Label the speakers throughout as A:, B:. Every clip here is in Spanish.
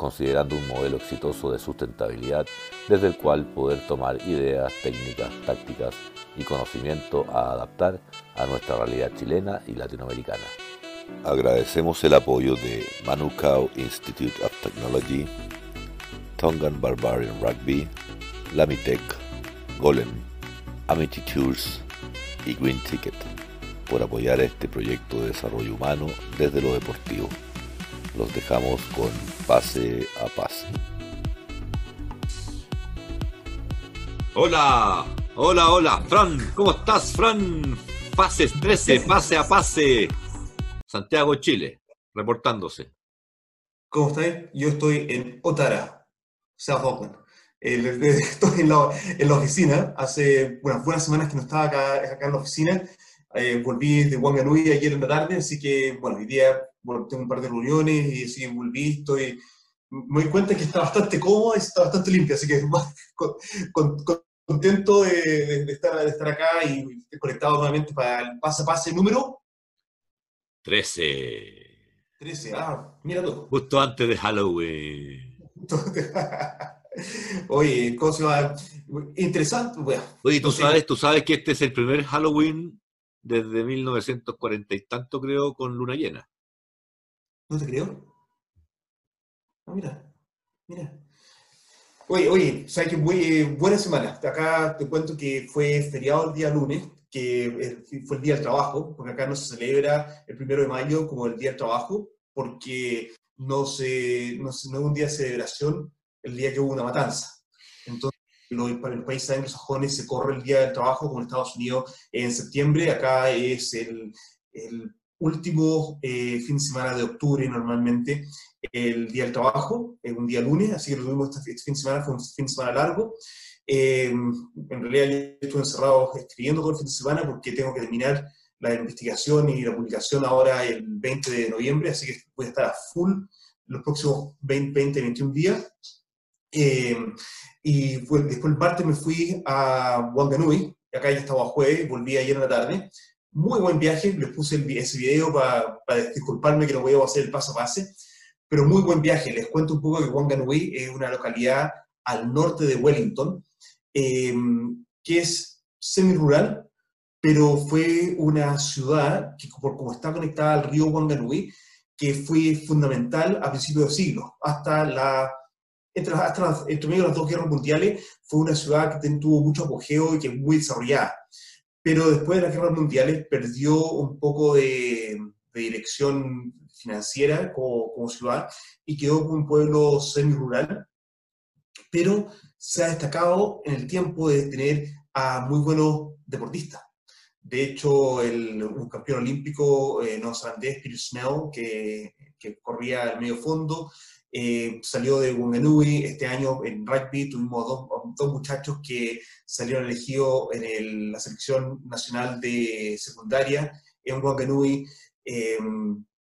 A: considerando un modelo exitoso de sustentabilidad desde el cual poder tomar ideas, técnicas, tácticas y conocimiento a adaptar a nuestra realidad chilena y latinoamericana. Agradecemos el apoyo de Manukau Institute of Technology, Tongan Barbarian Rugby, Lamitech, Golem, Amity Tours y Green Ticket por apoyar este proyecto de desarrollo humano desde lo deportivo. Los dejamos con pase a pase.
B: Hola, hola, hola, Fran, ¿cómo estás, Fran? Pases 13, pase a pase. Santiago, Chile, reportándose.
C: ¿Cómo estáis? Yo estoy en Otara, South Auckland. Estoy en la, en la, oficina, hace unas buenas semanas que no estaba acá, acá en la oficina. Eh, volví de Wanganui ayer en la tarde, así que, bueno, hoy día tengo un par de reuniones y así volví, estoy... Me doy cuenta que está bastante cómoda y está bastante limpia, así que más con, con, contento de, de, estar, de estar acá y conectado nuevamente para el pase a pase número
B: 13.
C: 13, ah, mira tú.
B: Justo antes de Halloween.
C: Oye, cosa interesante. Bueno,
B: Oye, ¿tú sabes, tú sabes que este es el primer Halloween desde 1940 y tanto, creo, con luna llena.
C: ¿No te creo? Ah, mira, mira. Oye, oye, sabes que muy, buena semana. Acá te cuento que fue feriado el día lunes, que fue el día del trabajo, porque acá no se celebra el primero de mayo como el día del trabajo, porque no, se, no, se, no es un día de celebración el día que hubo una matanza. Entonces, para el país anglosajones se corre el Día del Trabajo, como en Estados Unidos en septiembre, acá es el, el último eh, fin de semana de octubre normalmente, el Día del Trabajo, es un día lunes, así que lo tuvimos este, fin de semana, fue un fin de semana largo. Eh, en realidad yo estuve encerrado escribiendo todo el fin de semana porque tengo que terminar la investigación y la publicación ahora el 20 de noviembre, así que voy a estar a full los próximos 20, 20 21 días. Eh, y fue, después el martes me fui a Wanganui, acá ya estaba jueves, volví ayer en la tarde. Muy buen viaje, les puse ese video para, disculparme que no voy a hacer el paso a pase, pero muy buen viaje. Les cuento un poco que Wanganui es una localidad al norte de Wellington, eh, que es semi-rural, pero fue una ciudad que por como está conectada al río Wanganui, que fue fundamental a principios del siglo, hasta la entre, hasta entre medio de las dos guerras mundiales, fue una ciudad que tuvo mucho apogeo y que es muy desarrollada. Pero después de las guerras mundiales perdió un poco de, dirección financiera como, como, ciudad y quedó como un pueblo semi-rural, pero se ha destacado en el tiempo de tener a muy buenos deportistas. De hecho, el, un campeón olímpico eh, neozelandés, Peter Snell, que, que corría al medio fondo, eh, salió de Wanganui. Este año en rugby tuvimos dos, dos muchachos que salieron elegidos en el, la selección nacional de secundaria en Wanganui. Eh,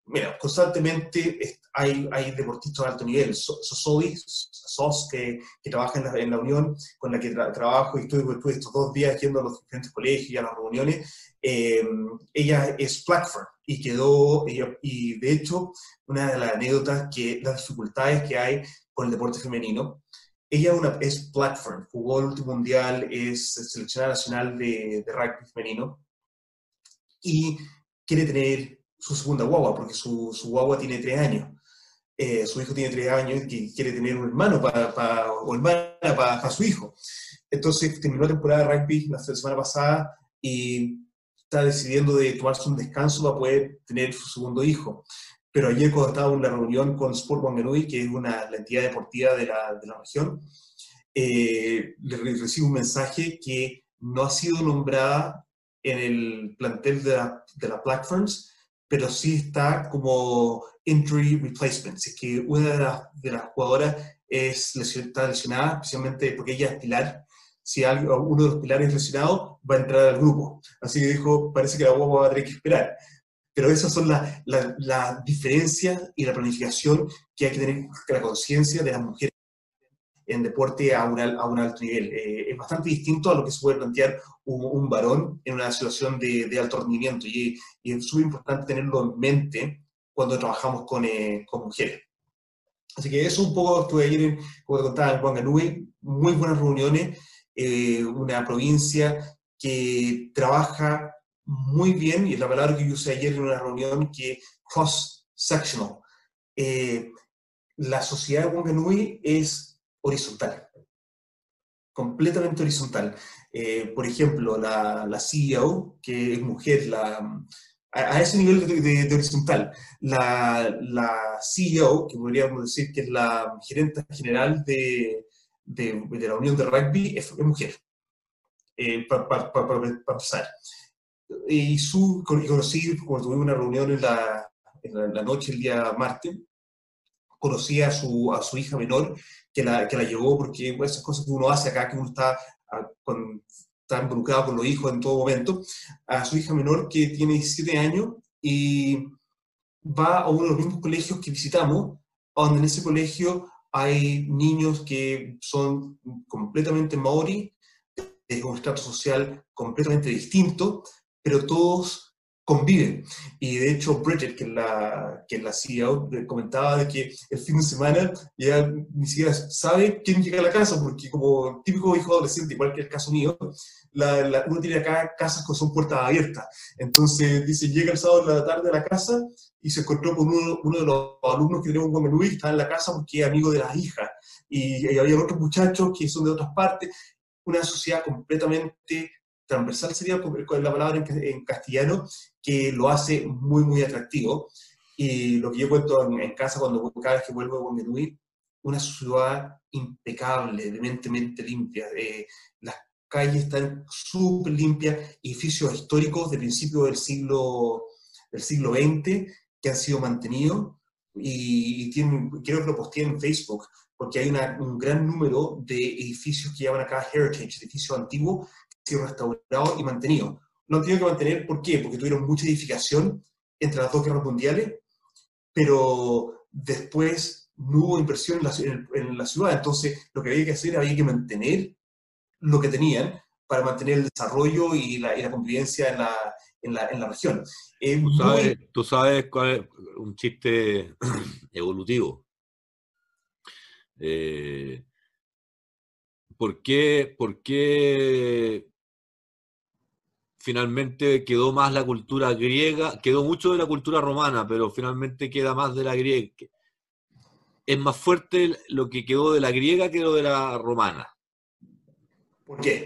C: mira, constantemente hay, hay deportistas de alto nivel. Sosodi, Sos, que, que trabaja en la, en la, Unión, con la que tra trabajo y estuve, estuve, estos dos días yendo a los diferentes colegios y a las reuniones. Eh, ella es Blackford y quedó, y de hecho, una de las anécdotas, que las dificultades que hay con el deporte femenino, ella una, es Blackford, jugó el último mundial, es seleccionada nacional de, de rugby femenino y quiere tener su segunda guagua, porque su, su guagua tiene tres años. Eh, su hijo tiene tres años y quiere tener un hermano para, para, o hermana para, para, su hijo. Entonces terminó la temporada de rugby la semana pasada y está decidiendo de tomarse un descanso para poder tener su segundo hijo. Pero ayer cuando estaba en la reunión con Sport Wanganui, que es una, la entidad deportiva de la, de la región, eh, le recibo un mensaje que no ha sido nombrada en el plantel de la, de la Black Ferns pero sí está como injury replacement. Si es que una de las, de las jugadoras es está lesionada, especialmente porque ella es pilar, si algo, uno de los pilares lesionado va a entrar al grupo. Así que dijo, parece que la UAP va a tener que esperar. Pero esas son las la, diferencias y la planificación que hay que tener la conciencia de las mujeres en deporte a un, a un alto nivel. Eh, es bastante distinto a lo que se puede plantear un, un varón en una situación de, de alto rendimiento y, y es súper importante tenerlo en mente cuando trabajamos con, eh, con mujeres. Así que eso un poco estuve ayer, como te contaba, en Wanganui, muy buenas reuniones, eh, una provincia que trabaja muy bien, y es la palabra que yo usé ayer en una reunión, que cross-sectional. Eh, la sociedad de Wanganui es horizontal, completamente horizontal. Eh, por ejemplo, la, la, CEO, que es mujer, la, a, ese nivel de, horizontal, la, la, CEO, que podríamos decir que es la gerente general de, de, de la Unión de Rugby es, mujer, eh, para pasar. Y su, conocí, cuando tuve una reunión en la, en la, noche, el día martes, conocí a su, a su hija menor, que la, que la llevó, porque esas cosas que uno hace acá, que uno está, ah, con, está involucrado con los hijos en todo momento, a su hija menor que tiene 17 años y va a uno de los mismos colegios que visitamos, donde en ese colegio hay niños que son completamente maori, de un estrato social completamente distinto, pero todos conviven. Y de hecho, Bridget, que es la, que la CEO, comentaba de que el fin de semana ya ni siquiera sabe quién llega a la casa, porque como típico hijo adolescente, igual que el caso mío, la, uno tiene acá casas que son puertas abiertas. Entonces, dice, llega el sábado de la tarde a la casa y se encontró con uno, uno de los alumnos que tenemos en Guamenuí, que está en la casa porque es amigo de las hijas. Y, había otros muchachos que son de otras partes. Una sociedad completamente transversal sería la palabra en, castellano, que lo hace muy, muy atractivo. Y lo que yo cuento en, casa cuando cada vez que vuelvo a Guamenuí, una ciudad impecable, dementemente limpia. Eh, las calles están súper limpias, edificios históricos de principio del siglo, del siglo XX que han sido mantenidos y, tienen, creo que lo posteé en Facebook, porque hay un gran número de edificios que llaman acá heritage, edificios antiguos, que han sido restaurados y mantenidos. No han tenido que mantener, ¿por qué? Porque tuvieron mucha edificación entre las dos guerras mundiales, pero después no hubo inversión en la, en la ciudad, entonces lo que había que hacer había que mantener lo que tenían para mantener el desarrollo y la, y la convivencia en la, en la, en la región.
B: ¿Tú, sabes, ¿Tú, sabes, cuál es un chiste evolutivo? Eh, ¿por, qué, ¿Por qué finalmente quedó más la cultura griega? Quedó mucho de la cultura romana, pero finalmente queda más de la griega. Es más fuerte lo que quedó de la griega que lo de la romana.
C: ¿Por qué?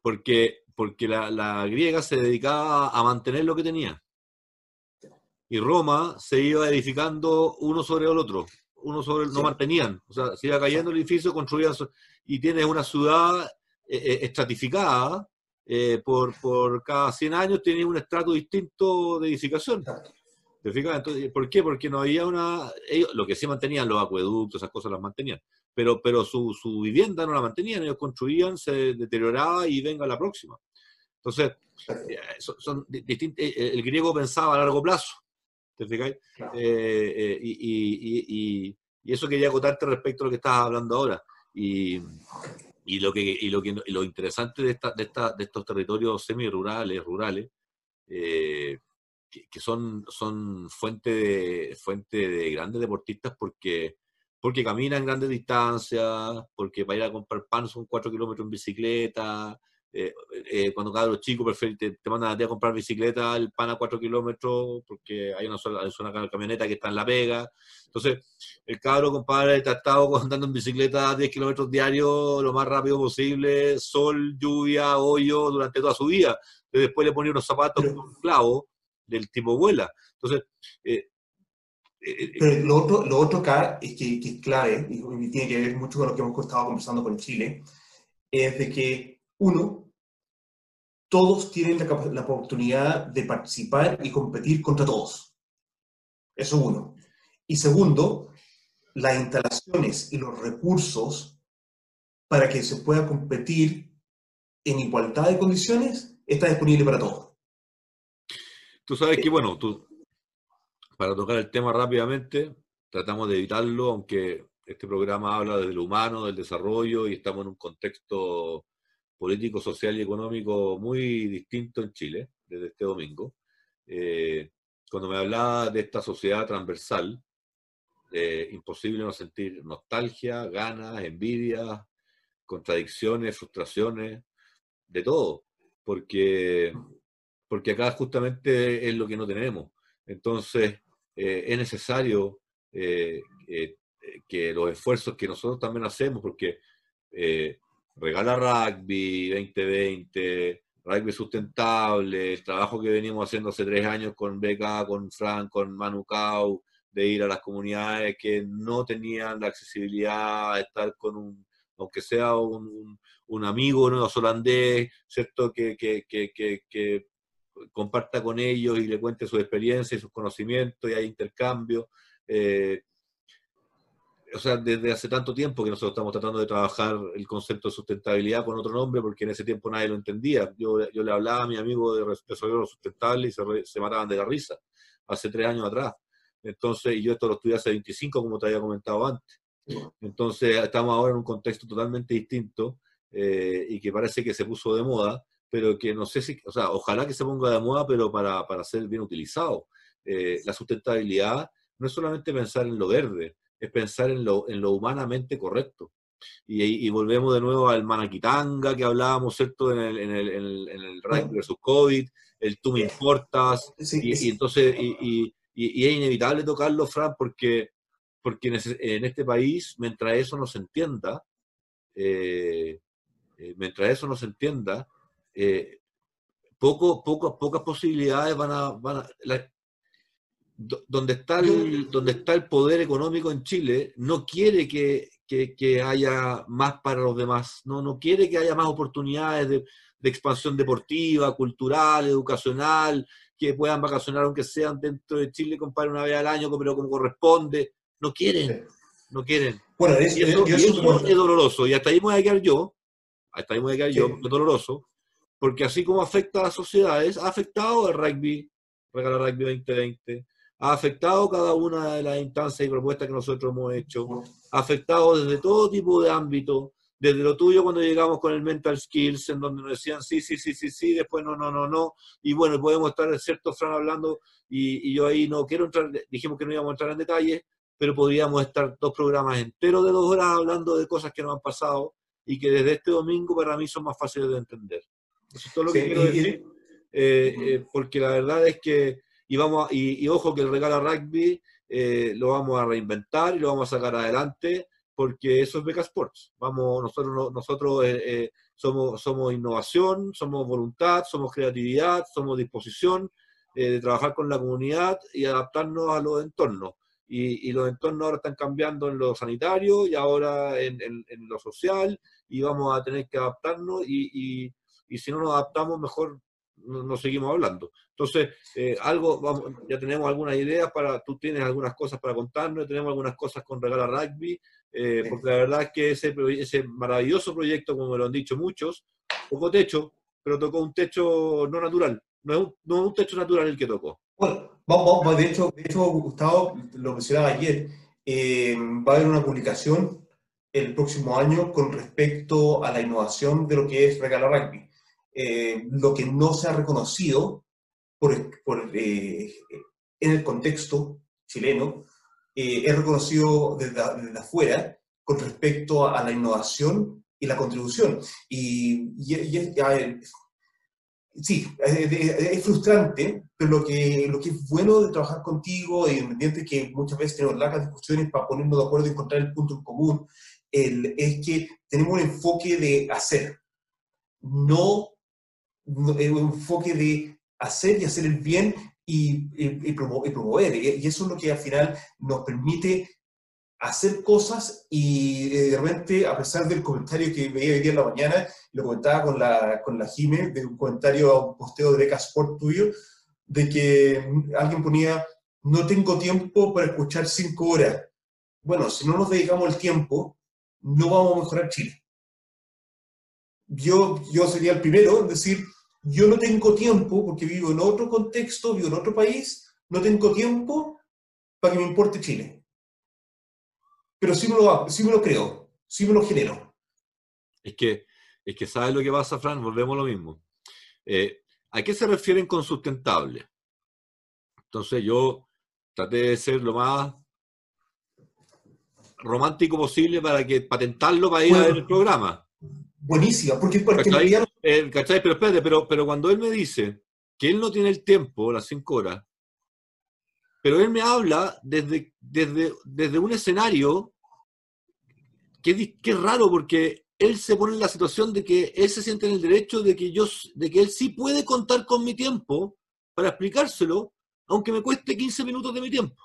B: Porque, porque la, griega se dedicaba a mantener lo que tenía. Y Roma se iba edificando uno sobre el otro. Uno sobre el, no mantenían. O sea, se iba cayendo el edificio, construían. Y tienes una ciudad eh, eh, estratificada. Eh, por, por cada 100 años tiene un estrato distinto de edificación. Entonces, ¿Por qué? Porque no había una... Ellos, lo que sí mantenían, los acueductos, esas cosas las mantenían, pero, pero su, su vivienda no la mantenían, ellos construían, se deterioraba y venga la próxima. Entonces, eh, son, distintos, eh, el griego pensaba a largo plazo, ¿te fijáis? Eh, y, y, y, y, eso quería acotarte respecto a lo que estabas hablando ahora. Y, y lo, que, y lo, que, lo interesante de, esta, de, esta, de estos territorios semi-rurales, rurales, eh, que, son, son fuente, de, fuente de grandes deportistas porque, porque caminan grandes distancias, porque para ir a comprar pan son cuatro kilómetros en bicicleta. Eh, eh, cuando cada los chicos te, te, mandan a, a comprar bicicleta, el pan a cuatro kilómetros, porque hay una sola, una camioneta que está en La Vega. Entonces, el cabro, compadre, está estado andando en bicicleta 10 kilómetros diarios lo más rápido posible, sol, lluvia, hoyo, durante toda su vida. después le pone unos zapatos con un clavo del tipo vuela. Entonces, eh,
C: eh, eh, Pero lo otro, lo otro acá es que, que, es clave, y tiene que ver mucho con lo que hemos estado conversando con Chile, es de que, uno, todos tienen la, la oportunidad de participar y competir contra todos. Eso uno. Y segundo, las instalaciones y los recursos para que se pueda competir en igualdad de condiciones está disponible para todos.
B: Tú sabes que, bueno, tú, para tocar el tema rápidamente, tratamos de evitarlo, aunque este programa habla desde lo humano, del desarrollo, y estamos en un contexto político, social y económico muy distinto en Chile desde este domingo. Eh, cuando me hablaba de esta sociedad transversal, eh, imposible no sentir nostalgia, ganas, envidia, contradicciones, frustraciones, de todo, porque, porque acá justamente es lo que no tenemos. Entonces, eh, es necesario eh, que los esfuerzos que nosotros también hacemos, porque regala rugby 2020, rugby sustentable, el trabajo que venimos haciendo hace tres años con Beca, con Frank, con Manu Cau, de ir a las comunidades que no tenían la accesibilidad a estar con un, aunque sea un, un amigo neozelandés, ¿cierto? Que, que, que, que, comparta con ellos y le cuente su experiencia y sus conocimientos y hay intercambio. Eh, o sea, desde hace tanto tiempo que nosotros estamos tratando de trabajar el concepto de sustentabilidad con otro nombre, porque en ese tiempo nadie lo entendía. Yo, yo le hablaba a mi amigo de desarrollo sustentable y se, se mataban de la risa, hace tres años atrás. Entonces, y yo esto lo estudié hace 25, como te había comentado antes. Entonces, estamos ahora en un contexto totalmente distinto eh, y que parece que se puso de moda, pero que no sé si, o sea, ojalá que se ponga de moda, pero para, para ser bien utilizado. Eh, la sustentabilidad no es solamente pensar en lo verde, es pensar en lo, en lo humanamente correcto. Y, y, volvemos de nuevo al Manaquitanga que hablábamos, ¿cierto? En el, en el, en el, versus COVID, el tú me importas, y, entonces, y, y, es inevitable tocarlo, Fran, porque, porque en, este país, mientras eso no se entienda, eh, eh, mientras eso no se entienda, eh, poco, poco, pocas posibilidades van a... Van a donde, está el, donde está el poder económico en Chile, no quiere que, que, que, haya más para los demás, no, no quiere que haya más oportunidades de, de expansión deportiva, cultural, educacional, que puedan vacacionar aunque sean dentro de Chile, compadre, una vez al año, pero como corresponde. No quieren, no quieren. Bueno, eso, es doloroso. Y hasta ahí me voy a quedar yo, hasta ahí me voy a quedar yo, es doloroso, porque así como afecta a las sociedades, ha afectado el rugby, Regala Rugby 2020, ha afectado cada una de las instancias y propuestas que nosotros hemos hecho, ha afectado desde todo tipo de ámbitos, desde lo tuyo cuando llegamos con el mental skills, en donde nos decían sí, sí, sí, sí, sí, después no, no, no, no, y bueno, podemos estar, cierto, Fran, hablando, y, yo ahí no quiero entrar, dijimos que no íbamos a entrar en detalle, pero podríamos estar dos programas enteros de dos horas hablando de cosas que nos han pasado y que desde este domingo para mí son más fáciles de entender. Eso es todo lo que quiero decir, eh, eh, porque la verdad es que, y, vamos y, ojo que el regalo rugby eh, lo vamos a reinventar y lo vamos a sacar adelante porque eso es Beca Sports. Vamos, nosotros, nosotros eh, eh, somos, somos innovación, somos voluntad, somos creatividad, somos disposición eh, de trabajar con la comunidad y adaptarnos a los entornos. Y, los entornos ahora están cambiando en lo sanitario y ahora en, lo social y vamos a tener que adaptarnos y, y si no nos adaptamos mejor no, seguimos hablando. Entonces, eh, algo, vamos, ya tenemos algunas ideas para, tú tienes algunas cosas para contarnos, tenemos algunas cosas con Regala Rugby, eh, porque la verdad es que ese, ese maravilloso proyecto, como me lo han dicho muchos, tocó techo, pero tocó un techo no natural, no es un, no un techo natural el que tocó.
C: Bueno, vamos, de, hecho, de hecho, Gustavo, lo mencionaba ayer, eh, va a haber una publicación el próximo año con respecto a la innovación de lo que es Regala Rugby. Eh, lo que no se ha reconocido por, eh, en el contexto chileno eh, es reconocido desde, afuera con respecto a, la innovación y la contribución. Y, sí, es, frustrante, pero lo que, lo que es bueno de trabajar contigo, independiente que muchas veces tenemos largas discusiones para ponernos de acuerdo y encontrar el punto en común, es que tenemos un enfoque de hacer, no un enfoque de hacer y hacer el bien y, promover. Y eso es lo que al final nos permite hacer cosas y eh, de repente, a pesar del comentario que veía hoy día en la mañana, lo comentaba con la, con la Jime, de un comentario, un posteo de Beca Sport tuyo, de que alguien ponía, no tengo tiempo para escuchar cinco horas. Bueno, si no nos dedicamos el tiempo, no vamos a mejorar Chile. Yo, yo sería el primero en decir, yo no tengo tiempo, porque vivo en otro contexto, vivo en otro país, no tengo tiempo para que me importe Chile. Pero sí me lo, sí me lo creo, sí me lo genero.
B: Es que, es que ¿sabes lo que pasa, Fran? Volvemos a lo mismo. Eh, ¿A qué se refieren con sustentable? Entonces yo traté de ser lo más romántico posible para que patentarlo para ir a ver el programa.
C: Buenísima, porque, porque
B: ¿Cachai? Eh, ¿Cachai? Pero espérate, pero, pero cuando él me dice que él no tiene el tiempo, las cinco horas, pero él me habla desde, desde, desde un escenario que es, que es raro porque él se pone en la situación de que él se siente en el derecho de que yo, de que él sí puede contar con mi tiempo para explicárselo, aunque me cueste 15 minutos de mi tiempo.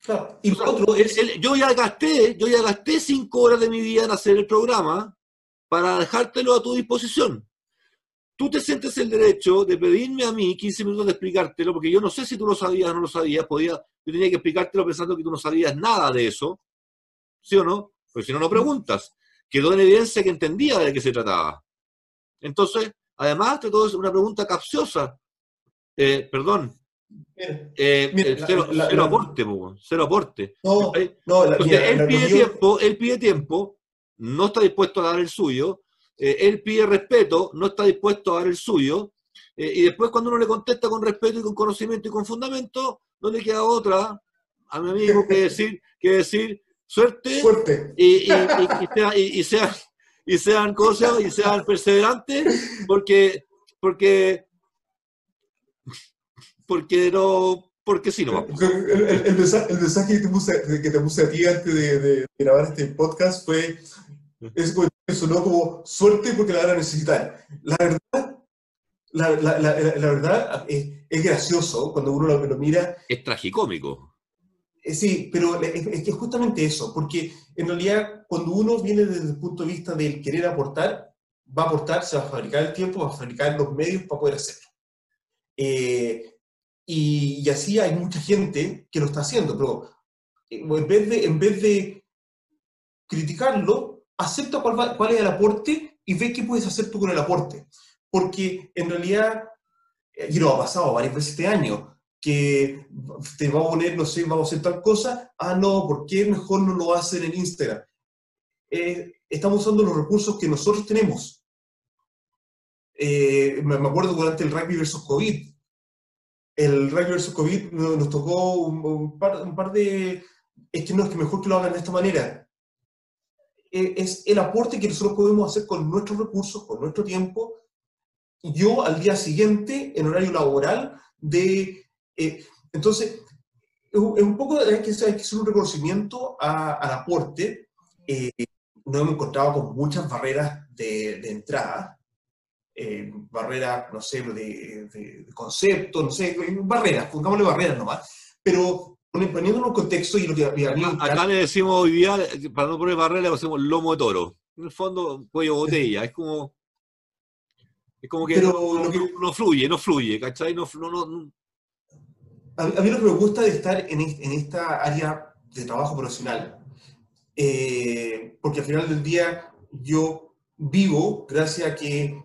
C: Claro. Y otro
B: Él- él- yo ya gasté, yo ya gasté cinco horas de mi vida en hacer el programa para dejártelo a tu disposición. Tú te sientes el derecho de pedirme a mí 15 minutos de explicártelo, porque yo no sé si tú lo sabías o no lo sabías, podía, yo tenía que explicártelo pensando que tú no sabías nada de eso, ¿sí o no? Porque si no, no preguntas. Quedó en evidencia que entendía de qué se trataba. Entonces, además de todo, es una pregunta capciosa. Eh, perdón, eh,
C: Mira,
B: eh,
C: la-
B: cero,
C: la-
B: cero
C: la-
B: aporte, po, cero aporte.
C: no, no, la,
B: Entonces, él
C: la-
B: pide tiempo, él pide tiempo, no está dispuesto a dar el suyo, eh, él pide respeto, no está dispuesto a dar el suyo, eh, y después cuando uno le contesta con respeto y con conocimiento y con fundamento, no le queda otra a mi amigo que decir, que decir suerte
C: Suerte.
B: y, y- y- y sea- y- y sean cosas, y sean perseverantes, porque, porque, porque no, porque sí, no.
C: El, el- el mensaje, el mensaje que, te puse, que te puse a ti antes de, de grabar este podcast fue, comentario sonó como suerte porque la van a necesitar. La verdad, la, la- la- la verdad es, es gracioso cuando uno lo, lo mira
B: Es tragicómico.
C: Eh, Sí, pero es, es que es justamente eso, porque en realidad cuando uno viene desde el punto de vista del querer aportar, va a aportar, se va a fabricar el tiempo, va a fabricar los medios para poder hacerlo. Eh, y, y así hay mucha gente que lo está haciendo, pero eh, en vez de, en vez de criticarlo, acepta cuál, va- cuál es el aporte y ve qué puedes hacer tú con el aporte. Porque en realidad, eh, y lo ha pasado varias veces este año, que te va a poner, no sé, vamos a hacer tal cosa, ah, no, ¿por qué mejor no lo hacen en Instagram? Eh, estamos usando los recursos que nosotros tenemos. Eh, me me acuerdo durante el rugby versus COVID. El rugby versus COVID no- nos tocó un, un par, un par de... Es que no, es que mejor que lo hagan de esta manera. Eh, es el aporte que nosotros podemos hacer con nuestros recursos, con nuestro tiempo. Yo al día siguiente, en horario laboral, de eh, entonces, es un poco, hay que hacer un reconocimiento a- al aporte. Eh, nos hemos encontrado con muchas barreras de, de entrada, eh, barreras, no sé, de, de- de concepto, no sé, barreras, pongámosle barreras nomás, pero poniéndolo en contexto y lo que me
B: Acá, acá le decimos hoy día, para no poner barrera, le hacemos lomo de toro. En el fondo, cuello botella. Es como. Es como que,
C: Pero
B: no,
C: que-
B: no- fluye, no fluye, ¿cachai? No, no-
C: A mí, lo que me gusta de estar en, en esta área de trabajo profesional, eh, porque al final del día yo vivo gracias a que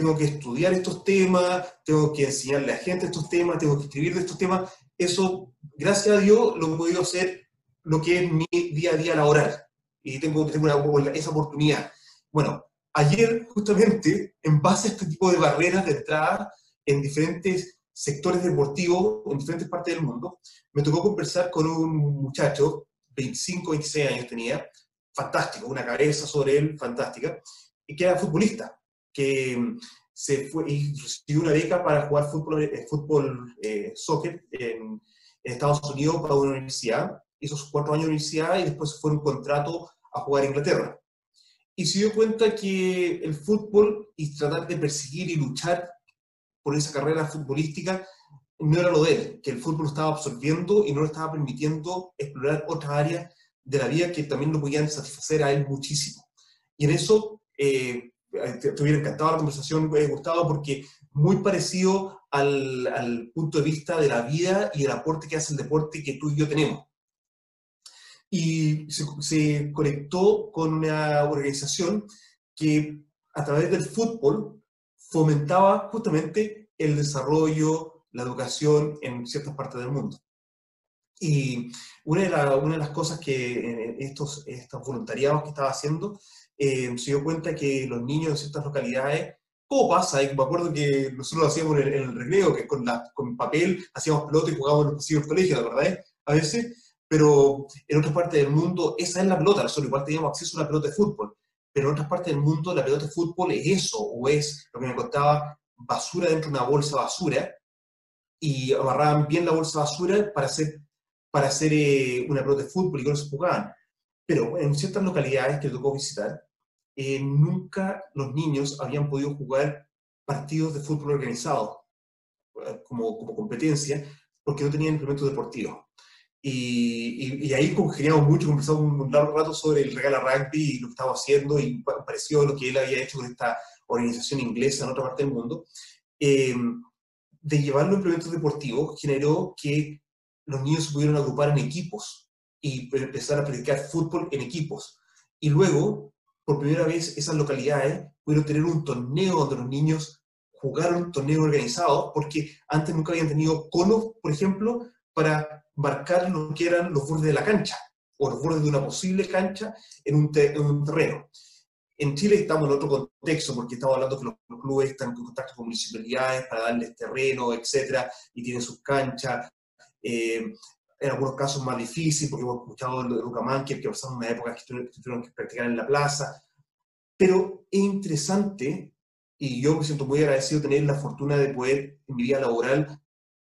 C: tengo que estudiar estos temas, tengo que enseñarle a gente estos temas, tengo que escribir de estos temas. Eso, gracias a Dios, lo he podido hacer lo que es mi día a día laboral. Y tengo, tengo una- esa oportunidad. Bueno, ayer justamente, en base a este tipo de barreras de entrada en diferentes sectores deportivos en diferentes partes del mundo, me tocó conversar con un muchacho, 25, 26 años tenía, fantástico, una cabeza sobre él fantástica, y que era futbolista, que mm, se fue y recibió una beca para jugar fútbol, eh, fútbol eh, soccer en, en Estados Unidos para una universidad, hizo sus cuatro años de universidad y después fue un contrato a jugar en Inglaterra. Y se dio cuenta que el fútbol y tratar de perseguir y luchar por esa carrera futbolística no era lo de él, que el fútbol lo estaba absorbiendo y no le estaba permitiendo explorar otras áreas de la vida que también lo podían satisfacer a él muchísimo. Y en eso eh, te, hubiera encantado la conversación, eh, Gustavo, porque muy parecido al, al, punto de vista de la vida y el aporte que hace el deporte que tú y yo tenemos. Y se, se conectó con una organización que a través del fútbol fomentaba justamente el desarrollo, la educación en ciertas partes del mundo. Y una de, una de las cosas que eh, estos, estos voluntariados que estaba haciendo, eh, se dio cuenta que los niños en ciertas localidades, ¿cómo pasa? Me acuerdo que nosotros lo hacíamos en el, recreo, que con, la, con papel hacíamos pelota y jugábamos en los pasillos del colegio, ¿verdad? A veces, pero en otras partes del mundo esa es la pelota, nosotros igual teníamos acceso a una pelota de fútbol, pero en otras partes del mundo la pelota de fútbol es eso, o es lo que me contaba, basura dentro de una bolsa basura, y amarraban bien la bolsa basura para hacer, para hacer eh, una pelota de fútbol y con eso jugaban. Pero en ciertas localidades que tocó visitar, eh, nunca los niños habían podido jugar partidos de fútbol organizado eh, como, competencia porque no tenían implementos deportivos. Y, y, ahí congeniamos mucho, conversamos un largo rato sobre el Regala Rugby y lo que estaba haciendo y pareció lo que él había hecho con esta organización inglesa en otra parte del mundo. Eh, de llevar los implementos deportivos generó que los niños se pudieron agrupar en equipos y empezar a practicar fútbol en equipos. Y luego, por primera vez, esas localidades pudieron tener un torneo donde los niños jugaron torneos organizados, porque antes nunca habían tenido conos, por ejemplo, para marcar lo que eran los bordes de la cancha o los bordes de una posible cancha en un, terreno. En Chile estamos en otro contexto, porque estamos hablando que los clubes están en contacto con municipalidades para darles terreno, etcétera, y tienen sus canchas. Eh, en algunos casos más difícil, porque hemos escuchado de Lucamán, que, que pasaron una época que tuvieron que practicar en la plaza. Pero es interesante, y yo me siento muy agradecido de tener la fortuna de poder, en mi vida laboral,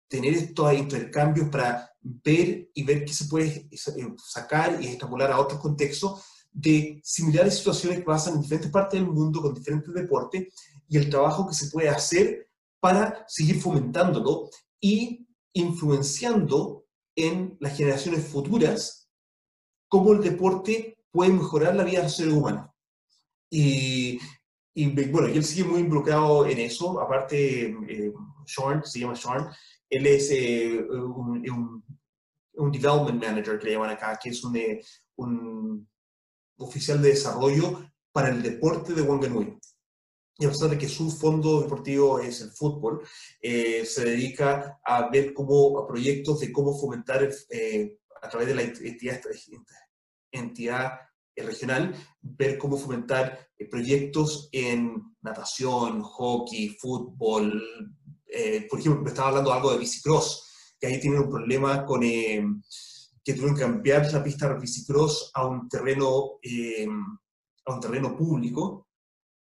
C: tener estos intercambios para ver y ver qué se puede eh, sacar y extrapolar a otros contextos de similares situaciones que pasan en diferentes partes del mundo con diferentes deportes y el trabajo que se puede hacer para seguir fomentándolo y influenciando en las generaciones futuras cómo el deporte puede mejorar la vida de los seres humanos. Y, y bueno, y él sigue muy involucrado en eso, aparte, eh, Sean, se llama Sean, él es eh, un, un, development manager que le llaman acá, que es un, eh, un oficial de desarrollo para el deporte de Wanganui. Y a pesar de que su fondo deportivo es el fútbol, eh, se dedica a ver cómo, a proyectos de cómo fomentar a través de la entidad, entidad regional, ver cómo fomentar proyectos en natación, hockey, fútbol, eh, por ejemplo, me estaba hablando algo de bicicross, que ahí tienen un problema con eh, que tuvieron que cambiar la pista de bicicross a un terreno, eh, a un terreno público,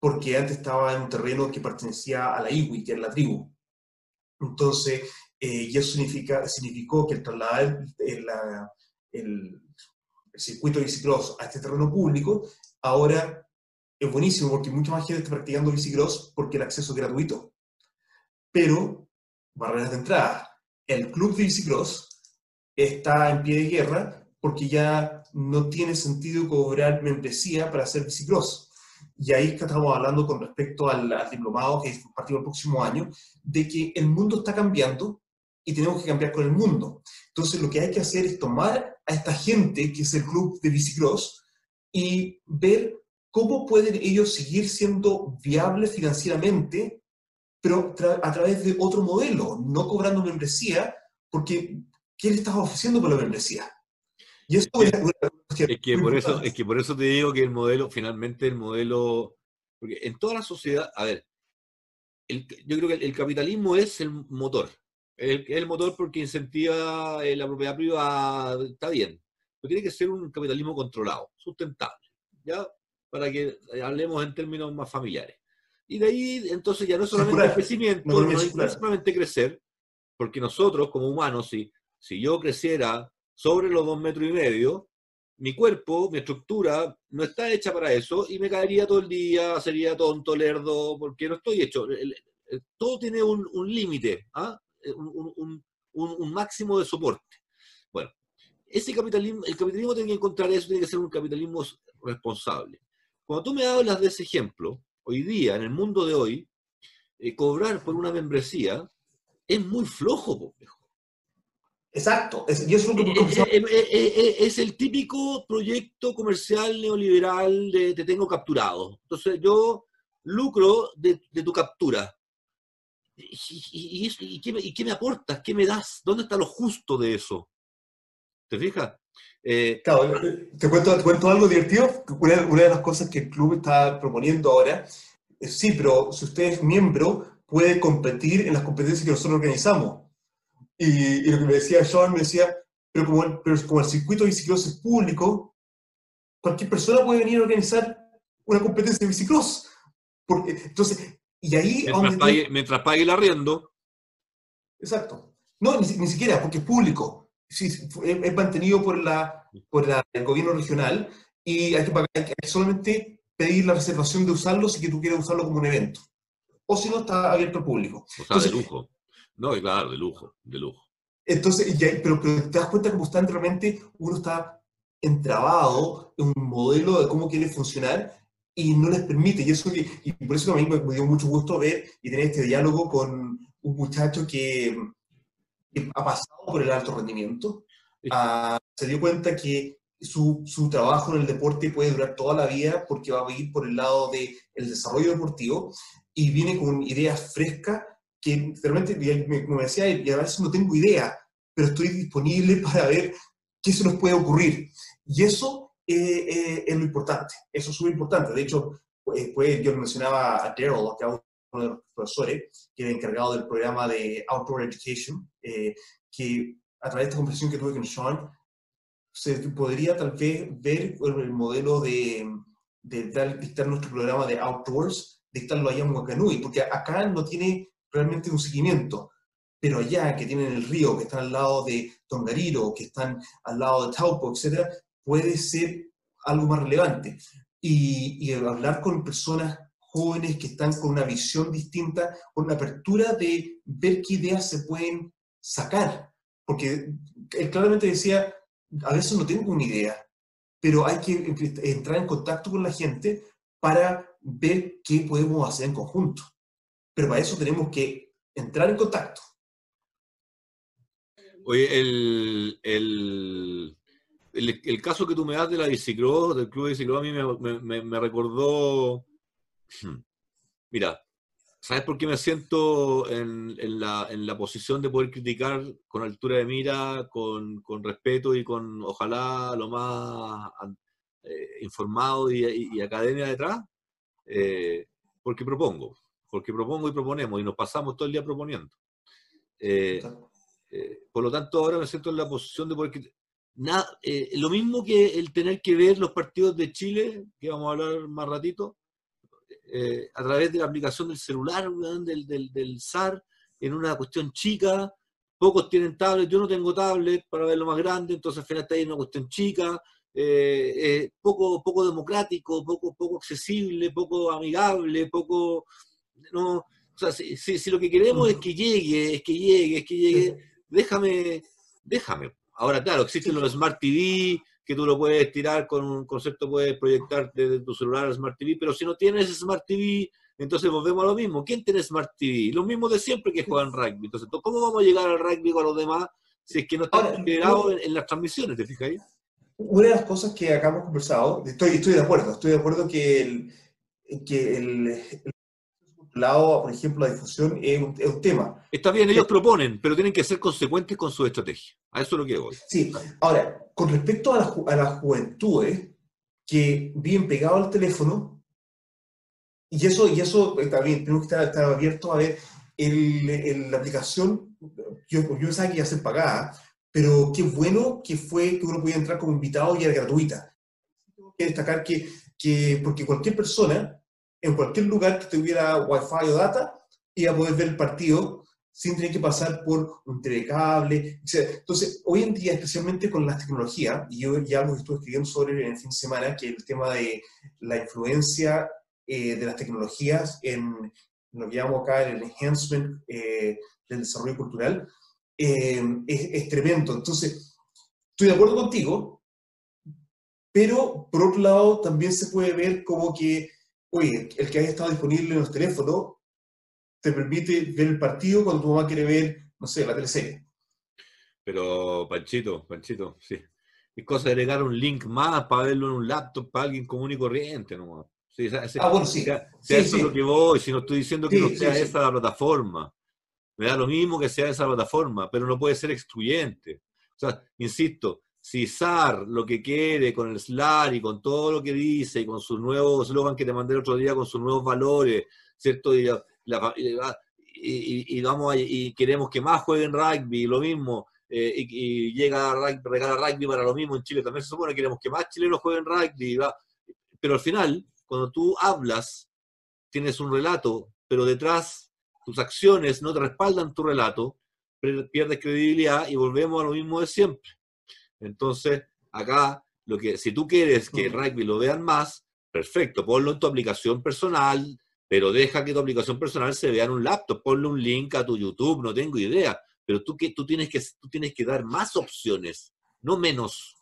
C: porque antes estaba en un terreno que pertenecía a la Iwi, que era la tribu. Entonces, y eso significa, significó que el trasladar el, el, circuito de bicicross a este terreno público, ahora es buenísimo porque mucha más gente está practicando bicicross porque el acceso es gratuito pero barreras de entrada. El club de bicicross está en pie de guerra porque ya no tiene sentido cobrar membresía para hacer bicicross. Y ahí estamos hablando con respecto al, diplomado que es partido el próximo año, de que el mundo está cambiando y tenemos que cambiar con el mundo. Entonces lo que hay que hacer es tomar a esta gente, que es el club de bicicross, y ver cómo pueden ellos seguir siendo viables financieramente pero a través de otro modelo, no cobrando membresía, porque ¿qué le estás ofreciendo por la membresía?
B: Y eso es, que por eso, es que por eso te digo que el modelo, finalmente el modelo, porque en toda la sociedad, a ver, yo creo que el, capitalismo es el motor. El, el motor porque incentiva eh, la propiedad privada, está bien, pero tiene que ser un capitalismo controlado, sustentable, ¿ya? Para que hablemos en términos más familiares. Y de ahí, entonces, ya no solamente el crecimiento, no, es solamente crecer, porque nosotros, como humanos, si, si yo creciera sobre los dos metros y medio, mi cuerpo, mi estructura, no está hecha para eso y me caería todo el día, sería tonto, lerdo, porque no estoy hecho. todo tiene un, límite, ¿ah? un, un, máximo de soporte. Bueno, ese capitalismo, el capitalismo tiene que encontrar eso, tiene que ser un capitalismo responsable. Cuando tú me hablas de ese ejemplo, hoy día, en el mundo de hoy, eh, cobrar por una membresía es muy flojo, complejo.
C: Exacto, es, y es, lo que
B: eh, eh, es, el típico proyecto comercial neoliberal de te tengo capturado. Entonces yo lucro de, tu captura. ¿Y, y, qué, ¿Y, qué, me aportas? ¿Qué me das? ¿Dónde está lo justo de eso? ¿Te fijas?
C: claro, te cuento, te cuento algo divertido. Una, una, de las cosas que el club está proponiendo ahora sí, pero si usted es miembro, puede competir en las competencias que nosotros organizamos. Y, lo que me decía Sean, me decía, pero como, el, pero como el circuito de bicicross es público, cualquier persona puede venir a organizar una competencia de bicicross. Porque, entonces, y ahí...
B: Mientras, pague, mientras pague el arriendo.
C: Exacto. No, ni, ni siquiera, porque es público. Sí, es, mantenido por, la, por la, el gobierno regional y hay que pagar hay que solamente pedir la reservación de usarlo si que tú quieres usarlo como un evento. O si no, está abierto al público.
B: O sea, de lujo. No, claro, de lujo, de lujo.
C: Entonces, ya, pero, pero, te das cuenta que constantemente uno está entrabado en un modelo de cómo quiere funcionar y no les permite. Y, eso, y por eso a mí me, dio mucho gusto ver y tener este diálogo con un muchacho que, ha pasado por el alto rendimiento. Ah, se dio cuenta que su, su, trabajo en el deporte puede durar toda la vida porque va a ir por el lado del el desarrollo deportivo y viene con ideas frescas que realmente, me decía, y a veces no tengo idea, pero estoy disponible para ver qué se nos puede ocurrir. Y eso eh, eh, es lo importante, eso es súper importante. De hecho, pues, pues yo mencionaba a Daryl, que es uno de los profesores, que era encargado del programa de Outdoor Education, eh, que a través de esta conversación que tuve con Sean, se podría tal vez ver el modelo de, de dictar nuestro programa de outdoors, dictarlo allá en Huacanui, porque acá no tiene realmente un seguimiento, pero allá que tienen el río, que están al lado de Tongariro, que están al lado de Taupo, etc., puede ser algo más relevante. Y, y hablar con personas jóvenes que están con una visión distinta, con una apertura de ver qué ideas se pueden sacar. Porque él claramente decía, a veces no tengo una idea, pero hay que entrar en contacto con la gente para ver qué podemos hacer en conjunto. Pero para eso tenemos que entrar en contacto.
B: Oye, el, el, el, caso que tú me das de la bicicross, del club de bicicross, a mí me, me, recordó... Mira, ¿Sabes por qué me siento en, la, en, la, posición de poder criticar con altura de mira, con, con respeto y con, ojalá, lo más eh, informado y, y, academia detrás? Eh, porque propongo, porque propongo y proponemos y nos pasamos todo el día proponiendo. Eh, por lo tanto, ahora me siento en la posición de poder Nada, lo mismo que el tener que ver los partidos de Chile, que vamos a hablar más ratito, eh, a través de la aplicación del celular, del, del, del, SAR, en una cuestión chica. Pocos tienen tablet, yo no tengo tablet para verlo más grande, entonces al final está ahí en una cuestión chica, eh, eh, poco, poco democrático, poco, poco accesible, poco amigable, poco... No, o sea, si, si, lo que queremos es que llegue, es que llegue, es que llegue, déjame, déjame. Ahora, claro, existen los Smart TV, que tú lo puedes tirar con un concepto, puedes proyectar desde tu celular al Smart TV, pero si no tienes Smart TV, entonces volvemos a lo mismo. ¿Quién tiene Smart TV? Los mismos de siempre que juegan rugby. Entonces, ¿cómo vamos a llegar al rugby con los demás si es que no estamos integrados en, las transmisiones? ¿Te fijas ahí?
C: Una de las cosas que acá hemos conversado, estoy, estoy de acuerdo, estoy de acuerdo que el, que el, lado, por ejemplo, la difusión es un, tema.
B: Está bien, ellos proponen, pero tienen que ser consecuentes con su estrategia. A eso es lo que voy.
C: Sí, ahora, con respecto a, la, a las juventudes que viven pegados al teléfono, y eso, y eso está bien, tenemos que estar, abiertos a ver el, la aplicación, yo, yo pensaba que iba a ser pagada, pero qué bueno que fue que uno podía entrar como invitado y era gratuita. Tengo que destacar que, que porque cualquier persona en cualquier lugar que tuviera wifi o data, iba a poder ver el partido sin tener que pasar por un telecable. Entonces, hoy en día, especialmente con las tecnologías, y yo ya algo que estuve escribiendo sobre en el fin de semana, que el tema de la influencia eh, de las tecnologías en lo que llamamos acá el enhancement eh, del desarrollo cultural, eh, es, es, tremendo. Entonces, estoy de acuerdo contigo, pero por otro lado también se puede ver como que, oye, el que haya estado disponible en los teléfonos te permite ver el partido cuando tu mamá quiere ver, no sé, la teleserie.
B: Pero, Panchito, Panchito, sí. Es cosa de agregar un link más para verlo en un laptop para alguien común y corriente, ¿no?
C: Sí, ah, bueno, sí.
B: Sea, eso es lo que voy, si no estoy diciendo que no sea esa la plataforma. Me da lo mismo que sea esa plataforma, pero no puede ser excluyente. O sea, insisto, si SAR lo que quiere con el SLAR y con todo lo que dice y con sus nuevos eslogan que te mandé el otro día, con sus nuevos valores, ¿cierto? Y, vamos y queremos que más jueguen rugby, lo mismo, eh, y, llega a regala rugby para lo mismo en Chile, también se supone que queremos que más chilenos jueguen rugby, pero al final, cuando tú hablas, tienes un relato, pero detrás tus acciones no te respaldan tu relato, pierdes credibilidad y volvemos a lo mismo de siempre. Entonces, acá, lo que, si tú quieres que el rugby lo vean más, perfecto, ponlo en tu aplicación personal, pero deja que tu aplicación personal se vea en un laptop, ponle un link a tu YouTube, no tengo idea, pero tú, que, tú, tienes que, tú tienes que dar más opciones, no menos.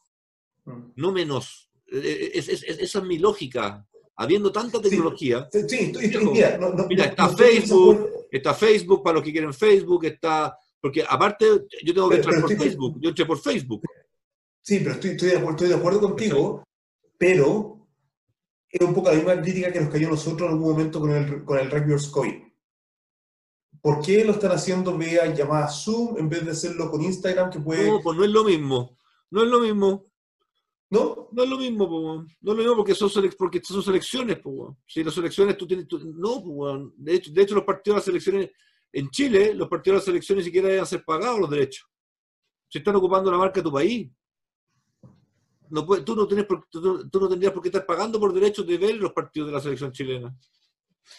B: Mm. No menos. E, e, es, esa es mi lógica. Habiendo tanta tecnología.
C: Sí, mira,
B: mira, está Facebook, está Facebook para los que quieren Facebook, está. Porque aparte, yo tengo que entrar por Facebook, yo entré por Facebook.
C: Sí, pero estoy, de, acuerdo, estoy de acuerdo contigo, pero es un poco la misma crítica que nos cayó a nosotros en algún momento con el, con el Rugby COVID. ¿Por qué lo están haciendo vía llamada Zoom en vez de hacerlo con Instagram que puede...
B: No, pues no es lo mismo. No es lo mismo.
C: ¿No?
B: No es lo mismo, No es lo mismo porque son, porque son selecciones, Si las selecciones tú tienes... no, de, hecho, de hecho, los partidos de las selecciones... En Chile, los partidos de las selecciones ni siquiera deben ser pagados los derechos. Se están ocupando la marca de tu país. No tú, no tienes tú, no tendrías por qué estar pagando por derechos de ver los partidos de la selección chilena.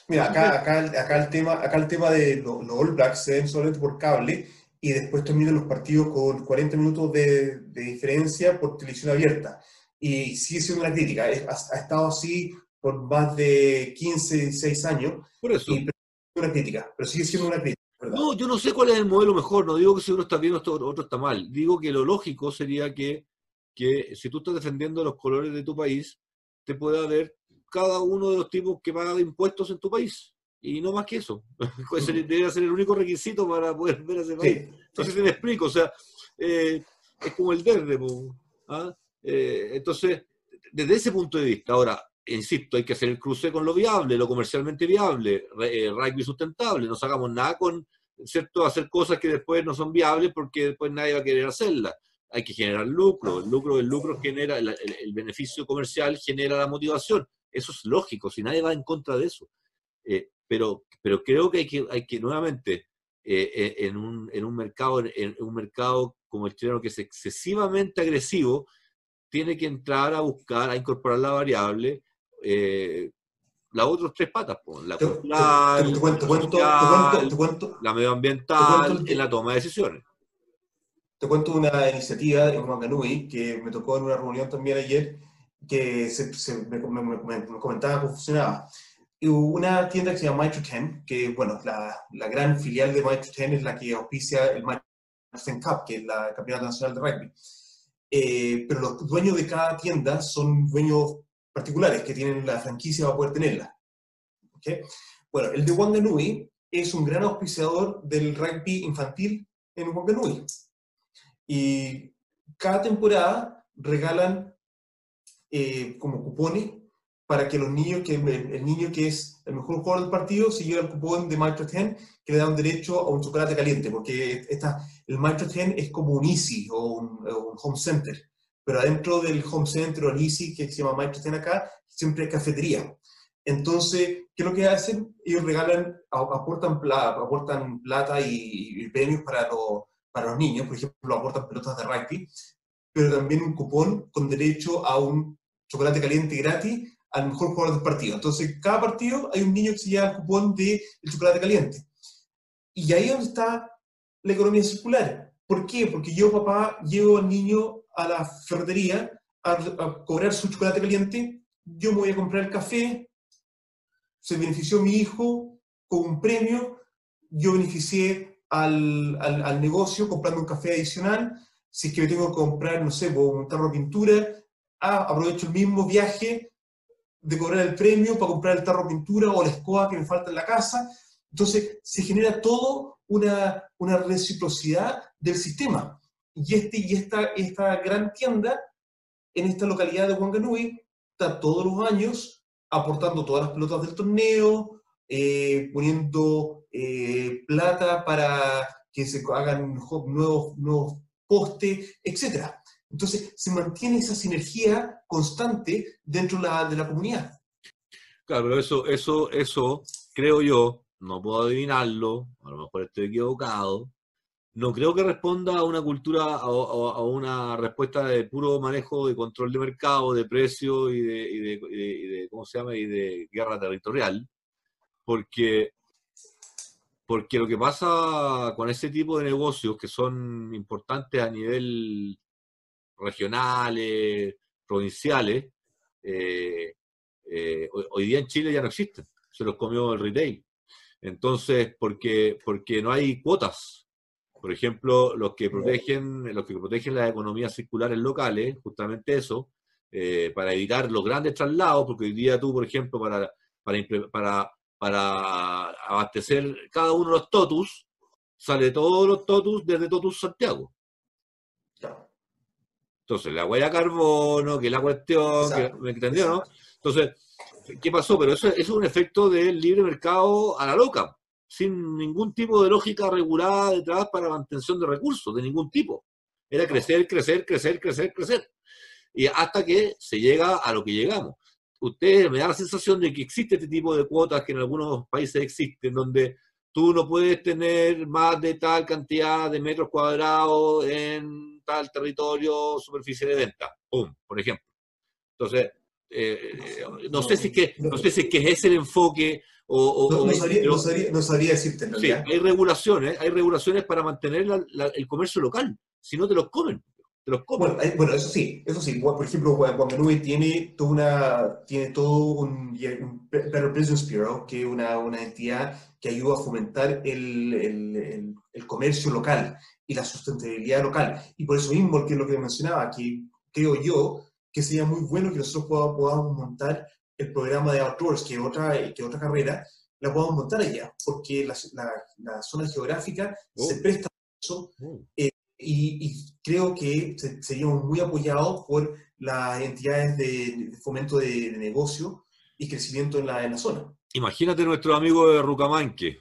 C: Mira, acá, acá, acá, el, tema, acá el tema de los, All Blacks se ven solamente por cable y después terminan los partidos con 40 minutos de, de diferencia por televisión abierta. Y sigue siendo una crítica. Ha, estado así por más de 15, 16 años.
B: Por eso.
C: Y, una crítica, pero sigue siendo una crítica.
B: No, yo no sé cuál es el modelo mejor, no digo que si uno está bien o otro está mal. Digo que lo lógico sería que, que si tú estás defendiendo los colores de tu país, te pueda ver cada uno de los tipos que paga impuestos en tu país. Y no más que eso. Ese debe ser el único requisito para poder ver ese país. Entonces, te me explico. O sea, eh, es como el verde. ¿ah? Eh, entonces, desde ese punto de vista, ahora, insisto, hay que hacer el cruce con lo viable, lo comercialmente viable, eh, rugby sustentable. No sacamos nada con, ¿cierto?, hacer cosas que después no son viables porque después nadie va a querer hacerlas. Hay que generar lucro. El lucro, el lucro genera, el beneficio comercial genera la motivación. Eso es lógico, si nadie va en contra de eso. Eh, pero, pero creo que hay que, hay que nuevamente, eh, eh, en, un, en, un, mercado, en, un mercado como el chileno que es excesivamente agresivo, tiene que entrar a buscar, a incorporar la variable, las otras tres patas, la cultural, la medioambiental, en la toma de decisiones.
C: Te cuento una iniciativa en Wanganui que me tocó en una reunión también ayer, que se, me, comentaba cómo funcionaba. Una tienda que se llama Maestro 10, que bueno, la, la, gran filial de Maestro 10 es la que auspicia el Maestro 10 Cup, que es la Campeonato Nacional de Rugby. Eh, pero los dueños de cada tienda son dueños particulares que tienen la franquicia para poder tenerla. ¿Okay? Bueno, el de Wanganui es un gran auspiciador del rugby infantil en Wanganui. Y cada temporada regalan eh, como cupones para que los niños, que el, niño que es el mejor jugador del partido, se lleve el cupón de Maestro 10 que le da un derecho a un chocolate caliente, porque esta, el Maestro 10 es como un Easy o un, Home Center, pero adentro del Home Center o el Easy, que se llama Maestro 10 acá, siempre hay cafetería. Entonces, ¿qué es lo que hacen? Ellos regalan, aportan plata, aportan plata y, premios para, para los niños, por ejemplo, aportan pelotas de rugby, pero también un cupón con derecho a un chocolate caliente gratis al mejor jugador del partido. Entonces, cada partido hay un niño que se lleva el cupón de el chocolate caliente. Y ahí es donde está la economía circular. ¿Por qué? Porque yo, papá, llevo al niño a la ferretería a, cobrar su chocolate caliente, yo me voy a comprar el café, se benefició mi hijo con un premio, yo beneficié al, al, al negocio comprando un café adicional, si es que me tengo que comprar, no sé, pues, un tarro de pintura, ah, aprovecho el mismo viaje de cobrar el premio para comprar el tarro de pintura o la escoba que me falta en la casa. Entonces, se genera todo una, una reciprocidad del sistema. Y, este, y esta, esta gran tienda, en esta localidad de Wanganui, está todos los años aportando todas las pelotas del torneo, eh, poniendo eh, plata para que se hagan nuevos, nuevos postes, etc. Entonces, se mantiene esa sinergia constante dentro de la, comunidad.
B: Claro, eso, eso, eso, creo yo, no puedo adivinarlo, a lo mejor estoy equivocado, no creo que responda a una cultura, a, a una respuesta de puro manejo de control de mercado, de precio y de, y y de, ¿cómo se llama? Y de guerra territorial, porque, porque lo que pasa con ese tipo de negocios que son importantes a nivel regionales, provinciales, eh, eh, hoy día en Chile ya no existen, se los comió el retail. Entonces, porque, porque no hay cuotas. Por ejemplo, los que protegen, los que protegen las economías circulares locales, justamente eso, eh, para evitar los grandes traslados, porque hoy día tú, por ejemplo, para, para, para, para abastecer cada uno de los totus, sale todos los totus desde Totus Santiago. Entonces, la huella de carbono, que la cuestión, que, ¿me entendió, no? Entonces, ¿qué pasó? Pero eso, es un efecto del libre mercado a la loca, sin ningún tipo de lógica regulada detrás para mantención de recursos, de ningún tipo. Era crecer, crecer, crecer, crecer, crecer. Y hasta que se llega a lo que llegamos. Usted me da la sensación de que existe este tipo de cuotas que en algunos países existen, donde tú no puedes tener más de tal cantidad de metros cuadrados en tal territorio, superficie de venta, ¡pum! por ejemplo. Entonces, eh, no, sé si es que, no sé si es que es el enfoque o...
C: no, sabría, decirte
B: Sí, hay regulaciones, hay regulaciones para mantener el comercio local, si no te los comen. Te los comen.
C: Bueno, eso sí, eso sí. Por ejemplo, Guanganui tiene toda una, tiene todo un, Better Business Bureau, que es una, una entidad que ayuda a fomentar el, el, el, comercio local y la sustentabilidad local. Y por eso mismo, que es lo que mencionaba, que creo yo que sería muy bueno que nosotros podamos, montar el programa de Outdoors, que otra, que otra carrera, la podamos montar allá, porque la, la, zona geográfica se oh. presta a eso. Oh. Eh, y, creo que seríamos muy apoyados por las entidades de, fomento de, negocio y crecimiento en la, en la zona.
B: Imagínate nuestro amigo de Rucamanque,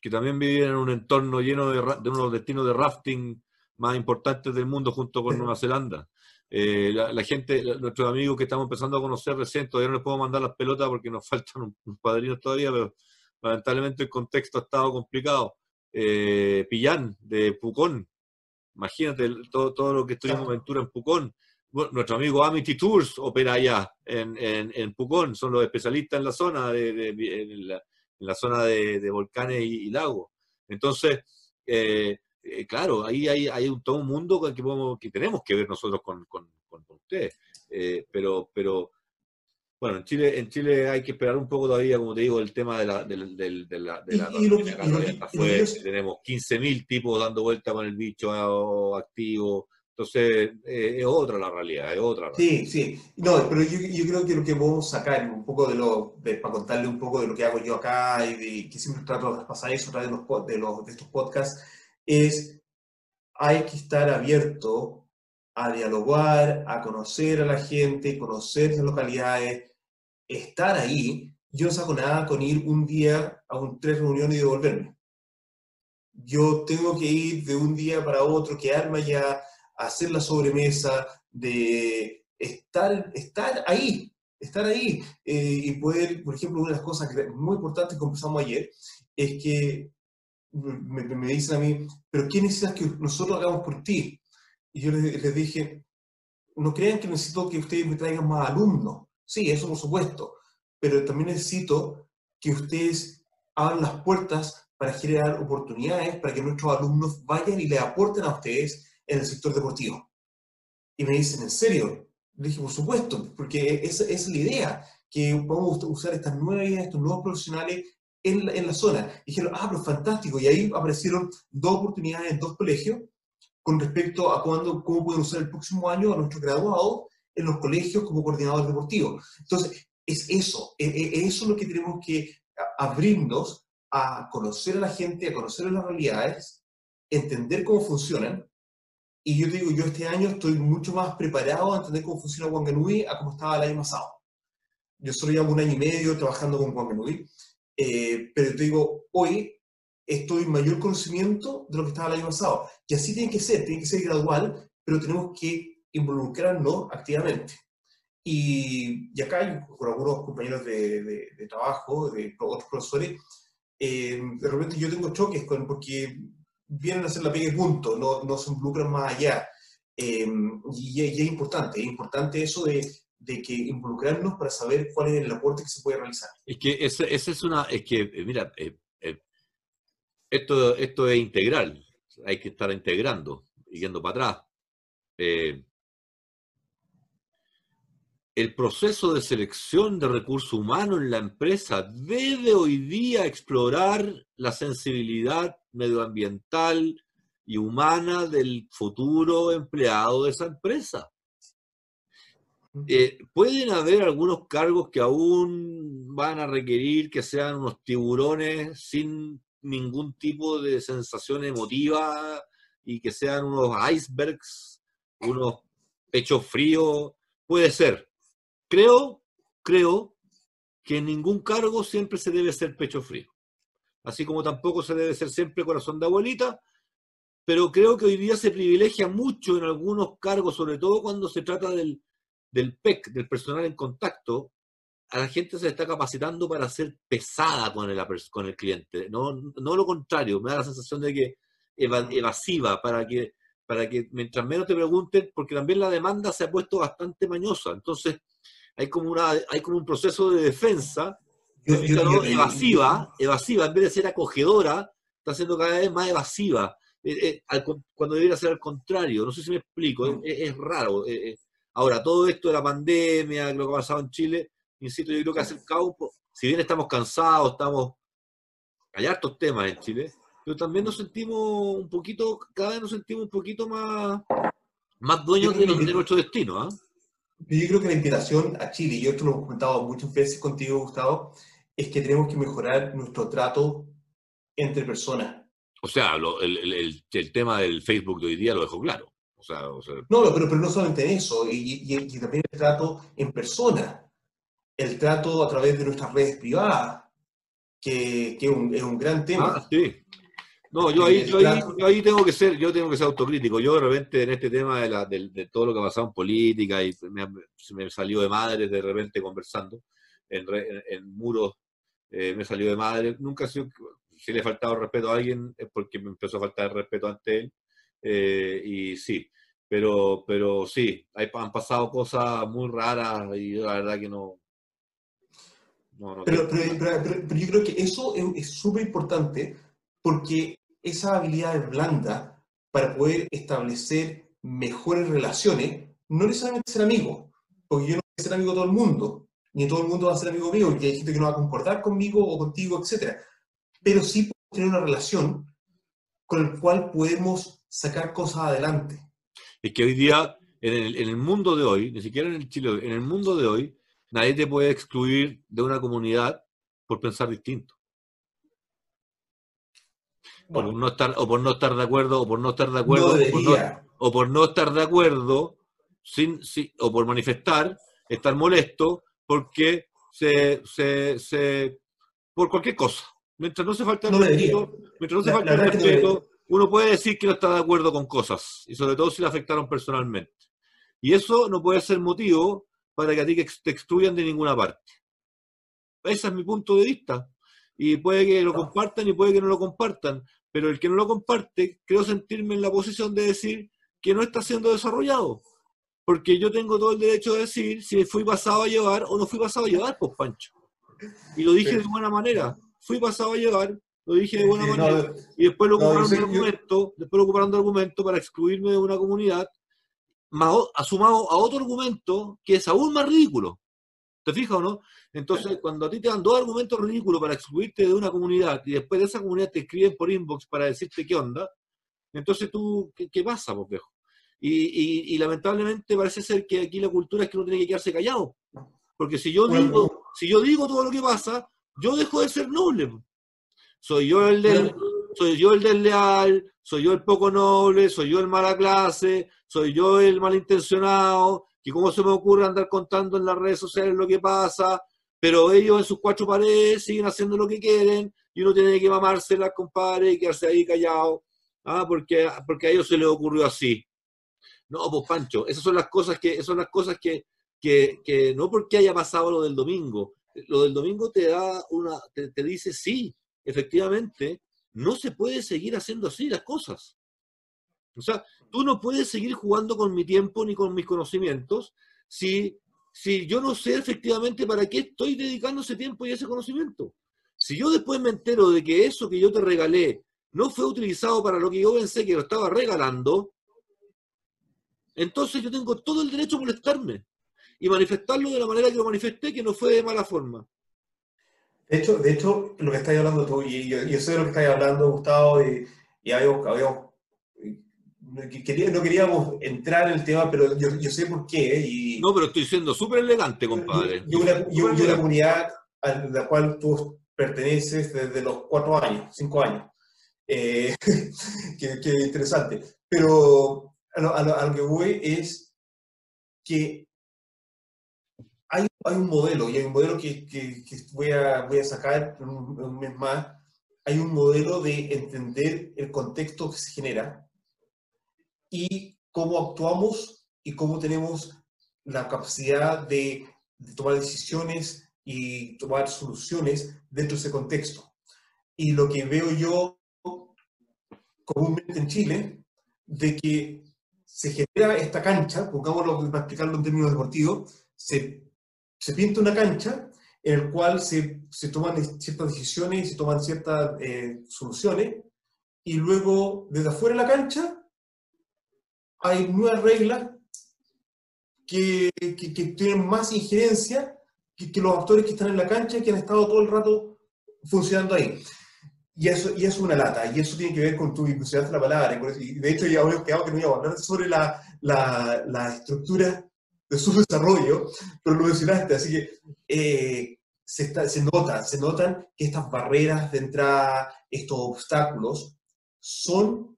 B: que también vive en un entorno lleno de, de uno de los destinos de rafting más importantes del mundo junto con Nueva Zelanda. Eh, la, gente, nuestros amigos que estamos empezando a conocer recién, todavía no les puedo mandar las pelotas porque nos faltan unos padrinos todavía, pero lamentablemente el contexto ha estado complicado. Eh, Pillán, de Pucón, imagínate todo, todo lo que estuvimos aventura en Pucón. nuestro amigo Amity Tours opera allá en, en, Pucón, son los especialistas en la zona, de, en, la, zona de, volcanes y, lagos. Entonces, eh, eh, claro, ahí hay, hay un, todo un mundo que, que tenemos que ver nosotros con, con, ustedes. Eh, pero, pero, bueno, en Chile, en Chile hay que esperar un poco todavía, como te digo, el tema de la... De, de, de la, de la tenemos 15.000 tipos dando vuelta con el bicho activo. Entonces, eh, es otra la realidad, es otra.
C: Sí, sí. No, pero yo, yo, creo que lo que podemos sacar un poco de lo, para contarle un poco de lo que hago yo acá y que siempre trato de traspasar eso a través de, los, de, los, de estos podcasts, es hay que estar abierto a dialogar, a conocer a la gente, conocer las localidades, estar ahí. Yo no saco nada con ir un día a un tres reuniones y devolverme. Yo tengo que ir de un día para otro, quedarme allá, hacer la sobremesa, de estar, estar ahí, estar ahí eh, y poder, por ejemplo, una de las cosas muy importantes que conversamos ayer es que me, dicen a mí, pero ¿qué necesitas que nosotros hagamos por ti? Y yo les, dije, no crean que necesito que ustedes me traigan más alumnos. Sí, eso por supuesto, pero también necesito que ustedes abran las puertas para generar oportunidades para que nuestros alumnos vayan y le aporten a ustedes en el sector deportivo. Y me dicen, ¿en serio? Le dije, por supuesto, porque esa, es la idea, que podamos usar estas nuevas ideas, estos nuevos profesionales en la, en la zona. Y dijeron, ah, pero fantástico. Y ahí aparecieron dos oportunidades en dos colegios con respecto a cuándo, cómo pueden usar el próximo año a nuestros graduados en los colegios como coordinadores deportivos. Entonces, es eso, es, eso lo que tenemos que abrirnos a conocer a la gente, a conocer las realidades, entender cómo funcionan. Y yo te digo, yo este año estoy mucho más preparado a entender cómo funciona Wanganui a cómo estaba el año pasado. Yo solo llevo un año y medio trabajando con Wanganui, eh, pero te digo, hoy estoy en mayor conocimiento de lo que estaba el año pasado. Y así tiene que ser, tiene que ser gradual, pero tenemos que involucrarnos activamente. Y, y acá, con algunos compañeros de, de, trabajo, de otros profesores, eh, de repente yo tengo choques con, porque vienen a hacer la pega y punto, no, no se involucran más allá. Eh, y, y, es importante, es importante eso de, de, que involucrarnos para saber cuál es el aporte que se puede realizar.
B: Es que esa es una, es que, eh, mira, esto, esto es integral, hay que estar integrando yendo para atrás. El proceso de selección de recursos humanos en la empresa debe hoy día explorar la sensibilidad medioambiental y humana del futuro empleado de esa empresa. Eh, pueden haber algunos cargos que aún van a requerir que sean unos tiburones sin ningún tipo de sensación emotiva y que sean unos icebergs, unos pechos fríos, puede ser. Creo, creo que en ningún cargo siempre se debe ser pecho frío. Así como tampoco se debe ser siempre corazón de abuelita, pero creo que hoy día se privilegia mucho en algunos cargos, sobre todo cuando se trata del, del PEC, del personal en contacto, a la gente se está capacitando para ser pesada con el, con el cliente, no, no lo contrario, me da la sensación de que evasiva, para que, para que mientras menos te pregunten, porque también la demanda se ha puesto bastante mañosa, entonces hay como, una, hay como un proceso de defensa evasiva, evasiva, en vez de ser acogedora, está siendo cada vez más evasiva, eh, eh, cuando debería ser al contrario, no sé si me explico, es, raro. Eh, ahora, todo esto de la pandemia, lo que ha pasado en Chile, insisto, yo creo que ha acercado, si bien estamos cansados, estamos, hay hartos temas en Chile, pero también nos sentimos un poquito, cada vez nos sentimos un poquito más, más dueños de, nuestro destino. ¿ah?
C: Yo creo que la invitación a Chile, y esto lo hemos comentado muchas veces contigo, Gustavo, es que tenemos que mejorar nuestro trato entre personas.
B: O sea, el, el, tema del Facebook de hoy día lo dejó claro. O sea,
C: No, pero, pero no solamente en eso, y, y, también el trato en persona el trato a través de nuestras redes privadas, que, que un, es, un, gran tema.
B: Ah, sí. No, yo ahí, yo ahí, tengo que ser, yo tengo que ser autocrítico. Yo de repente en este tema de, la, de, todo lo que ha pasado en política y me, me salió de madre de repente conversando en, en, muros, eh, me salió de madre. Nunca sido, si le he faltado respeto a alguien es porque me empezó a faltar el respeto ante él. Eh, y sí, pero, pero sí, hay, han pasado cosas muy raras y la verdad que no,
C: pero, pero, yo creo que eso es súper importante porque esa habilidad es blanda para poder establecer mejores relaciones, no necesariamente ser amigo, porque yo no voy ser amigo de todo el mundo, ni todo el mundo va a ser amigo mío, porque hay gente que no va a comportar conmigo o contigo, etc. Pero sí tener una relación con el cual podemos sacar cosas adelante.
B: Es que hoy día, en el, en el mundo de hoy, ni siquiera en el Chile, en el mundo de hoy, Nadie te puede excluir de una comunidad por pensar distinto. Por no estar, o por no estar de acuerdo, o por no estar de acuerdo, o, por no, estar de acuerdo, sin, o por manifestar, estar molesto, porque se, se, por cualquier cosa. Mientras no se falta el respeto, mientras no se falta el respeto, uno puede decir que no está de acuerdo con cosas, y sobre todo si le afectaron personalmente. Y eso no puede ser motivo para que a ti te excluyan de ninguna parte. Ese es mi punto de vista. Y puede que lo compartan y puede que no lo compartan, pero el que no lo comparte, creo sentirme en la posición de decir que no está siendo desarrollado. Porque yo tengo todo el derecho de decir si fui pasado a llevar o no fui pasado a llevar, pues Pancho. Y lo dije de buena manera. Fui pasado a llevar, lo dije de buena manera. y después lo ocuparon de argumento, después lo ocuparon de argumento para excluirme de una comunidad ha sumado a otro argumento que es aún más ridículo. ¿Te fijas o no? Entonces, cuando a ti te dan dos argumentos ridículos para excluirte de una comunidad y después de esa comunidad te escriben por inbox para decirte qué onda, Entonces tú, ¿qué, pasa, pues, viejo? Y, lamentablemente parece ser que aquí la cultura es que uno tiene que quedarse callado. Porque si yo, digo, si yo digo todo lo que pasa, yo dejo de ser noble. Soy yo el del, soy yo el desleal, soy yo el poco noble, soy yo el mala clase, soy yo el malintencionado, que cómo se me ocurre andar contando en las redes sociales lo que pasa, pero ellos en sus cuatro paredes siguen haciendo lo que quieren y uno tiene que mamársela, compadre, y quedarse ahí callado, ah, porque, porque a ellos se les ocurrió así. No, pues Pancho, esas son las cosas que, son las cosas que, que, que, no porque haya pasado lo del domingo, lo del domingo te da una, te, te dice sí, efectivamente, no se puede seguir haciendo así las cosas. O sea, tú no puedes seguir jugando con mi tiempo ni con mis conocimientos si, si yo no sé efectivamente para qué estoy dedicando ese tiempo y ese conocimiento. Si yo después me entero de que eso que yo te regalé no fue utilizado para lo que yo pensé que lo estaba regalando, entonces yo tengo todo el derecho a molestarme y manifestarlo de la manera que lo manifesté, que no fue de mala forma.
C: De hecho, de hecho lo que estáis hablando tú, y yo, sé de lo que estáis hablando, Gustavo, y, y habíamos, no queríamos entrar en el tema, pero yo, yo sé por qué. Y,
B: no, pero estoy siendo súper elegante, compadre.
C: Y una, y una comunidad a la cual tú perteneces desde los cuatro años, cinco años. Eh, qué, interesante. Pero a lo, a lo, que voy es que hay, hay, un modelo, y hay un modelo que, que, que voy, a, voy a sacar un, un, mes más, hay un modelo de entender el contexto que se genera y cómo actuamos y cómo tenemos la capacidad de, de tomar decisiones y tomar soluciones dentro de ese contexto. Y lo que veo yo comúnmente en Chile, de que se genera esta cancha, pongámoslo para explicarlo en términos deportivos, se se pinta una cancha en el cual se, se toman ciertas decisiones y se toman ciertas eh, soluciones, y luego desde afuera de la cancha hay nuevas reglas que, que, tienen más injerencia que, los actores que están en la cancha y que han estado todo el rato funcionando ahí. Y eso, y eso es una lata, y eso tiene que ver con tu imposibilidad de la palabra. Y de hecho, ya habíamos quedado que no iba a hablar sobre la, la, la estructura de su desarrollo, pero lo mencionaste, así que eh, se, está, se, nota, se notan que estas barreras de entrada, estos obstáculos, son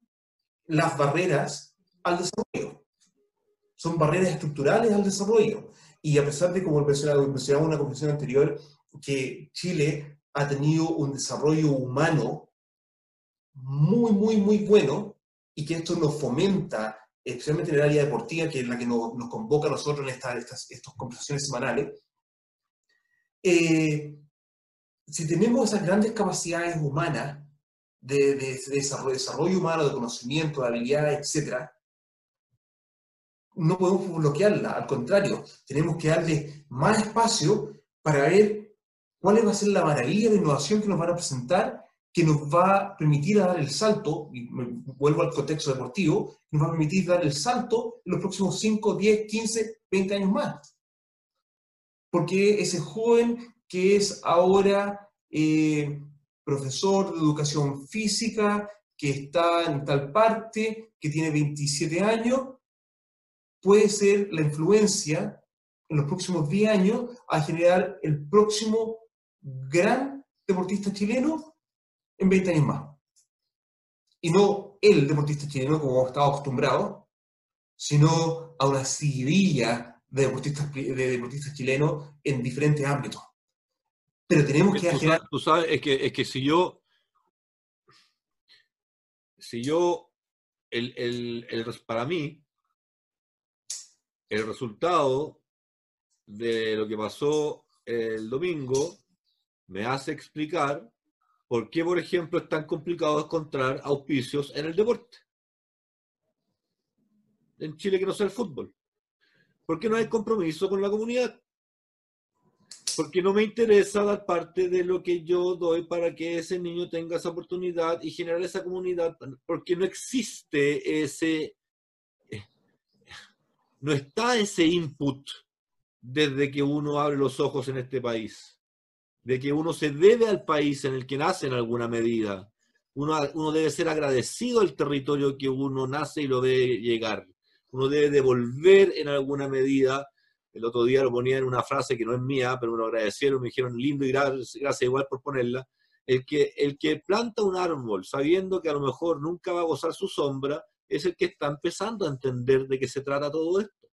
C: las barreras al desarrollo. Son barreras estructurales al desarrollo. Y a pesar de, como mencionaba, mencionaba en una conversación anterior, que Chile ha tenido un desarrollo humano muy, muy, muy bueno y que esto nos fomenta especialmente en el área deportiva, que es la que nos, nos convoca a nosotros en estas, estas, estas conversaciones semanales, eh, si tenemos esas grandes capacidades humanas de, de, de desarrollo, desarrollo, humano, de conocimiento, de habilidades, etc., no podemos bloquearla, al contrario, tenemos que darle más espacio para ver cuál va a ser la maravilla de innovación que nos van a presentar que nos va a permitir dar el salto, y vuelvo al contexto deportivo, nos va a permitir dar el salto en los próximos 5, 10, 15, 20 años más. Porque ese joven que es ahora eh, profesor de educación física, que está en tal parte, que tiene 27 años, puede ser la influencia en los próximos 10 años a generar el próximo gran deportista chileno en 20 años más. Y no el deportista chileno como estaba acostumbrado, sino a una seguidilla de deportistas, de deportistas chilenos en diferentes ámbitos. Pero tenemos que...
B: Tú, tú sabes, es que, es que si yo... Si yo... El, el, el, para mí, el resultado de lo que pasó el domingo me hace explicar ¿Por qué, por ejemplo, es tan complicado encontrar auspicios en el deporte? En Chile que no sea el fútbol. Porque no hay compromiso con la comunidad. Porque no me interesa dar parte de lo que yo doy para que ese niño tenga esa oportunidad y generar esa comunidad. Porque no existe ese... No está ese input desde que uno abre los ojos en este país de que uno se debe al país en el que nace en alguna medida, Uno, uno debe ser agradecido al territorio que uno nace y lo ve llegar. Uno debe devolver en alguna medida. El otro día lo ponía en una frase que no es mía, pero me lo agradecieron, me dijeron lindo y gracias, gracias igual por ponerla. El que, el que planta un árbol sabiendo que a lo mejor nunca va a gozar su sombra, es el que está empezando a entender de qué se trata todo esto.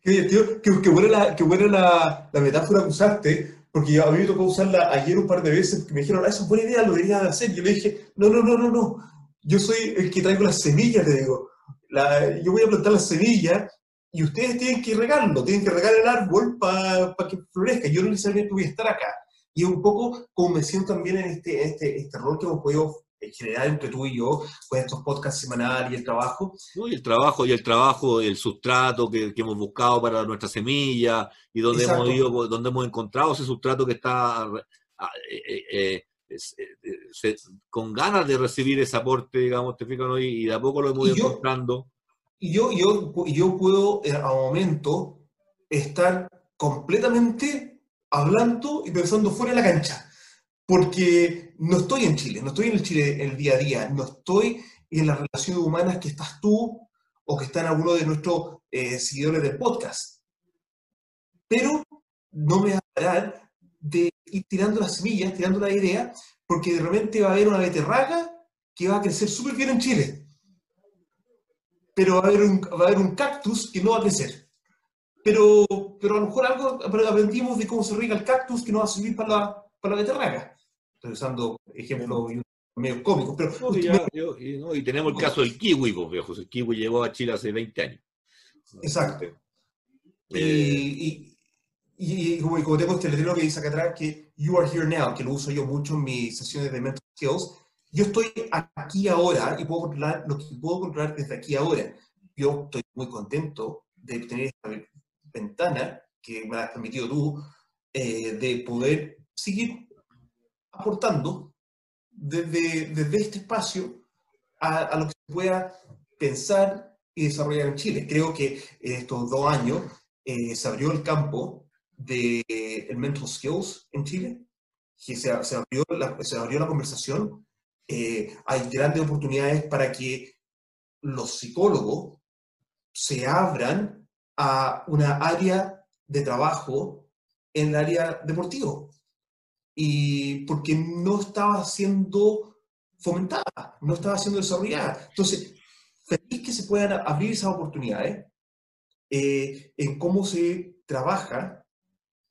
C: Qué, tío, qué, qué buena, la, qué buena la, la, metáfora que usaste, porque a mí me tocó usarla ayer un par de veces, que me dijeron, ah, eso es buena idea, lo debería hacer. Y yo le dije, no, no, no, no, no, yo soy el que traigo las semillas, le digo. La, yo voy a plantar las semillas y ustedes tienen que regarlo, tienen que regar el árbol para pa que florezca. Yo no necesariamente voy a estar acá. Y un poco como me siento también en este, este, este rol que hemos podido en general entre tú y yo, con estos podcasts semanales y el trabajo.
B: No, y el trabajo, y el trabajo, el sustrato que, que hemos buscado para nuestra semilla, y donde hemos ido, donde hemos encontrado ese sustrato que está eh, eh, eh, con ganas de recibir ese aporte, digamos, te fijo, y, y, de a poco lo hemos ido encontrando.
C: Y yo, yo, yo puedo a momento estar completamente hablando y pensando fuera de la cancha porque no estoy en Chile, no estoy en el Chile el día a día, no estoy en las relaciones humanas que estás tú o que están algunos de nuestros eh, seguidores del podcast. Pero no me va a parar de ir tirando las semillas, tirando la idea, porque de repente va a haber una beterraga que va a crecer súper bien en Chile. Pero va a, haber un, va a haber un cactus que no va a crecer. Pero, pero a lo mejor algo aprendimos de cómo se riega el cactus que no va a servir para la, para la beterraga estoy usando ejemplos medio cómicos, pero...
B: No, y, ya, yo, y, no, y, tenemos el caso del kiwi, pues, viejos. El kiwi llegó a Chile hace 20 años.
C: Exacto. Eh, y, y, como, como, tengo este letrero que dice acá atrás, que You are here now, que lo uso yo mucho en mis sesiones de Mental Skills, yo estoy aquí ahora y puedo controlar lo que puedo controlar desde aquí ahora. Yo estoy muy contento de tener esta ventana que me has permitido tú, eh, de poder seguir aportando desde, desde este espacio a, a, lo que se pueda pensar y desarrollar en Chile. Creo que en estos dos años eh, se abrió el campo del de mental skills en Chile, que se, se, abrió, la, se abrió la conversación. Eh, hay grandes oportunidades para que los psicólogos se abran a una área de trabajo en el área deportivo y porque no estaba siendo fomentada, no estaba siendo desarrollada. Entonces, feliz que se puedan abrir esas oportunidades eh, en cómo se trabaja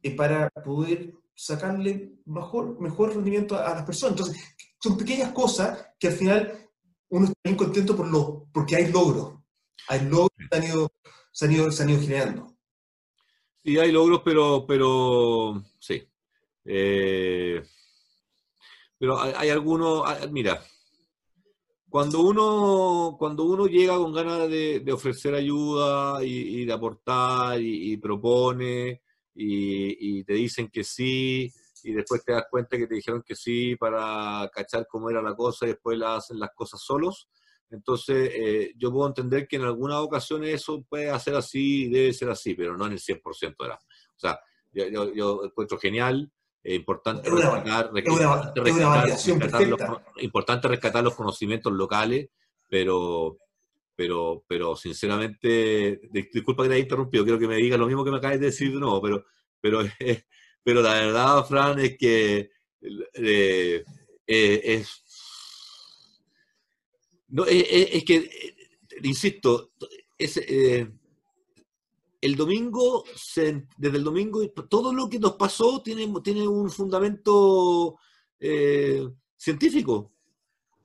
C: eh, para poder sacarle mejor, mejor rendimiento a, las personas. Entonces, son pequeñas cosas que al final uno está bien contento por lo, porque hay logros. Hay logros que se han ido, se han ido, se han ido generando.
B: Sí, hay logros, pero, pero sí, eh, pero hay, algunos, ah, mira, cuando uno, cuando uno llega con ganas de, ofrecer ayuda y, de aportar y, propone y, te dicen que sí y después te das cuenta que te dijeron que sí para cachar cómo era la cosa y después la hacen las cosas solos, entonces eh, yo puedo entender que en algunas ocasiones eso puede hacer así, debe ser así, pero no en el 100% de la... O sea, yo, yo, yo encuentro genial es importante, rescatar, los, importante rescatar los conocimientos locales, pero, pero, pero sinceramente, disculpa que te haya interrumpido, quiero que me digas lo mismo que me acabas de decir, no, pero, pero, pero la verdad, Fran, es que eh, eh, es, no, es, que, eh, insisto, es, el domingo, desde el domingo, todo lo que nos pasó tiene, un fundamento eh, científico.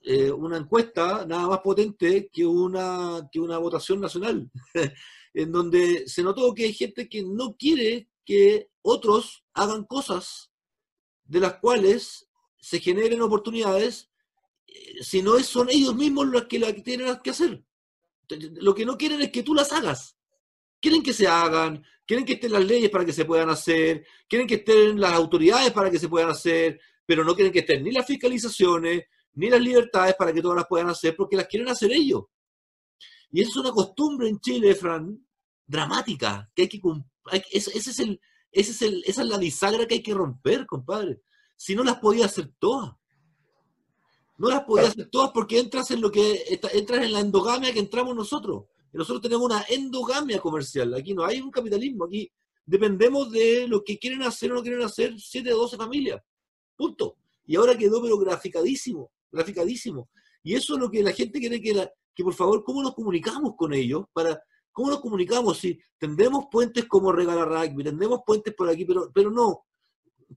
B: Eh, una encuesta nada más potente que una, que una votación nacional, en donde se notó que hay gente que no quiere que otros hagan cosas de las cuales se generen oportunidades, eh, si no son ellos mismos los que tienen que hacer. Lo que no quieren es que tú las hagas quieren que se hagan, quieren que estén las leyes para que se puedan hacer, quieren que estén las autoridades para que se puedan hacer, pero no quieren que estén ni las fiscalizaciones, ni las libertades para que todas las puedan hacer, porque las quieren hacer ellos. Y eso es una costumbre en Chile, Fran, dramática, que hay que ese, es el, ese es el, esa es la bisagra que hay que romper, compadre. Si no las podía hacer todas. No las podías hacer todas porque entras en lo que entras en la endogamia que entramos nosotros. Nosotros tenemos una endogamia comercial. Aquí no hay un capitalismo. Aquí dependemos de lo que quieren hacer o no quieren hacer 7 o 12 familias. Punto. Y ahora quedó pero graficadísimo, graficadísimo. Y eso es lo que la gente quiere que, que por favor, ¿cómo nos comunicamos con ellos? Para, ¿Cómo nos comunicamos? Si tendremos puentes como Regalar Rugby, tendremos puentes por aquí, pero, pero no.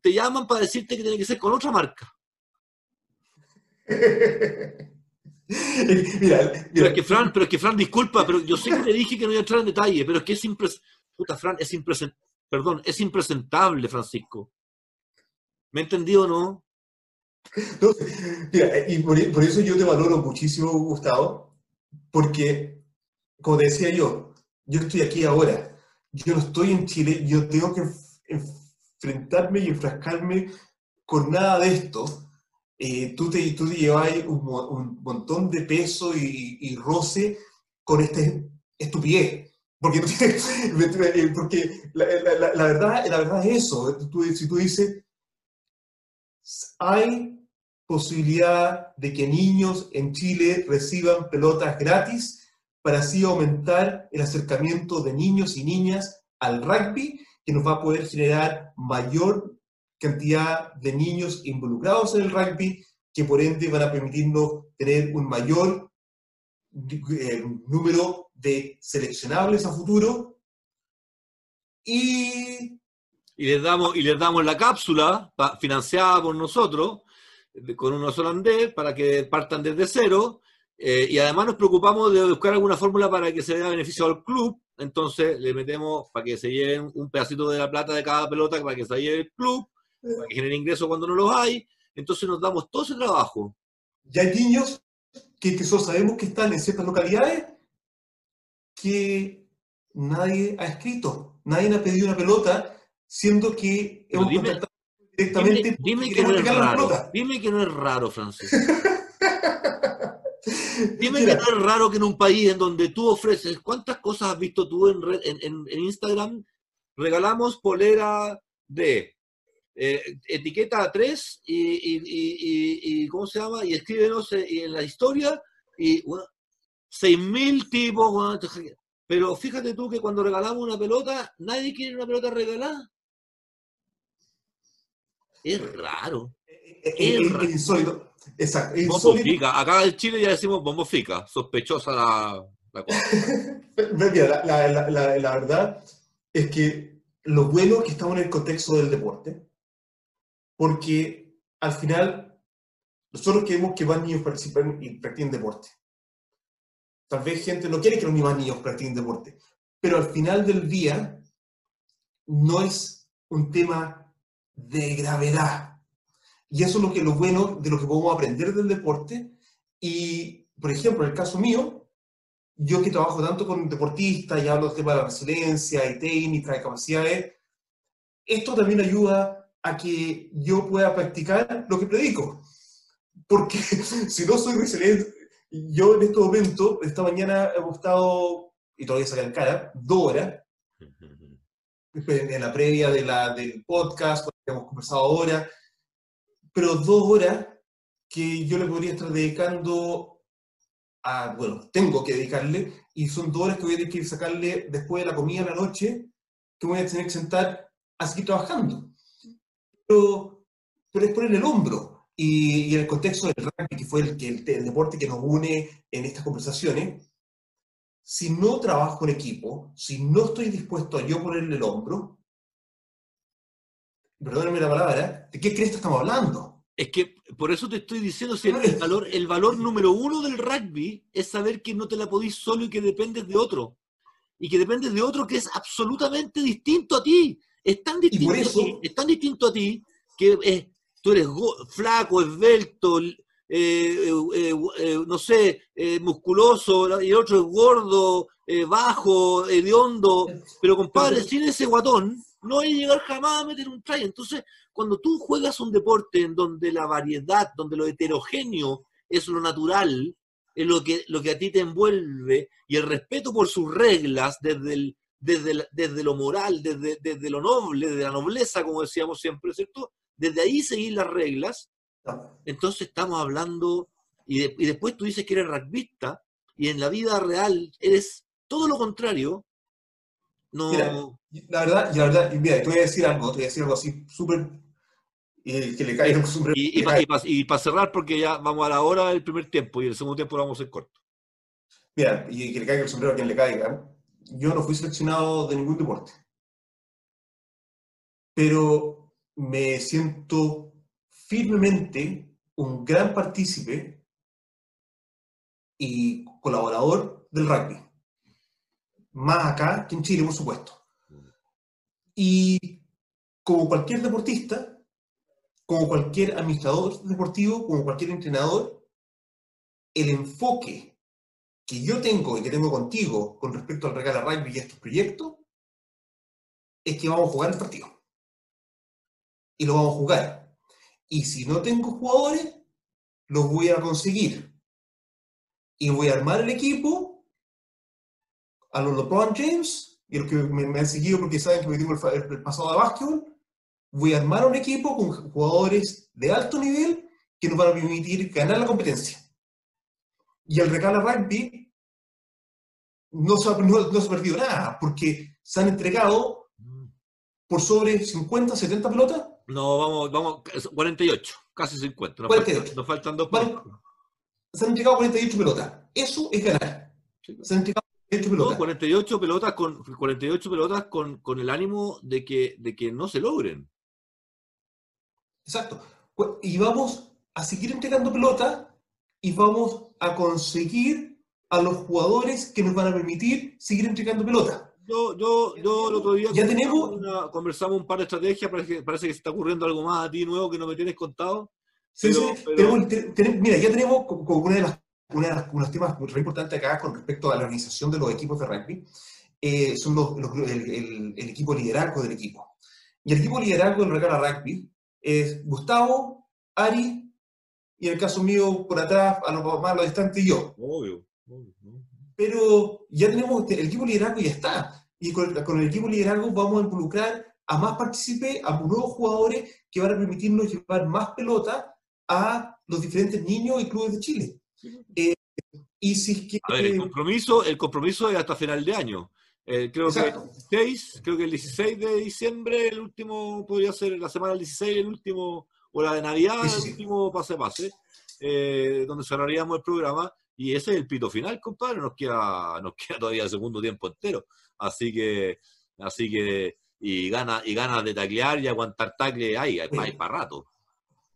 B: Te llaman para decirte que tiene que ser con otra marca.
C: mira,
B: Pero es que Fran, pero es que Fran, disculpa, pero yo sé que te dije que no iba a entrar en detalle, pero es que es impresentable. Puta, Fran, es impresentable. Perdón, es impresentable, Francisco. ¿Me he entendido o no?
C: mira, y por, por, eso yo te valoro muchísimo, Gustavo, porque, como decía yo, yo estoy aquí ahora. Yo no estoy en Chile, yo tengo que enfrentarme y enfrascarme con nada de esto eh, tú, te, tú llevas un, un, montón de peso y, y, roce con esta estupidez. Porque, eh, porque la, la, la, verdad, la verdad es eso. Tú, si tú dices, hay posibilidad de que niños en Chile reciban pelotas gratis para así aumentar el acercamiento de niños y niñas al rugby, que nos va a poder generar mayor cantidad de niños involucrados en el rugby, que por ende van a permitirnos tener un mayor eh, número de seleccionables a futuro. Y...
B: Y les damos, y les damos la cápsula financiada por nosotros, con unos holandés, para que partan desde cero. Eh, y además nos preocupamos de buscar alguna fórmula para que se dé beneficio al club. Entonces le metemos para que se lleven un pedacito de la plata de cada pelota para que se lleve el club para que genere ingresos cuando no los hay. Entonces nos damos todo ese trabajo.
C: Y hay niños que, que solo sabemos que están en ciertas localidades que nadie ha escrito, nadie ha pedido una pelota, siendo que hemos
B: dime,
C: directamente.
B: Dime, dime que no es raro. Dime que no es raro, Francisco. Dime Mira. que no es raro que en un país en donde tú ofreces, ¿cuántas cosas has visto tú en, en, en, en Instagram? Regalamos polera de eh, etiqueta a tres y, y, y, y, ¿cómo se llama? Y escríbenos en la historia y bueno, 6.000 tipos. Bueno, pero fíjate tú que cuando regalamos una pelota, nadie quiere una pelota regalada. Es raro.
C: Es, es, es insólito. Exacto. Es
B: bombo fica. Acá en Chile ya decimos bombo fica. Sospechosa la, la cosa.
C: la, la, la, la verdad es que lo bueno es que estamos en el contexto del deporte porque al final nosotros queremos que más niños participen y practiquen deporte. Tal vez gente no quiere que los más niños practiquen deporte, pero al final del día no es un tema de gravedad. Y eso es lo que lo bueno de lo que podemos aprender del deporte. Y, por ejemplo, en el caso mío, yo que trabajo tanto con deportistas y hablo del tema de la resiliencia y técnica y capacidades, esto también ayuda a que yo pueda practicar lo que predico. Porque si no soy resiliente, yo en este momento, esta mañana hemos estado, y todavía en cara, dos horas, en la previa de la, del podcast, hemos conversado ahora, pero dos horas que yo le podría estar dedicando a, bueno, tengo que dedicarle, y son dos horas que voy a tener que sacarle después de la comida en la noche, que voy a tener que sentar a seguir trabajando pero, pero es poner el hombro. Y, y, en el contexto del rugby, que fue el, el, el, deporte que nos une en estas conversaciones, si no trabajo en equipo, si no estoy dispuesto a yo ponerle el hombro, perdóname la palabra, ¿de qué crees que estamos hablando?
B: Es que por eso te estoy diciendo, si el, el, valor, el valor número uno del rugby es saber que no te la podís solo y que dependes de otro. Y que dependes de otro que es absolutamente distinto a ti. Es tan distinto,
C: eso,
B: a, ti, es tan distinto a ti que es, tú eres flaco, esbelto, eh, eh, eh, no sé, musculoso, y el otro es gordo, bajo, hediondo, pero compadre, sin ese guatón, no hay llegar jamás a meter un try. Entonces, cuando tú juegas un deporte en donde la variedad, donde lo heterogéneo es lo natural, es lo que, lo que a ti te envuelve, y el respeto por sus reglas, desde el, desde, desde lo moral, desde, desde lo noble, desde la nobleza, como decíamos siempre, ¿cierto? Desde ahí seguir las reglas. Entonces estamos hablando y, y después tú dices que eres rugbyista y en la vida real eres todo lo contrario, no...
C: Mira, la verdad, la verdad, mira, te voy a decir algo, te voy a decir algo así súper y que le caiga sombrero.
B: Y, y para cerrar, porque ya vamos a la hora del primer tiempo y el segundo tiempo lo vamos a hacer corto.
C: Mira, y que le caiga el sombrero a quien le caiga. Yo no fui seleccionado de ningún deporte. Pero me siento firmemente un gran partícipe y colaborador del rugby. Más acá que en Chile, por supuesto. Y como cualquier deportista, como cualquier administrador deportivo, como cualquier entrenador, el enfoque que yo tengo y que tengo contigo con respecto al regalo rugby y a estos proyectos es que vamos a jugar el partido. Y lo vamos a jugar. Y si no tengo jugadores, los voy a conseguir. Y voy a armar el equipo a los LeBron James, y los que me, han seguido porque saben que me digo el, pasado de básquetbol, voy a armar un equipo con jugadores de alto nivel que nos van a permitir ganar la competencia. Y el regalo rugby no se, ha, no, se ha perdido nada, porque se han entregado por sobre 50, 70 pelotas.
B: No, vamos, vamos, 48, casi 50.
C: Nos 48.
B: nos faltan dos
C: Se han entregado 48 pelotas. Eso es ganar. Se han entregado 48 pelotas.
B: No, 48 pelotas, con, 48 pelotas con, con el ánimo de que, de que no se logren.
C: Exacto. Y vamos a seguir entregando pelota y vamos a conseguir a los jugadores que nos van a permitir seguir entregando pelota.
B: Yo, yo, yo el otro día
C: ya tenemos
B: conversamos un par de estrategias, parece que, parece que se está ocurriendo algo más a ti nuevo que no me tienes contado.
C: Sí, sí. mira, ya tenemos como una de las, una de las unos temas muy importantes acá con respecto a la organización de los equipos de rugby, eh, son los, el, el, equipo liderazgo del equipo. Y el equipo liderazgo del Regala Rugby es Gustavo, Ari, y en el caso mío, por atrás, a lo más a lo distante, yo.
B: Obvio,
C: Pero ya tenemos, el equipo liderazgo ya está. Y con, el equipo liderazgo vamos a involucrar a más partícipes, a nuevos jugadores que van a permitirnos llevar más pelota a los diferentes niños y clubes de Chile. Eh, y si que,
B: a ver, el compromiso, el compromiso es hasta final de año. Eh, creo, que el creo que el 16 de diciembre, el último, podría ser la semana del 16, el último, o la de Navidad, el último pase-pase, eh, donde cerraríamos el programa. Y ese es el pito final, compadre. Nos queda, nos queda todavía el segundo tiempo entero. Así que, así que, y ganas y ganas de taclear y aguantar tacle hay, hay, para rato.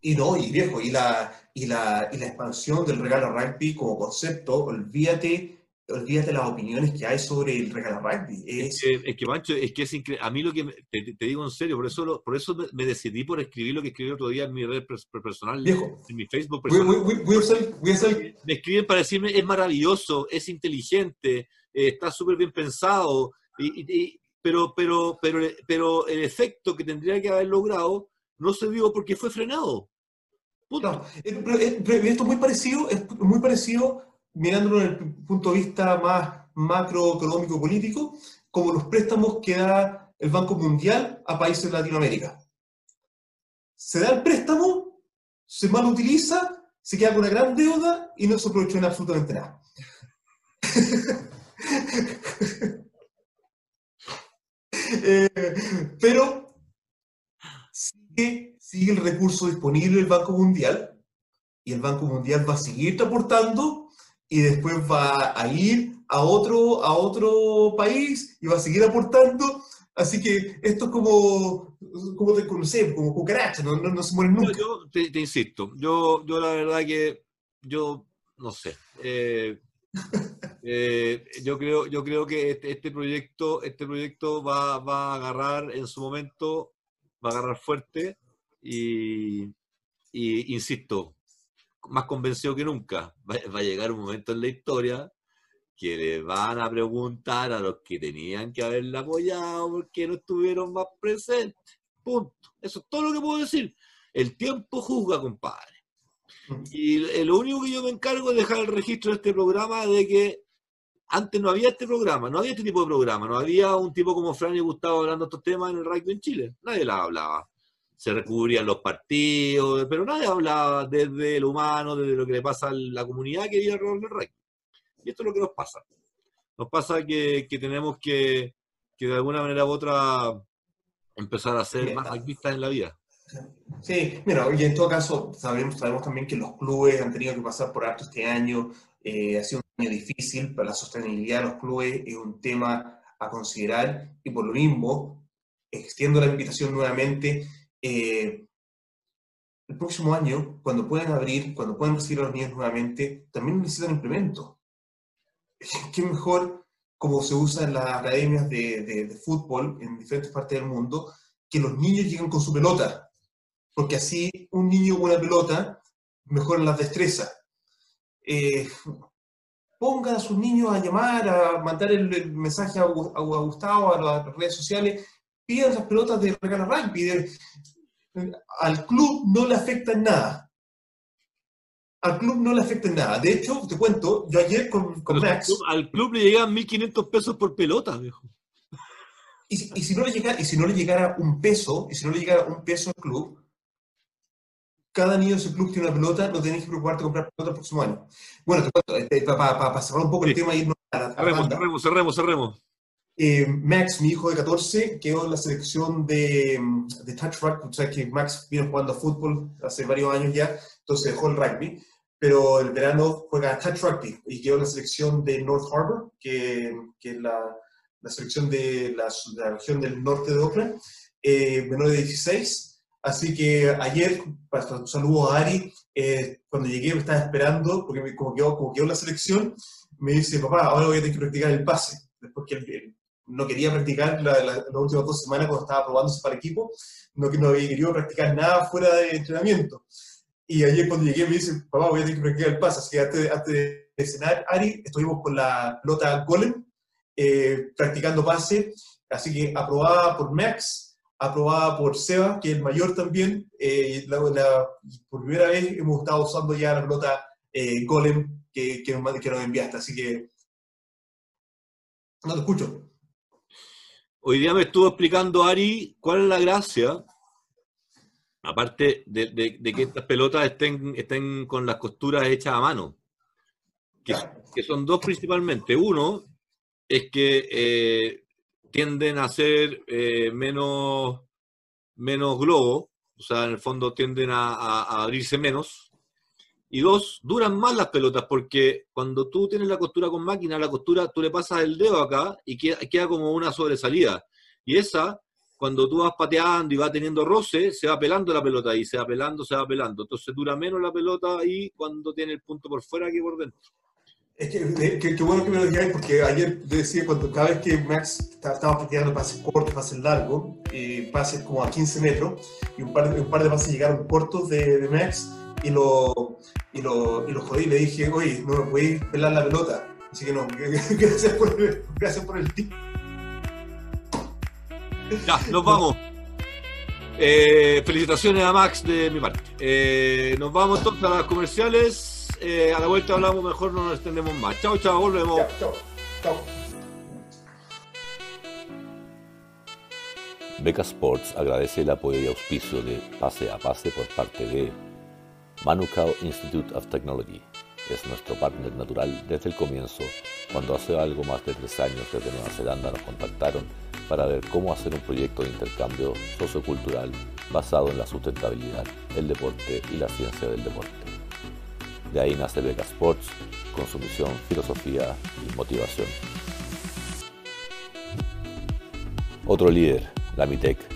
C: Y no, y viejo, y la, y la, y la expansión del regalo rugby como concepto, olvídate olvídate las opiniones que hay sobre el regalo rugby.
B: Es, que, es que, Mancho, es que es increíble. A mí lo que, te, digo en serio, por eso, por eso me, decidí por escribir lo que escribí otro día en mi red personal,
C: Viejo,
B: en mi Facebook personal.
C: Voy a hacer...
B: Me escriben para decirme, es maravilloso, es inteligente, eh, está súper bien pensado, y, pero, pero, pero, pero el efecto que tendría que haber logrado no se vio porque fue frenado.
C: Claro, esto es muy parecido, es muy parecido mirándolo en el punto de vista más macroeconómico político, como los préstamos que da el Banco Mundial a países de Latinoamérica. Se da el préstamo, se mal utiliza, se queda con una gran deuda y no se aprovecha en absolutamente nada. Eh, pero sigue, sigue el recurso disponible del Banco Mundial y el Banco Mundial va a seguir aportando y después va a ir a otro, a otro país y va a seguir aportando. Así que esto es como, como te como cucaracha, no, no, se mueren nunca.
B: Yo, te, insisto, yo, yo la verdad que yo no sé. Eh, eh, yo creo, yo creo que este, este, proyecto, este proyecto va, va, a agarrar en su momento, va a agarrar fuerte y, y insisto, más convencido que nunca. Va, a llegar un momento en la historia que le van a preguntar a los que tenían que haberla apoyado porque no estuvieron más presentes. Punto. Eso es todo lo que puedo decir. El tiempo juzga, compadre. Y lo único que yo me encargo es dejar el registro de este programa de que antes no había este programa, no había este tipo de programa, no había un tipo como Fran y Gustavo hablando de estos temas en el rugby en Chile. Nadie la hablaba. Se recubrían los partidos, pero nadie hablaba desde lo humano, desde lo que le pasa a la comunidad que vive alrededor del rugby. Y esto es lo que nos pasa. Nos pasa que, tenemos que, que, de alguna manera u otra empezar a ser más activistas en la vida.
C: Sí, mira, y en todo caso sabemos, sabemos también que los clubes han tenido que pasar por alto este año, eh, ha sido un año difícil, para la sostenibilidad de los clubes es un tema a considerar y por lo mismo extiendo la invitación nuevamente. Eh, el próximo año, cuando puedan abrir, cuando puedan recibir a los niños nuevamente, también necesitan implementos. ¿Qué mejor, como se usa en las academias de, de, fútbol en diferentes partes del mundo, que los niños lleguen con su pelota? Porque así un niño con una pelota mejora las destrezas. Eh, pongan a sus niños a llamar, a mandar el, mensaje a, a, Gustavo, a las redes sociales, pidan las pelotas de regalo rugby. Al club no le afecta en nada al club no le afecta en nada. De hecho, te cuento, yo ayer con, con Max...
B: Al club le llegan 1.500 pesos por pelota, viejo.
C: Y, y, si no le llegara, y si no le llegara un peso, y si no le llegara un peso al club, cada niño de ese club tiene una pelota, no tenés que preocuparte de comprar pelota el próximo año. Bueno, te cuento, eh, para cerrar un poco el tema y irnos
B: a la cerremos, cerremos, cerremos, cerremos.
C: Eh, Max, mi hijo de 14, quedó en la selección de, de touch rugby. O sea que Max vino jugando a fútbol hace varios años ya, entonces dejó el rugby pero el verano juega touch rugby y quedó en la selección de North Harbor, que, que es la, la selección de la, la, región del norte de Oakland, eh, menor de 16. Así que ayer, un saludo a Ari, eh, cuando llegué me estaba esperando, porque me, como, quedó, como quedó la selección, me dice, papá, ahora voy a tener que practicar el pase. Después que él, no quería practicar la, las últimas dos semanas cuando estaba probándose para equipo, no, no había querido practicar nada fuera de entrenamiento. Y ayer cuando llegué me dice, papá, voy a tener que practicar el paso. Así que antes, de cenar, Ari, estuvimos con la pelota Golem, eh, practicando pase. Así que aprobada por Max, aprobada por Seba, que es el mayor también. Eh, por primera vez hemos estado usando ya la pelota eh, Golem que, que, que nos enviaste. Así que no te escucho.
B: Hoy día me estuvo explicando Ari cuál es la gracia aparte de, que estas pelotas estén, estén con las costuras hechas a mano, que, son dos principalmente. Uno es que eh, tienden a ser eh, menos, menos globo, o sea, en el fondo tienden a, abrirse menos. Y dos, duran más las pelotas porque cuando tú tienes la costura con máquina, la costura, tú le pasas el dedo acá y queda, queda como una sobresalida. Y esa cuando tú vas pateando y vas teniendo roce, se va pelando la pelota ahí, se va pelando, se va pelando. Entonces dura menos la pelota ahí cuando tiene el punto por fuera que por dentro.
C: Es que, qué bueno que me lo digáis, porque ayer decía, cuando cada vez que Max estaba pateando pases cortos, pases largos, y pases como a 15 metros, y un par de, un par de pases llegaron cortos de, de Max, y lo, y, lo, y lo jodí, le dije, oye, no me podéis pelar la pelota. Así que no, gracias por, gracias por el tip.
B: Ya, nos vamos. Eh, felicitaciones a Max de mi parte. Eh, nos vamos entonces a las comerciales. Eh, a la vuelta hablamos mejor, no nos extendemos más. Chao, chao, volvemos. chao, chao.
A: Beca Sports agradece el apoyo y auspicio de Pase a Pase por parte de Manukau Institute of Technology. Es nuestro partner natural desde el comienzo, cuando hace algo más de tres años desde Nueva Zelanda nos contactaron para ver cómo hacer un proyecto de intercambio sociocultural basado en la sustentabilidad, el deporte y la ciencia del deporte. De ahí nace Beca Sports con su misión, filosofía y motivación. Otro líder, la MITEC,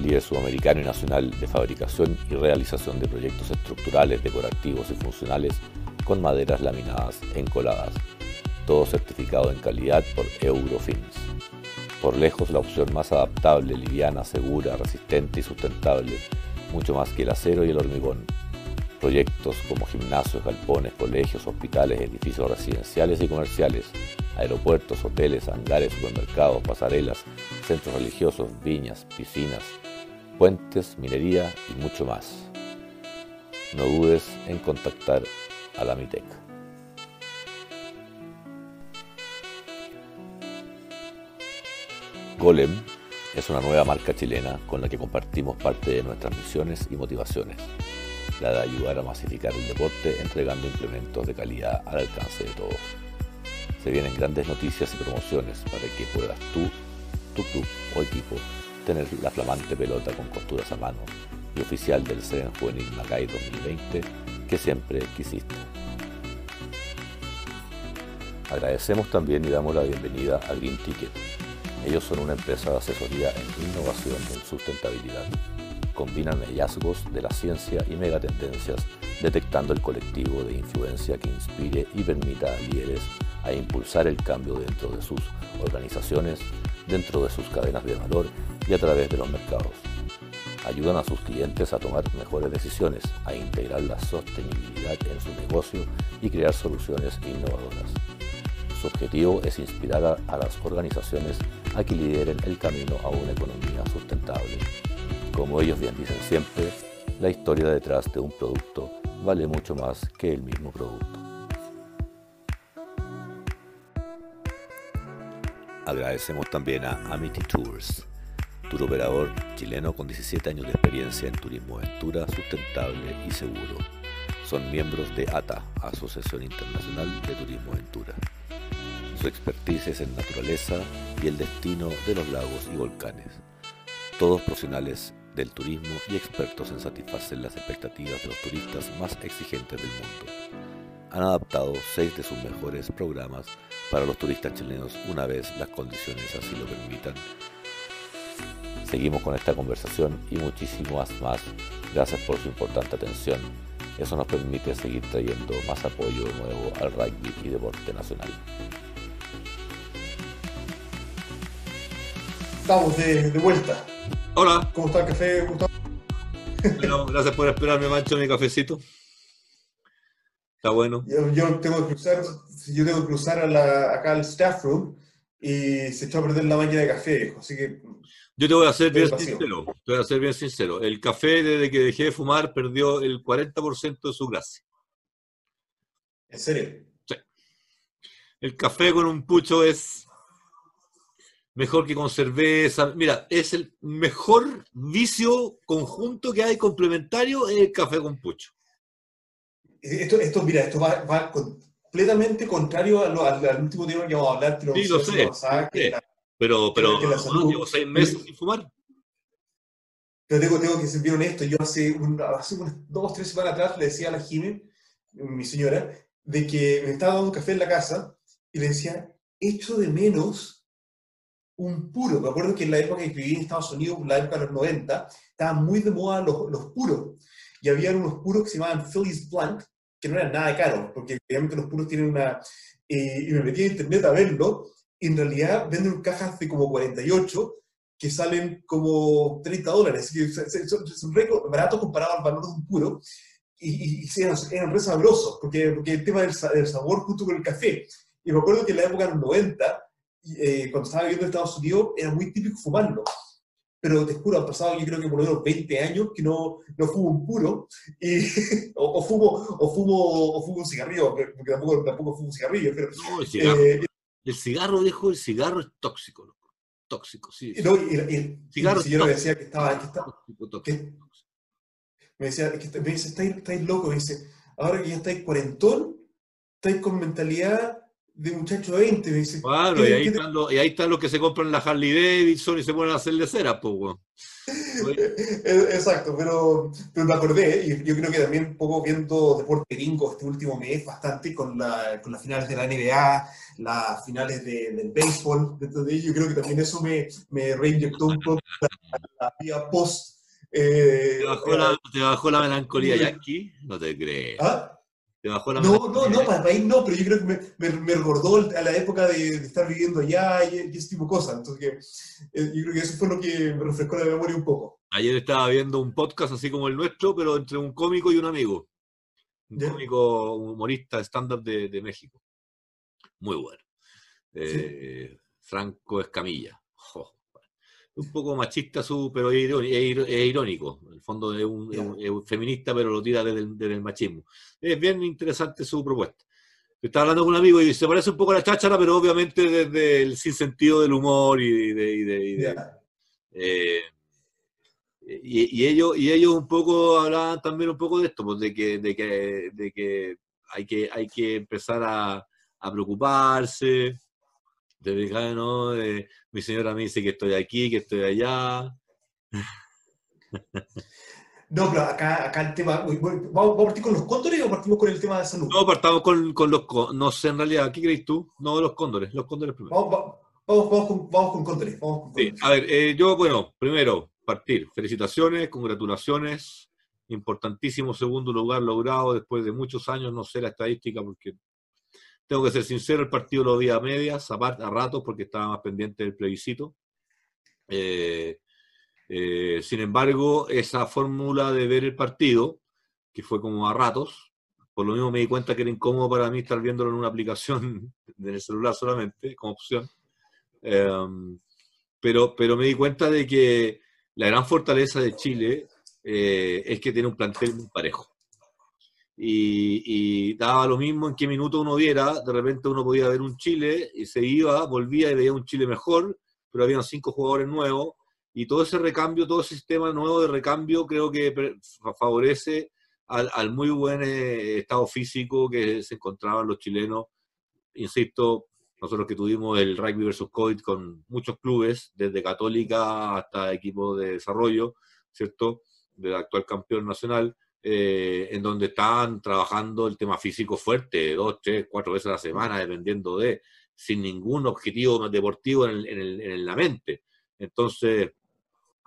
A: líder sudamericano y nacional de fabricación y realización de proyectos estructurales, decorativos y funcionales con maderas laminadas encoladas, todo certificado en calidad por Eurofins por lejos la opción más adaptable, liviana, segura, resistente y sustentable, mucho más que el acero y el hormigón. Proyectos como gimnasios, galpones, colegios, hospitales, edificios residenciales y comerciales, aeropuertos, hoteles, hangares, supermercados, pasarelas, centros religiosos, viñas, piscinas, puentes, minería y mucho más. No dudes en contactar a la MITEC. Golem es una nueva marca chilena con la que compartimos parte de nuestras misiones y motivaciones, la de ayudar a masificar el deporte entregando implementos de calidad al alcance de todos. Se vienen grandes noticias y promociones para que puedas tú, tu club o equipo tener la flamante pelota con costuras a mano y oficial del CEN Juvenil Macay 2020 que siempre quisiste. Agradecemos también y damos la bienvenida a Green Ticket. Ellos son una empresa de asesoría en innovación y sustentabilidad. Combinan hallazgos de la ciencia y megatendencias, detectando el colectivo de influencia que inspire y permita a líderes a impulsar el cambio dentro de sus organizaciones, dentro de sus cadenas de valor y a través de los mercados. Ayudan a sus clientes a tomar mejores decisiones, a integrar la sostenibilidad en su negocio y crear soluciones innovadoras. Su objetivo es inspirar a, las organizaciones a que lideren el camino a una economía sustentable. Como ellos bien dicen siempre, la historia detrás de un producto vale mucho más que el mismo producto. Agradecemos también a Amity Tours, tour operador chileno con 17 años de experiencia en turismo aventura sustentable y seguro. Son miembros de ATA, Asociación Internacional de Turismo Aventura. Su expertise es en naturaleza y el destino de los lagos y volcanes. Todos profesionales del turismo y expertos en satisfacer las expectativas de los turistas más exigentes del mundo. Han adaptado seis de sus mejores programas para los turistas chilenos una vez las condiciones así lo permitan. Seguimos con esta conversación y muchísimas más. Gracias por su importante atención. Eso nos permite seguir trayendo más apoyo nuevo al rugby y deporte nacional.
C: Estamos de, vuelta.
B: Hola.
C: ¿Cómo está el café, Gustavo?
B: gracias por esperarme, Mancho, mi cafecito. Está bueno.
C: Yo, tengo que cruzar, yo tengo que cruzar acá al staff room y se echó a perder la máquina de café, así que...
B: Yo te voy a ser bien sincero, te voy a ser bien sincero. El café, desde que dejé de fumar, perdió el 40% de su gracia.
C: ¿En serio?
B: Sí. El café con un pucho es mejor que con cerveza. Mira, es el mejor vicio conjunto que hay complementario es el café con pucho.
C: Esto, esto mira, esto va, completamente contrario al, último tema que vamos a hablar.
B: sí, lo sé. pero, pero llevo seis meses sin fumar.
C: Pero tengo, tengo que ser bien honesto. Yo hace, hace unas dos, tres semanas atrás le decía a la Jimmy, mi señora, de que me estaba dando un café en la casa y le decía, echo de menos un puro. Me acuerdo que en la época que viví en Estados Unidos, la época de los 90, estaban muy de moda los, los puros. Y había unos puros que se llamaban Phillies Blunt, que no eran nada caros, porque obviamente los puros tienen una... Eh, y me metí en internet a verlo, y en realidad venden cajas de como 48 que salen como 30 dólares. Son, re baratos comparado al valor de un puro. Y, y, eran, eran, re sabrosos, porque, porque el tema del, del, sabor junto con el café. Y me acuerdo que en la época de los 90 eh, cuando estaba viviendo en Estados Unidos, era muy típico fumarlo. Pero te juro, han pasado yo creo que por lo menos 20 años que no, no fumo un puro, y, o, fumo, o, fumo, o fumo un cigarrillo, porque tampoco, tampoco fumo un cigarrillo. Pero,
B: no, el cigarro, eh, el cigarro, viejo, el cigarro es tóxico, loco. Tóxico, sí.
C: No, y, el cigarro y me decía que estaba, que estaba que, me decía, que, me dice, estáis, estáis loco, me dice, ahora que ya estáis cuarentón, estáis con mentalidad de muchacho 20, me dice.
B: Claro, y ahí, están los, y ahí están los que se compran la Harley Davidson y se ponen a hacerle cera, pues,
C: Exacto, pero, pero, me acordé, y yo creo que también un poco viendo deporte gringo este último mes, bastante con, la, con las finales de la NBA, las finales de, del béisbol, de, yo creo que también eso me, me reinyectó un poco la, vía post.
B: Eh, ¿Te, bajó la, ¿Te, bajó la, melancolía, Jackie? No te crees.
C: ¿Ah? No, no, no, para el país no, pero yo creo que me, me, me recordó a la época de, estar viviendo allá y, ese tipo de cosas. Entonces, eh, yo creo que eso fue lo que me refrescó la memoria un poco.
B: Ayer estaba viendo un podcast así como el nuestro, pero entre un cómico y un amigo. Un cómico humorista estándar de, de, México. Muy bueno. Eh, Franco Escamilla un poco machista, su, pero es irónico, En el fondo es un, feminista, pero lo tira desde el, machismo. Es bien interesante su propuesta. Estaba hablando con un amigo y se parece un poco a la cháchara, pero obviamente desde el sinsentido del humor y de, Eh, y, ellos, y ellos un poco hablaban también un poco de esto, pues de que, de que, de que, hay, que hay que empezar a, a preocuparse, de, ¿no? Mi señora me dice que estoy aquí, que estoy allá.
C: No, pero acá, acá el tema. ¿Vamos a partir con los cóndores o partimos con el tema de salud?
B: No, partamos con, con los. No sé, en realidad, ¿qué crees tú? No, los cóndores, los cóndores primero.
C: Vamos, vamos, vamos, con, vamos con cóndores. Vamos con
B: Sí, a ver, eh, yo, bueno, primero, partir. Felicitaciones, congratulaciones. Importantísimo segundo lugar logrado después de muchos años, no sé la estadística porque tengo que ser sincero, el partido lo vi a medias, a, ratos, porque estaba más pendiente del plebiscito. Eh, eh, sin embargo, esa fórmula de ver el partido, que fue como a ratos, por lo mismo me di cuenta que era incómodo para mí estar viéndolo en una aplicación en el celular solamente, como opción. Em, pero, pero me di cuenta de que la gran fortaleza de Chile eh, es que tiene un plantel muy parejo. Y, y, daba lo mismo en qué minuto uno viera, de repente uno podía ver un Chile y se iba, volvía y veía un Chile mejor, pero habían cinco jugadores nuevos y todo ese recambio, todo ese sistema nuevo de recambio creo que favorece al, muy buen eh, estado físico que se encontraban los chilenos. Insisto, nosotros que tuvimos el rugby versus COVID con muchos clubes, desde Católica hasta equipos de desarrollo, ¿cierto? Del actual campeón nacional, eh, en donde estaban trabajando el tema físico fuerte, dos, tres, cuatro veces a la semana, dependiendo de, sin ningún objetivo deportivo en, en la mente. Entonces,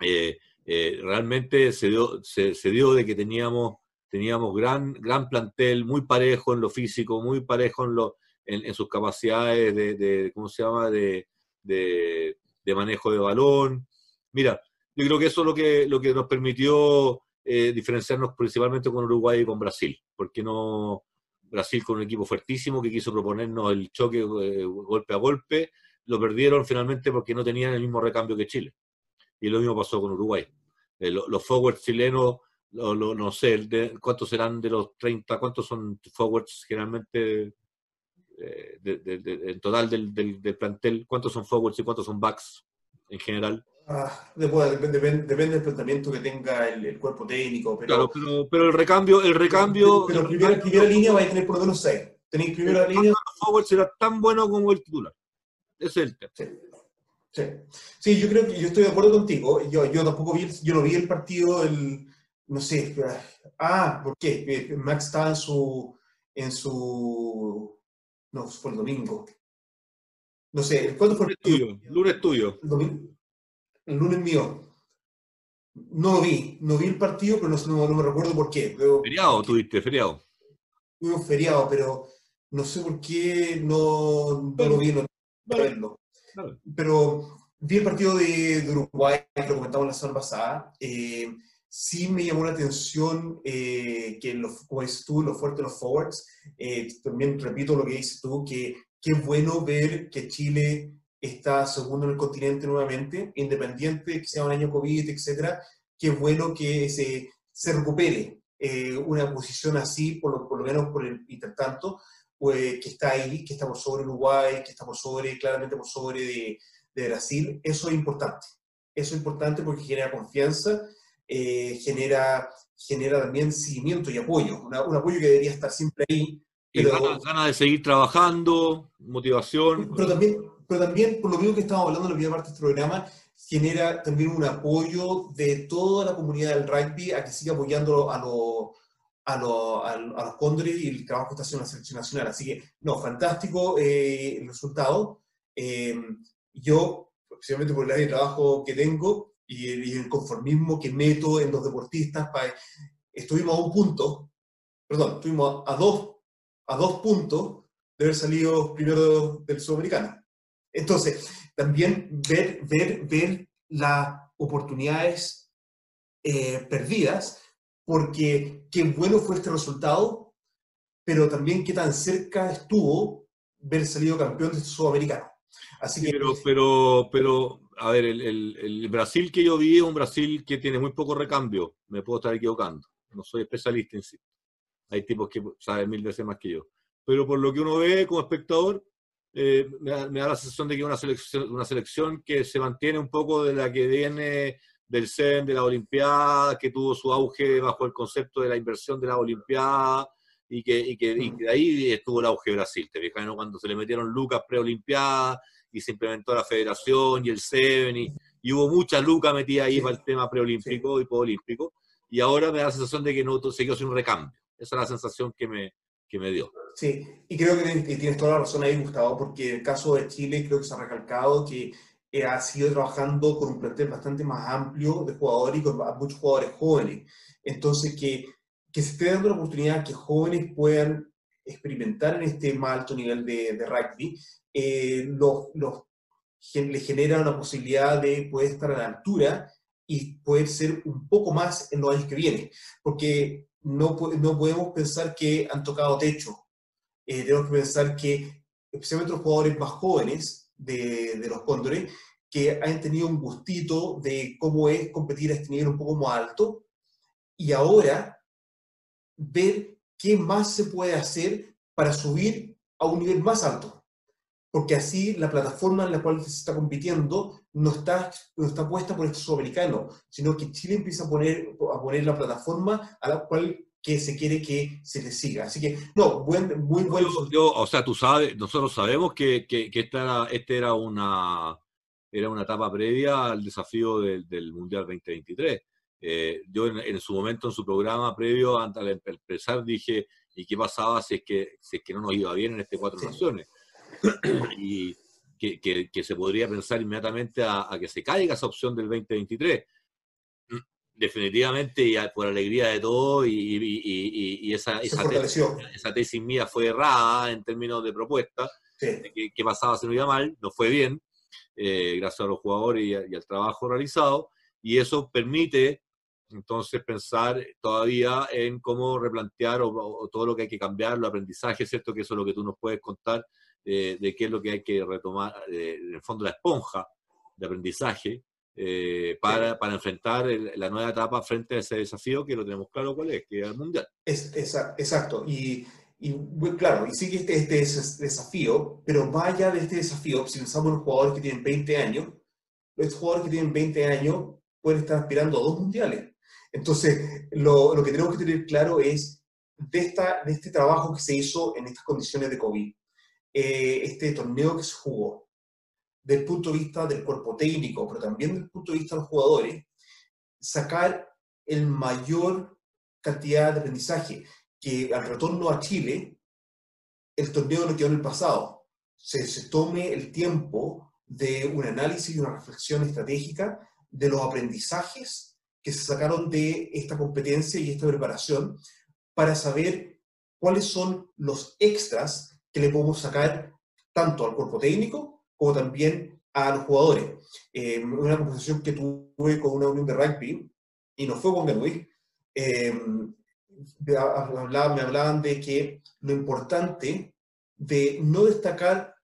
B: eh, eh, realmente se dio, se, dio de que teníamos, teníamos gran, gran plantel, muy parejo en lo físico, muy parejo en, lo, en, sus capacidades de, ¿cómo se llama?, de, de, manejo de balón. Mira, yo creo que eso es lo que, lo que nos permitió eh, diferenciarnos principalmente con Uruguay y con Brasil, porque no Brasil con un equipo fuertísimo que quiso proponernos el choque golpe a golpe, lo perdieron finalmente porque no tenían el mismo recambio que Chile y lo mismo pasó con Uruguay. Eh, los, forwards chilenos, no sé, ¿cuántos serán de los 30? ¿Cuántos son forwards generalmente eh, en total del, del, plantel? ¿Cuántos son forwards y cuántos son backs en general?
C: Ah, depende, depende, del planteamiento que tenga el, cuerpo técnico. Pero,
B: claro, pero, pero, el recambio. El recambio
C: pero, primera, primera, línea va a tener por lo menos 6. Tenéis primera línea.
B: Será tan bueno como el titular. Es el tema.
C: Sí. Sí. sí, yo creo que yo estoy de acuerdo contigo. Yo, yo tampoco vi, yo no vi el partido, el, no sé, ah, ¿por qué? Eh, Max estaba en su, en su, no, fue el domingo. No sé, ¿cuándo fue
B: el tuyo? Lunes tuyo.
C: El, lunes mío. No lo vi, no vi el partido, pero no, no, me recuerdo por qué.
B: feriado tuviste, feriado.
C: Un feriado, pero no sé por qué no, no lo vi, no verlo. Pero vi el partido de, Uruguay, que lo comentamos la semana pasada. Eh, sí me llamó la atención eh, que, los, como dices tú, lo fuerte de los forwards. Eh, también repito lo que dices tú, que qué bueno ver que Chile está segundo en el continente nuevamente, independiente que sea un año COVID, etcétera. Qué bueno que se, se recupere una posición así, por lo, por lo menos por el intertanto, pues, que está ahí, que está por sobre Uruguay, que está por sobre, claramente por sobre de, de Brasil, eso es importante. Eso es importante porque genera confianza, eh, genera, genera también seguimiento y apoyo, un apoyo que debería estar siempre ahí.
B: Pero, y ganas, de seguir trabajando, motivación.
C: Pero también, pero también, por lo mismo que estamos hablando en la primera parte de este programa, genera también un apoyo de toda la comunidad del rugby a que siga apoyando a los a, los cóndores y el trabajo que está haciendo la selección nacional. Así que, no, fantástico eh, el resultado. Eh, yo, especialmente por el área de trabajo que tengo y el, conformismo que meto en los deportistas, estuvimos a un punto, perdón, estuvimos a dos, a dos puntos de haber salido primero del sudamericano. Entonces, también ver, ver, ver las oportunidades eh, perdidas porque qué bueno fue este resultado, pero también qué tan cerca estuvo ver salido campeón de Sudamericano. Así que,
B: pero, pero, pero, a ver, el, Brasil que yo vi es un Brasil que tiene muy poco recambio. Me puedo estar equivocando. No soy especialista en sí. Hay tipos que saben mil veces más que yo. Pero por lo que uno ve como espectador, eh, me, da, la sensación de que es una selección, una selección que se mantiene un poco de la que viene del CEN, de la Olimpiada, que tuvo su auge bajo el concepto de la inversión de la Olimpiada, y que, y que, y de ahí estuvo el auge de Brasil. Te fijas, cuando se le metieron lucas preolimpiadas y se implementó la federación y el CEN, y, y hubo mucha lucas metida ahí para el tema preolímpico y poolímpico, y ahora me da la sensación de que no se quedó sin recambio. Esa es la sensación que me, que me dio.
C: Sí, y creo que tienes toda la razón ahí, Gustavo, porque el caso de Chile creo que se ha recalcado que eh, ha sido trabajando con un plantel bastante más amplio de jugadores y con muchos jugadores jóvenes. Entonces, que, que se esté dando la oportunidad que jóvenes puedan experimentar en este más alto nivel de, de rugby, eh, los, los, le genera una posibilidad de poder estar a la altura y poder ser un poco más en los años que vienen. Porque no, no podemos pensar que han tocado techo. Eh, tenemos que pensar que, especialmente los jugadores más jóvenes de, de los Cóndores, que han tenido un gustito de cómo es competir a este nivel un poco más alto, y ahora ver qué más se puede hacer para subir a un nivel más alto porque así la plataforma en la cual se está compitiendo no está, no está puesta por el sudamericano, sino que Chile empieza a poner, a poner la plataforma a la cual que se quiere que se le siga. Así que, no, buen, muy bueno.
B: Yo, o sea, tú sabes, nosotros sabemos que, que, que esta era, este era una, era una etapa previa al desafío del, del Mundial 2023. Eh, yo en, su momento, en su programa previo, antes de empezar, dije, ¿y qué pasaba si es que, si es que no nos iba bien en este Cuatro Naciones? y que, que, se podría pensar inmediatamente a, que se caiga esa opción del 2023. Definitivamente, y por alegría de todo, y, y, esa, esa tesis, esa, tesis, mía fue errada en términos de propuesta, que, que, pasaba si no iba mal, no fue bien, eh, gracias a los jugadores y, al trabajo realizado, y eso permite entonces pensar todavía en cómo replantear o, todo lo que hay que cambiar, los aprendizajes, ¿cierto? Que eso es lo que tú nos puedes contar de qué es lo que hay que retomar, en el fondo la esponja de aprendizaje eh, para, para, enfrentar la nueva etapa frente a ese desafío que lo tenemos claro cuál es, que es el mundial.
C: Es, exacto, y, y claro, y sigue este, este desafío, pero vaya de este desafío, si pensamos en los jugadores que tienen 20 años, los jugadores que tienen 20 años pueden estar aspirando a dos mundiales. Entonces, lo, lo que tenemos que tener claro es de, esta, de este trabajo que se hizo en estas condiciones de COVID, eh, este torneo que se jugó, del punto de vista del cuerpo técnico, pero también del punto de vista de los jugadores, sacar el mayor cantidad de aprendizaje, que al retorno a Chile, el torneo no quedó en el pasado, se, se tome el tiempo de un análisis y una reflexión estratégica de los aprendizajes que se sacaron de esta competencia y esta preparación para saber cuáles son los extras que le podemos sacar tanto al cuerpo técnico como también a los jugadores. Eh, una conversación que tuve con una unión de rugby, y no fue con Luis, eh, me, hablaban, me hablaban de que lo importante de no destacar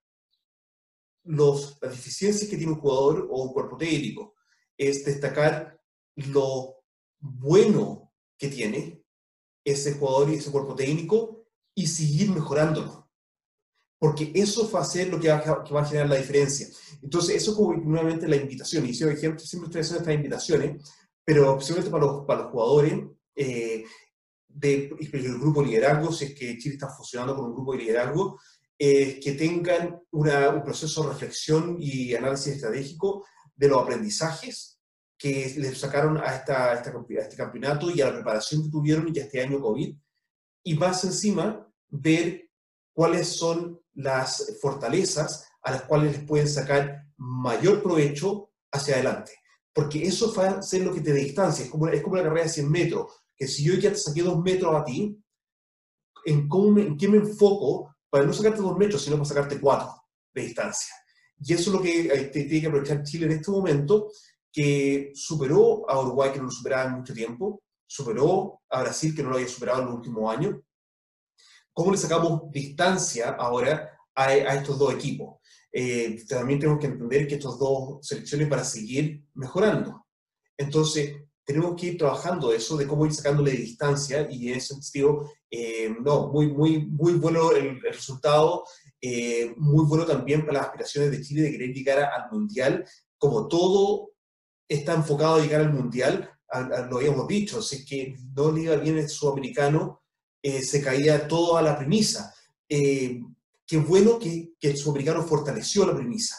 C: las deficiencias que tiene un jugador o un cuerpo técnico, es destacar lo bueno que tiene ese jugador y ese cuerpo técnico y seguir mejorándolo porque eso va a ser lo que va, a generar la diferencia. Entonces, eso es como nuevamente la invitación. Y siempre, siempre estoy haciendo estas invitaciones, pero especialmente para los, para los jugadores eh, del grupo de liderazgo, si es que Chile está funcionando con un grupo de liderazgo, eh, que tengan una, un proceso de reflexión y análisis estratégico de los aprendizajes que les sacaron a, esta, a, este campeonato y a la preparación que tuvieron y a este año COVID. Y más encima, ver cuáles son las fortalezas a las cuales les pueden sacar mayor provecho hacia adelante. Porque eso va a ser lo que te distancia. Es como, es como la carrera de 100 metros, que si yo ya te saqué dos metros a ti, ¿en, cómo ¿en qué me enfoco para no sacarte dos metros, sino para sacarte cuatro de distancia? Y eso es lo que eh, tiene que aprovechar Chile en este momento, que superó a Uruguay, que no lo superaba en mucho tiempo, superó a Brasil, que no lo había superado en los últimos años, ¿Cómo le sacamos distancia ahora a, estos dos equipos? Eh, también tenemos que entender que estos dos selecciones para seguir mejorando. Entonces, tenemos que ir trabajando eso, de cómo ir sacándole distancia, y en ese sentido, eh, no, muy, muy, muy bueno el, resultado, eh, muy bueno también para las aspiraciones de Chile de querer llegar al Mundial, como todo está enfocado a llegar al Mundial, lo habíamos dicho, es que no le iba bien el sudamericano, eh, se caía todo a la premisa. Eh, qué bueno que, que, sudamericano fortaleció la premisa.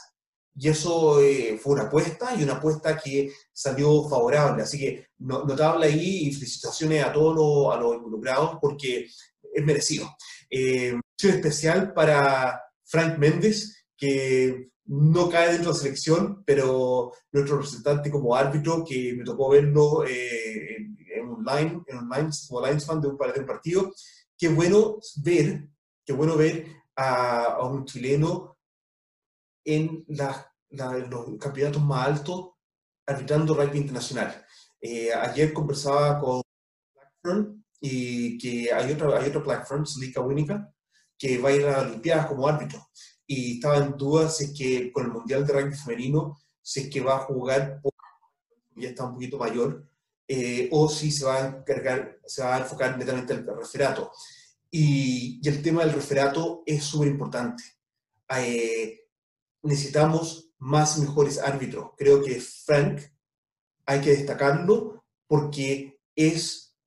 C: Y eso eh, fue una apuesta y una apuesta que salió favorable. Así que notable ahí y felicitaciones a todos los, a los involucrados porque es merecido. Eh, especial para Frank Méndez, que no cae dentro de la selección, pero nuestro representante como árbitro, que me tocó verlo eh, online, en online, como linesman de un, de partido, qué bueno ver, qué bueno ver a, un chileno en los campeonatos más altos arbitrando rugby internacional. Eh, ayer conversaba con Blackburn y que hay otra, hay otra Blackburn, Lika Winica, que va a ir a las Olimpiadas como árbitro. Y estaba en duda si es que con el Mundial de Rugby Femenino, si es que va a jugar, ya está un poquito mayor, eh, o si se va a enfocar netamente en el referato. Y, el tema del referato es súper importante. Eh, necesitamos más mejores árbitros. Creo que Frank hay que destacarlo porque es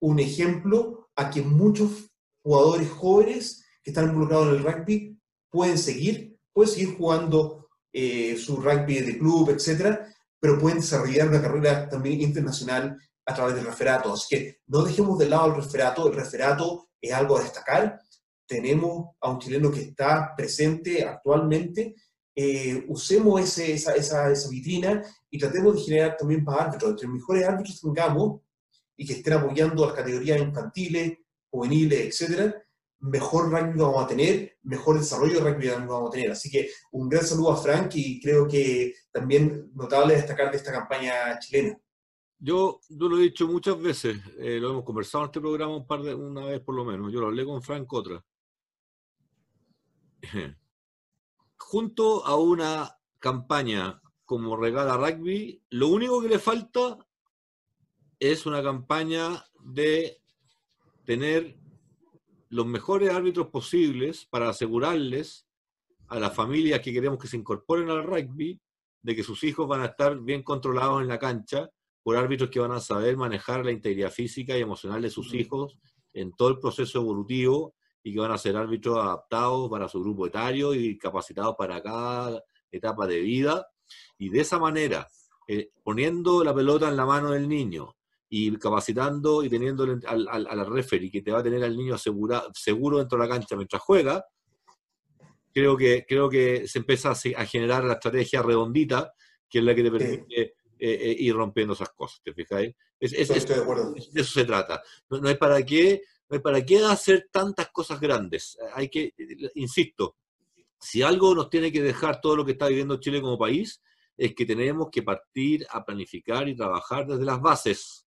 C: un ejemplo a que muchos jugadores jóvenes que están involucrados en el rugby pueden seguir, pueden seguir jugando eh, su rugby de club, etcétera, pero pueden desarrollar una carrera también internacional a través del referato. Así que no dejemos de lado el referato, el referato es algo a destacar. Tenemos a un chileno que está presente actualmente, eh, usemos esa, esa, vitrina y tratemos de generar también para árbitros. Entre mejores árbitros tengamos y que estén apoyando las categorías infantiles, juveniles, etcétera, mejor rugby vamos a tener, mejor desarrollo de rugby vamos a tener. Así que un gran saludo a Frank y creo que también notable destacar de esta campaña chilena.
B: Yo, lo he dicho muchas veces, eh, lo hemos conversado en este programa una vez por lo menos, yo lo hablé con Frank otra. Junto a una campaña como Regala Rugby, lo único que le falta es una campaña de tener los mejores árbitros posibles para asegurarles a las familias que queremos que se incorporen al rugby de que sus hijos van a estar bien controlados en la cancha por árbitros que van a saber manejar la integridad física y emocional de sus hijos en todo el proceso evolutivo y que van a ser árbitros adaptados para su grupo etario y capacitados para cada etapa de vida. Y de esa manera, eh, poniendo la pelota en la mano del niño, y capacitando y teniendo al, al, al referee que te va a tener al niño asegura, seguro dentro de la cancha mientras juega, creo que, creo que se empieza a, generar la estrategia redondita, que es la que te permite eh, eh, ir rompiendo esas cosas, ¿te fijáis? Es, es, de, eso se trata. No, no, para qué, no hay para qué hacer tantas cosas grandes. Hay que, insisto, si algo nos tiene que dejar todo lo que está viviendo Chile como país, es que tenemos que partir a planificar y trabajar desde las bases.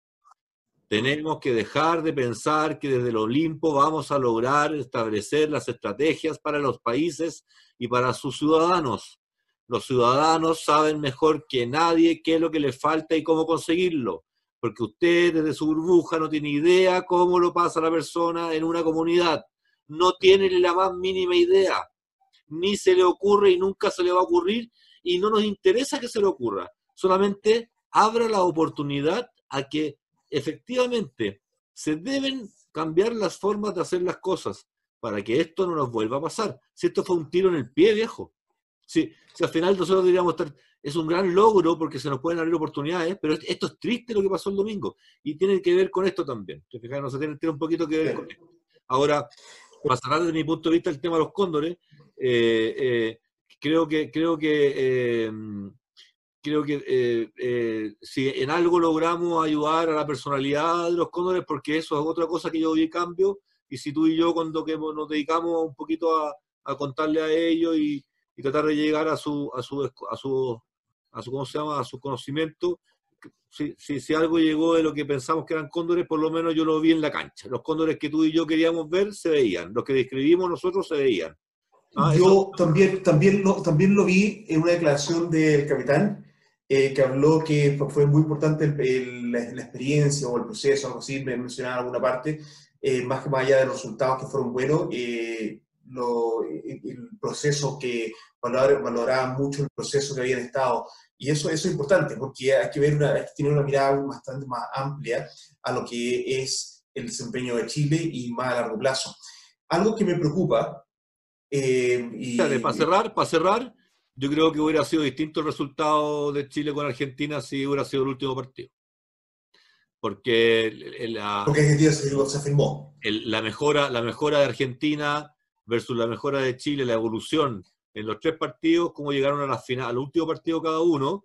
B: Tenemos que dejar de pensar que desde el Olimpo vamos a lograr establecer las estrategias para los países y para sus ciudadanos. Los ciudadanos saben mejor que nadie qué es lo que les falta y cómo conseguirlo, porque usted desde su burbuja no tiene idea cómo lo pasa la persona en una comunidad. No tiene la más mínima idea, ni se le ocurre y nunca se le va a ocurrir y no nos interesa que se le ocurra. Solamente abra la oportunidad a que efectivamente, se deben cambiar las formas de hacer las cosas para que esto no nos vuelva a pasar. Si esto fue un tiro en el pie, viejo. Si, si al final nosotros diríamos estar, es un gran logro porque se nos pueden abrir oportunidades, pero esto es triste lo que pasó el domingo y tiene que ver con esto también. No se tiene, un poquito que ver con esto. Ahora, cerrar desde mi punto de vista el tema de los cóndores, eh, eh, creo que, creo que eh, creo que eh, eh, si en algo logramos ayudar a la personalidad de los cóndores, porque eso es otra cosa que yo vi cambio, y si tú y yo cuando que nos dedicamos un poquito a, contarle a ellos y, tratar de llegar a su, a su, a su, a su, ¿cómo se llama? A su conocimiento, si, si, si, algo llegó de lo que pensamos que eran cóndores, por lo menos yo lo vi en la cancha. Los cóndores que tú y yo queríamos ver se veían, los que describimos nosotros se veían.
C: Ah, yo también, también, lo, también lo vi en una declaración del capitán, eh, que habló que fue muy importante la, experiencia o el proceso, algo así, me mencionaba en alguna parte, eh, más que más allá de los resultados que fueron buenos, eh, el proceso que valoraban mucho el proceso que habían estado. Y eso, eso es importante porque hay que, ver una, hay que tener una mirada bastante más amplia a lo que es el desempeño de Chile y más a largo plazo. Algo que me preocupa.
B: Eh, y, para cerrar, para cerrar, yo creo que hubiera sido distinto el resultado de Chile con Argentina si hubiera sido el último partido. Porque, la,
C: Porque Argentina se, afirmó.
B: la, mejora, la mejora de Argentina versus la mejora de Chile, la evolución en los tres partidos, cómo llegaron a la final, al último partido cada uno,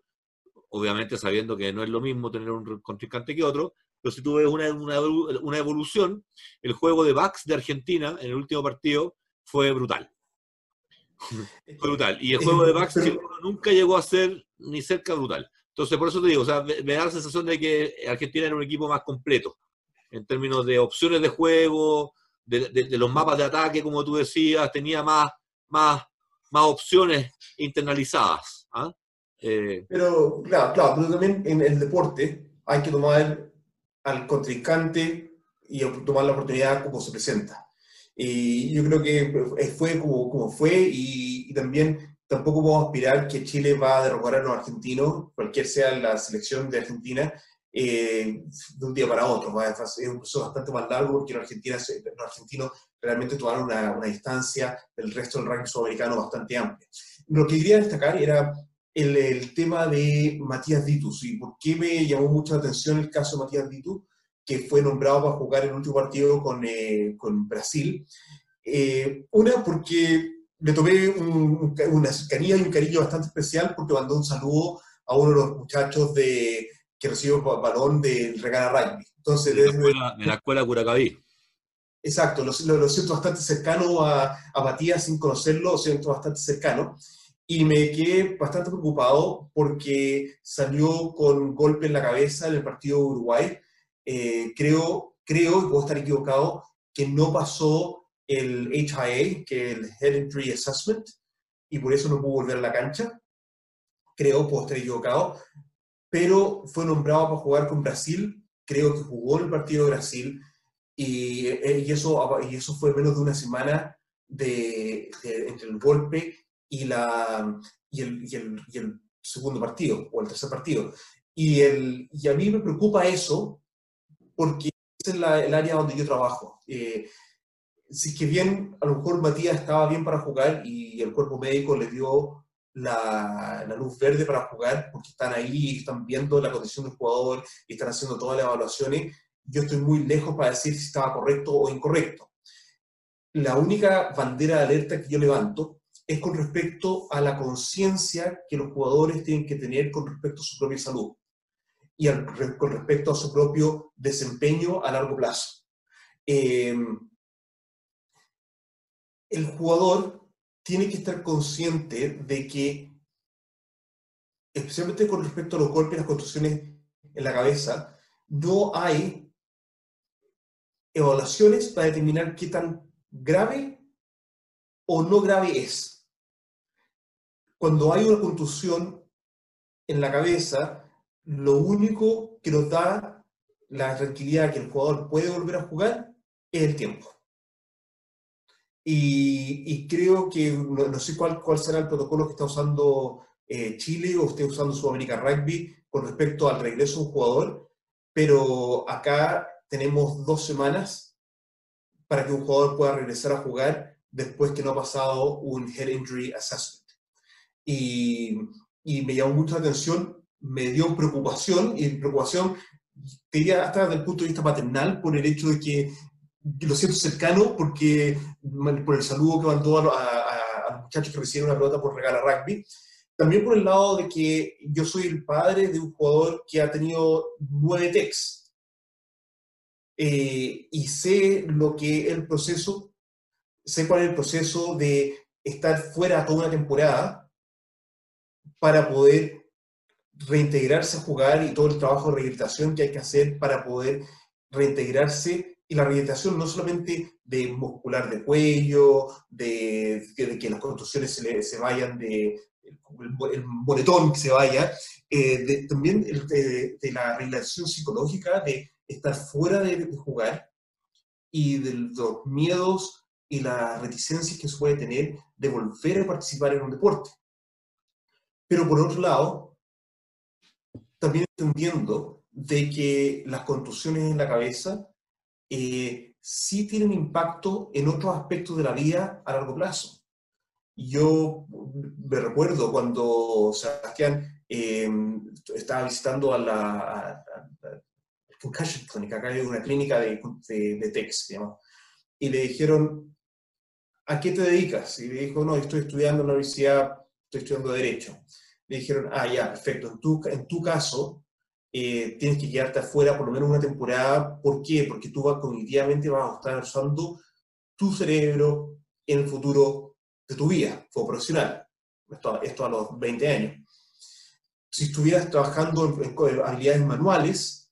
B: obviamente sabiendo que no es lo mismo tener un contrincante que otro, pero si tú ves una, una, evolución, el juego de backs de Argentina en el último partido fue brutal. Brutal. Y el juego de backs nunca llegó a ser ni cerca brutal. Entonces, por eso te digo, o sea, me da la sensación de que Argentina era un equipo más completo en términos de opciones de juego, de, de, los mapas de ataque, como tú decías, tenía más, más, más opciones internalizadas. ¿ah?
C: Eh, pero, claro, claro, pero también en el deporte hay que tomar al contrincante y tomar la oportunidad como se presenta. Y yo creo que fue como, como fue y, también tampoco podemos aspirar que Chile va a derrocar a los argentinos, cualquier sea la selección de Argentina, eh, de un día para otro. Es un proceso bastante más largo porque los argentinos, los argentinos realmente tomaron una, una, distancia del resto del ranking sudamericano bastante amplia. Lo que quería destacar era el, el, tema de Matías Ditus y por qué me llamó mucha atención el caso de Matías Ditus, que fue nombrado para jugar el último partido con, eh, con Brasil. Eh, una, porque le tomé una cercanía y un cariño bastante especial porque mandó un saludo a uno de los muchachos de, que recibió balón del Regala Rugby. Entonces,
B: de, la escuela, de la escuela Curacaví.
C: Exacto, lo, lo, siento bastante cercano a, a, Matías sin conocerlo, lo siento bastante cercano. Y me quedé bastante preocupado porque salió con golpe en la cabeza en el partido de Uruguay. Eh, creo, creo, y puedo estar equivocado, que no pasó el HIA, que es el Head Injury Assessment, y por eso no pudo volver a la cancha. Creo, puedo estar equivocado, pero fue nombrado para jugar con Brasil. Creo que jugó en el partido de Brasil y, eh, y, eso, y eso fue menos de una semana de, entre el golpe y, la, el, y, el, segundo partido, o el tercer partido. Y, el, y a mí me preocupa eso, porque es el área donde yo trabajo. Eh, si que bien, a lo mejor Matías estaba bien para jugar y el cuerpo médico le dio la, luz verde para jugar, porque están ahí, están viendo la condición del jugador y están haciendo todas las evaluaciones, yo estoy muy lejos para decir si estaba correcto o incorrecto. La única bandera de alerta que yo levanto es con respecto a la conciencia que los jugadores tienen que tener con respecto a su propia salud y con respecto a su propio desempeño a largo plazo. Eh, el jugador tiene que estar consciente de que, especialmente con respecto a los golpes y las construcciones en la cabeza, no hay evaluaciones para determinar qué tan grave o no grave es. Cuando hay una contusión en la cabeza, lo único que nos da la tranquilidad que el jugador puede volver a jugar es el tiempo. Y, creo que, no, sé cuál, cuál será el protocolo que está usando eh, Chile o esté usando Sudamérica Rugby con respecto al regreso de un jugador, pero acá tenemos dos semanas para que un jugador pueda regresar a jugar después que no ha pasado un head injury assessment. Y, y me llamó mucho la atención, me dio preocupación, y preocupación, diría hasta desde el punto de vista paternal, por el hecho de que lo siento cercano, porque por el saludo que mandó a, a, los muchachos que recibieron una pelota por regala rugby, también por el lado de que yo soy el padre de un jugador que ha tenido nueve techs eh, y sé lo que es el proceso, sé cuál es el proceso de estar fuera toda una temporada para poder reintegrarse a jugar y todo el trabajo de rehabilitación que hay que hacer para poder reintegrarse y la rehabilitación no solamente de muscular de cuello, de, que las contusiones se, vayan de el, boletón que se vaya, eh, también de, de, la rehabilitación psicológica de estar fuera de, jugar y de los miedos y las reticencias que se puede tener de volver a participar en un deporte. Pero por otro lado, también entendiendo de que las contusiones en la cabeza eh, sí tienen impacto en otros aspectos de la vida a largo plazo. Yo me recuerdo cuando Sebastián eh, estaba visitando a la, Concussion Clinic, acá hay una clínica de, de, de TEX, y le dijeron, ¿a qué te dedicas? Y le dijo, no, estoy estudiando en la universidad, estoy estudiando Derecho. Le dijeron, ah, ya, perfecto, en tu, en tu caso eh, tienes que quedarte afuera por lo menos una temporada. ¿Por qué? Porque tú vas, cognitivamente vas a estar usando tu cerebro en el futuro de tu vida como profesional. Esto, esto a los 20 años. Si estuvieras trabajando en, en habilidades manuales,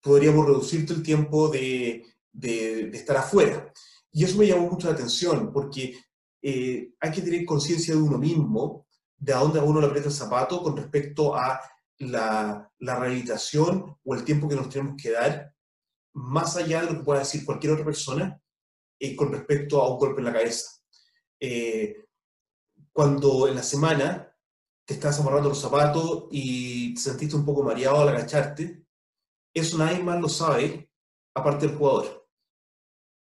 C: podríamos reducirte el tiempo de, de, de, estar afuera. Y eso me llamó mucho la atención, porque eh, hay que tener conciencia de uno mismo, de a dónde a uno le aprieta el zapato con respecto a la, la, rehabilitación o el tiempo que nos tenemos que dar, más allá de lo que pueda decir cualquier otra persona, eh, con respecto a un golpe en la cabeza. Eh, cuando en la semana te estás amarrando los zapatos y te sentiste un poco mareado al agacharte, eso nadie más lo sabe, aparte del jugador.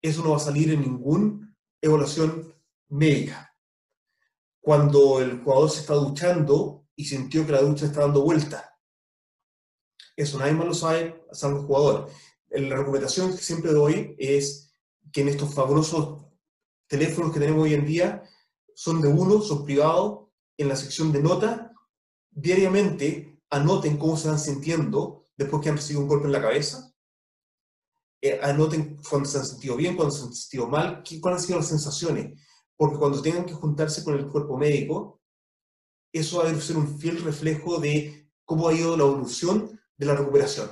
C: Eso no va a salir en ninguna evaluación médica. Cuando el jugador se está duchando y sintió que la ducha está dando vuelta. Eso nadie más lo sabe, salvo el jugador. La recomendación que siempre doy es que en estos fabulosos teléfonos que tenemos hoy en día son de uno, son privados, en la sección de nota, diariamente anoten cómo se van sintiendo después que han recibido un golpe en la cabeza. Eh, anoten cuando se han sentido bien, cuando se han sentido mal, cuáles han sido las sensaciones. Porque cuando tengan que juntarse con el cuerpo médico, eso va a ser un fiel reflejo de cómo ha ido la evolución de la recuperación.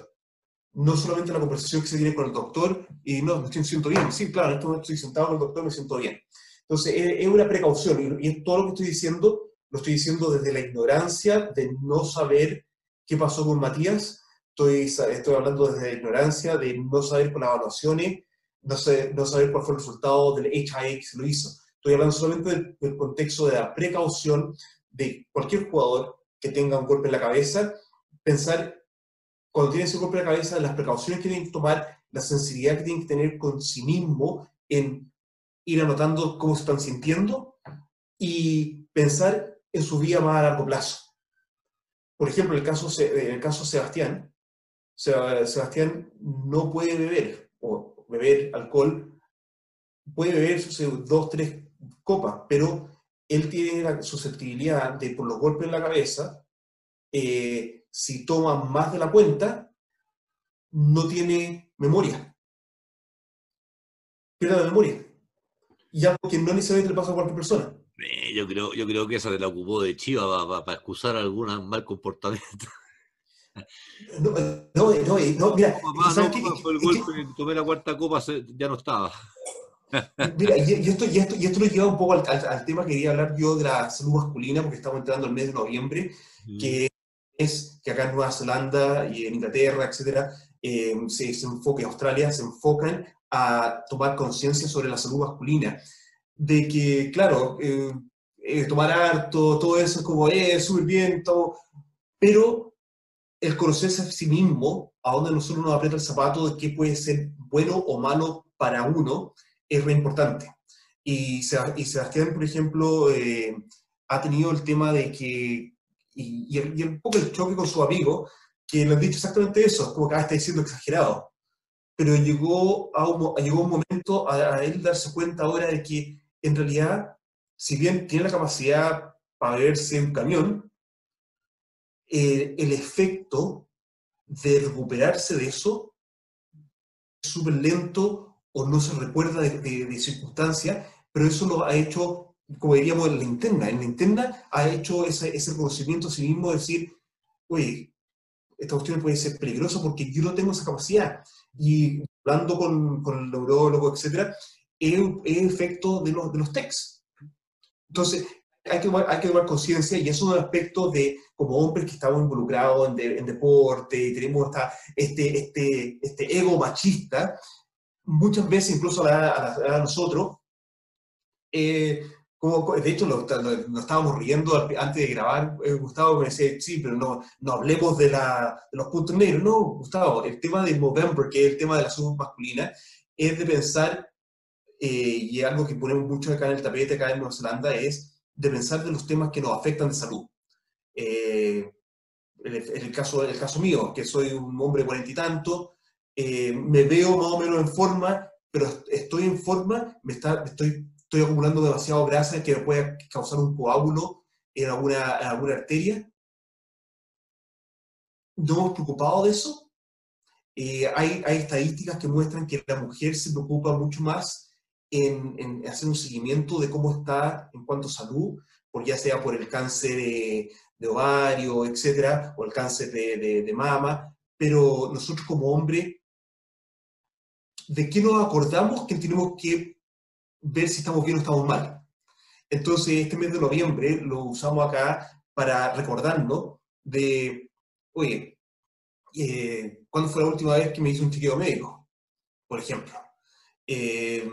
C: No solamente la conversación que se tiene con el doctor y no, me siento bien. Sí, claro, en este momento estoy sentado con el doctor, me siento bien. Entonces, es, una precaución y todo lo que estoy diciendo, lo estoy diciendo desde la ignorancia de no saber qué pasó con Matías Estoy, estoy hablando desde la ignorancia, de no saber con las evaluaciones, no, sé, no saber cuál fue el resultado del HIA que se lo hizo. Estoy hablando solamente del, contexto de la precaución de cualquier jugador que tenga un golpe en la cabeza, pensar cuando tiene ese golpe en la cabeza, las precauciones que tienen que tomar, la sensibilidad que tienen que tener con sí mismo en ir anotando cómo se están sintiendo y pensar en su vida más a largo plazo. Por ejemplo, el caso, en el caso Sebastián, Sebastián no puede beber, o beber alcohol, puede beber dos, tres copas, pero él tiene la susceptibilidad de, por los golpes en la cabeza, eh, si toma más de la cuenta, no tiene memoria. Pierde la memoria. Y algo que no necesariamente le pasa a cualquier persona.
B: Eh, yo creo, yo creo que esa se la ocupó de Chiva para excusar algún mal comportamiento.
C: No, no, no, no mira.
B: el golpe, tomé la cuarta copa, ya no estaba.
C: Mira, y, esto, y, esto, y esto lo lleva un poco al, al, tema que quería hablar yo de la salud masculina, porque estamos entrando el mes de noviembre, que es que acá en Nueva Zelanda y en Inglaterra, etcétera, eh, se, se enfoca, en Australia, se enfocan a tomar conciencia sobre la salud masculina. De que, claro, eh, eh, tomar harto, todo eso es como, eh, súper bien, todo, pero el conocerse a sí mismo, a dónde nosotros nos aprieta el zapato de qué puede ser bueno o malo para uno, es re importante. Y, Sebastián, por ejemplo, eh, ha tenido el tema de que, y, y, un poco el choque con su amigo, que le han dicho exactamente eso, como que está diciendo exagerado. Pero llegó, a un, llegó un momento a, a él darse cuenta ahora de que, en realidad, si bien tiene la capacidad para verse un camión, eh, el efecto de recuperarse de eso es súper lento o no se recuerda de, de, circunstancias, pero eso lo ha hecho, como diríamos, en la interna. En la interna ha hecho ese, ese reconocimiento a sí mismo de decir, oye, esta cuestión puede ser peligrosa porque yo no tengo esa capacidad. Y hablando con, con el neurólogo, etcétera, es, es efecto de los, de los. Entonces, hay que tomar, hay que tomar conciencia y eso es un aspecto de, como hombres que estamos involucrados en, en deporte y tenemos esta, este, este, este ego machista, muchas veces incluso a, a, nosotros, Eh, como, de hecho, nos estábamos riendo antes de grabar. Eh, Gustavo me decía, sí, pero no, no hablemos de, la, de los puntos negros. No, Gustavo, el tema de Movember, que es el tema de la salud masculina, es de pensar, eh, y algo que ponemos mucho acá en el tapete, acá en Nueva Zelanda, es de pensar de los temas que nos afectan de salud. Eh, en, el, caso, el caso mío, que soy un hombre cuarenta y tanto, me veo más o menos en forma, pero estoy en forma, me está, estoy estoy acumulando demasiado grasa que me puede causar un coágulo en alguna, alguna arteria. No hemos preocupado de eso. Eh, hay, hay, estadísticas que muestran que la mujer se preocupa mucho más en, en, hacer un seguimiento de cómo está en cuanto a salud, por ya sea por el cáncer de, de ovario, etcétera, o el cáncer de, de, de mama, pero nosotros como hombre, ¿de qué nos acordamos que tenemos que ver si estamos bien o estamos mal. Entonces, este mes de noviembre lo usamos acá para recordarnos de, oye, eh, ¿cuándo fue la última vez que me hice un chequeo médico? Por ejemplo. Eh,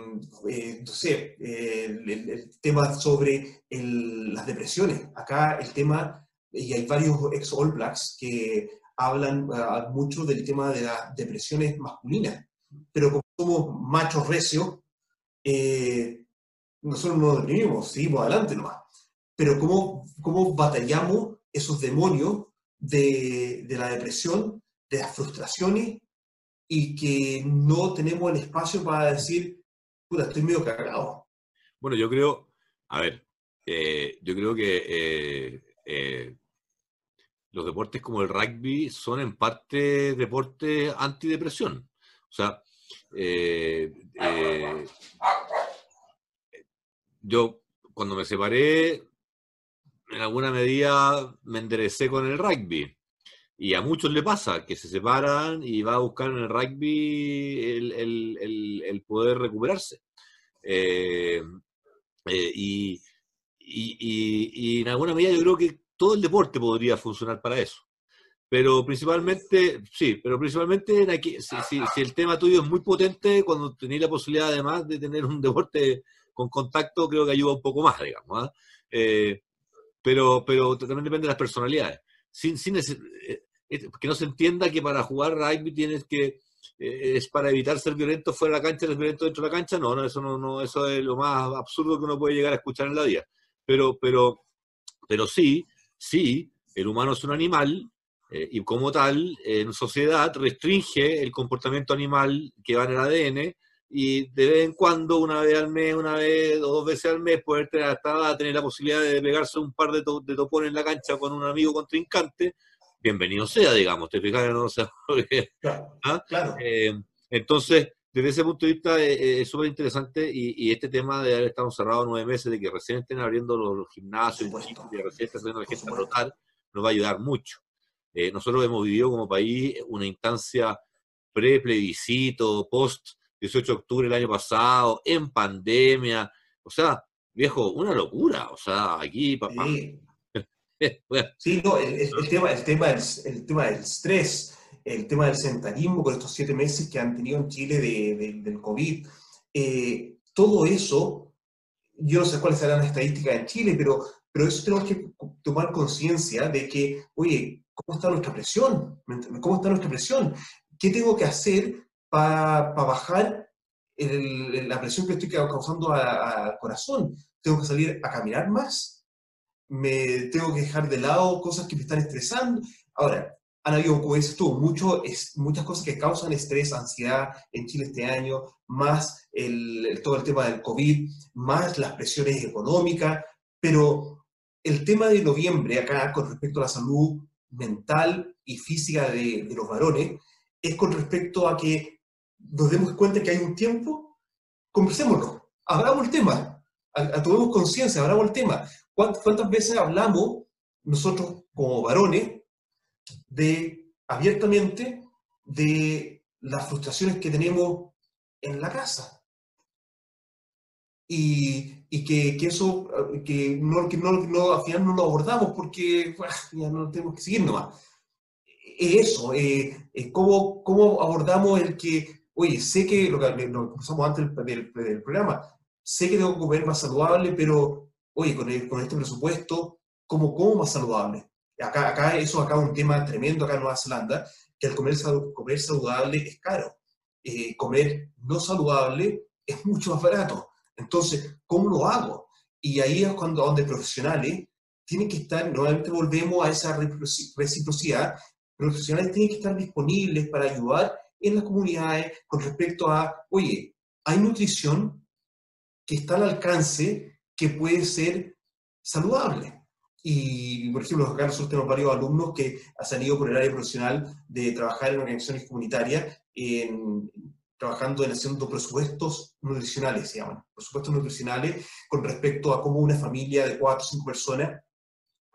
C: eh, no sé, el, tema sobre las depresiones. Acá el tema, y hay varios ex All Blacks que hablan ah, mucho del tema de las depresiones masculinas, pero como somos machos recios, eh, nosotros no nos deprimimos, seguimos adelante nomás. Pero ¿cómo, cómo batallamos esos demonios de, de la depresión, de las frustraciones y que no tenemos el espacio para decir, puta, estoy medio cagado?
B: Bueno, yo creo, a ver, eh, yo creo que eh, los deportes como el rugby son en parte deportes antidepresión. O sea, eh, eh, yo cuando me separé, en alguna medida me enderecé con el rugby. Y a muchos le pasa que se separan y va a buscar en el rugby el, poder recuperarse. Eh, y, y, en alguna medida yo creo que todo el deporte podría funcionar para eso. Pero principalmente, sí, pero principalmente aquí, si, el tema tuyo es muy potente, cuando tenéis la posibilidad además de tener un deporte con contacto, creo que ayuda un poco más, digamos. ¿ah? Eh, pero, pero también depende de las personalidades. Sin, sin eh, que no se entienda que para jugar rugby tienes que eh, es para evitar ser violento fuera de la cancha, ser violento dentro de la cancha. No, no, eso no, no, eso es lo más absurdo que uno puede llegar a escuchar en la vida. Pero, pero, pero sí, sí, el humano es un animal eh, y como tal, en sociedad restringe el comportamiento animal que va en el ADN y de vez en cuando, una vez al mes, una vez o dos veces al mes, poder tener, hasta tener la posibilidad de pegarse un par de, de topones en la cancha con un amigo contrincante, bienvenido sea, digamos, te fijas, no
C: ¿ah? claro,
B: eh, entonces, desde ese punto de vista eh, es súper interesante y, este tema de haber estado cerrado nueve meses, de que recién estén abriendo los, gimnasios, y recién estén saliendo la gente a nos va a ayudar mucho. Eh, nosotros hemos vivido como país una instancia pre-plebiscito, post-18 de octubre del año pasado, en pandemia. O sea, viejo, una locura. O sea, aquí, papá.
C: Sí, no, el, tema, el, tema del, el tema del estrés, el tema del sentarismo con estos siete meses que han tenido en Chile de, del COVID, eh, todo eso, yo no sé cuáles serán las estadísticas en Chile, pero, pero eso tenemos que tomar conciencia de que, oye, ¿Cómo está nuestra presión? ¿Cómo está nuestra presión? ¿Qué tengo que hacer para bajar la presión que estoy causando al corazón? ¿Tengo que salir a caminar más? ¿Me tengo que dejar de lado cosas que me están estresando? Ahora, han habido, como tú, mucho, es, muchas cosas que causan estrés, ansiedad en Chile este año, más el, todo el tema del COVID, más las presiones económicas, pero el tema de noviembre acá con respecto a la salud mental y física de, los varones es con respecto a que nos demos cuenta que hay un tiempo, conversémoslo, hablamos el tema, tomemos conciencia, hablamos el tema. ¿Cuántas, veces hablamos nosotros como varones de abiertamente de las frustraciones que tenemos en la casa? Y, y que, que, eso, que, no, que no, no, al final no lo abordamos porque ya no tenemos que seguir nomás. Eso, eh, eh, ¿cómo, ¿cómo, abordamos el que, oye, sé que lo que, lo que antes del, del, programa, sé que tengo que comer más saludable, pero, oye, con, con este presupuesto, ¿cómo como más saludable? Acá, acá eso acá es un tema tremendo acá en Nueva Zelanda, que el comer, comer saludable es caro. Eh, comer no saludable es mucho más barato. Entonces, ¿cómo lo hago? Y ahí es cuando donde profesionales tienen que estar, nuevamente volvemos a esa reciprocidad, profesionales tienen que estar disponibles para ayudar en las comunidades con respecto a, oye, hay nutrición que está al alcance que puede ser saludable. Y, por ejemplo, acá nosotros tenemos varios alumnos que han salido por el área profesional de trabajar en organizaciones comunitarias, en, trabajando en haciendo presupuestos nutricionales, se llaman, presupuestos nutricionales con respecto a cómo una familia de cuatro o cinco personas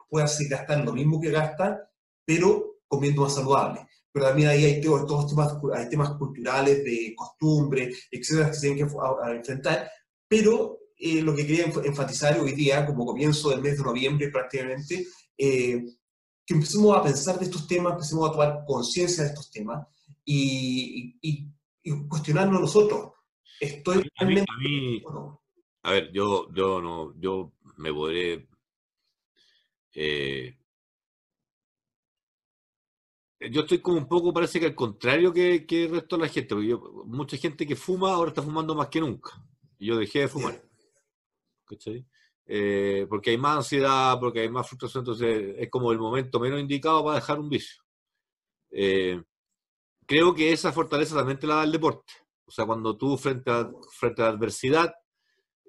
C: puede hacer gastar lo mismo que gasta, pero comiendo más saludable. Pero también ahí hay todos temas, hay temas culturales, de costumbre, etcétera, que se tienen que enfrentar. Pero eh, lo que quería enfatizar hoy día, como comienzo del mes de noviembre prácticamente, eh, que empecemos a pensar de estos temas, empecemos a tomar conciencia de estos temas y, y, y, cuestionarnos nosotros. Estoy
B: a mí, a, ver, yo, yo no, yo me podré eh, yo estoy como un poco, parece que al contrario que, que el resto de la gente, porque yo, mucha gente que fuma ahora está fumando más que nunca. Y yo dejé de fumar. Eh, porque hay más ansiedad, porque hay más frustración, entonces es como el momento menos indicado para dejar un vicio. Eh, creo que esa fortaleza también te la da el deporte. O sea, cuando tú frente a, frente a la adversidad,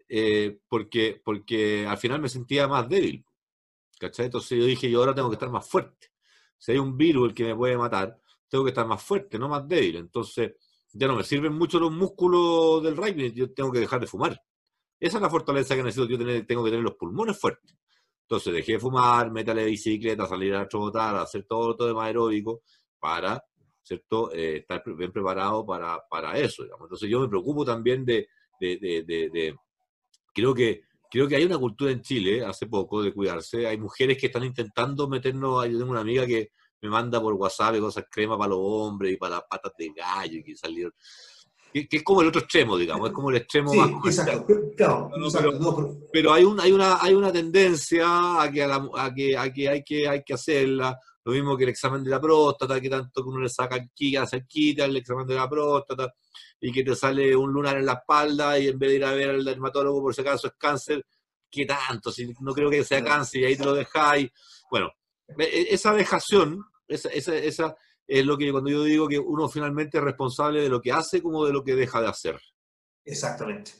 B: eh, porque, porque al final me sentía más débil. Entonces yo dije, yo ahora tengo que estar más fuerte. Si hay un virus el que me puede matar, tengo que estar más fuerte, no más débil. Entonces ya no me sirven mucho los músculos del rugby, yo tengo que dejar de fumar. Esa es la fortaleza que necesito yo tener, tengo que tener los pulmones fuertes. Entonces dejé de fumar, métale bicicleta, salir a trotar, hacer todo, todo de aeróbico para, ¿cierto? Eh, estar bien preparado para, para, eso, digamos. Entonces yo me preocupo también de, de, de, de, creo que creo que hay una cultura en Chile hace poco de cuidarse. Hay mujeres que están intentando meternos. Yo tengo una amiga que me manda por WhatsApp cosas crema para los hombres y para las patas de gallo y que salieron que, es como el otro extremo, digamos, es como el extremo más
C: exacto, claro,
B: pero, hay, un, hay, una, hay una tendencia a que, a, que, a que, hay que hay que hacerla, lo mismo que el examen de la próstata, que tanto que uno le saca aquí, hace quita el examen de la próstata, y que te sale un lunar en la espalda, y en vez de ir a ver al dermatólogo por si acaso es cáncer, ¿qué tanto? Si no creo que sea cáncer, y ahí te lo dejáis. Bueno, e, e, esa dejación, esa, esa, esa es lo que cuando yo digo que uno finalmente es responsable de lo que hace como de lo que deja de hacer.
C: Exactamente.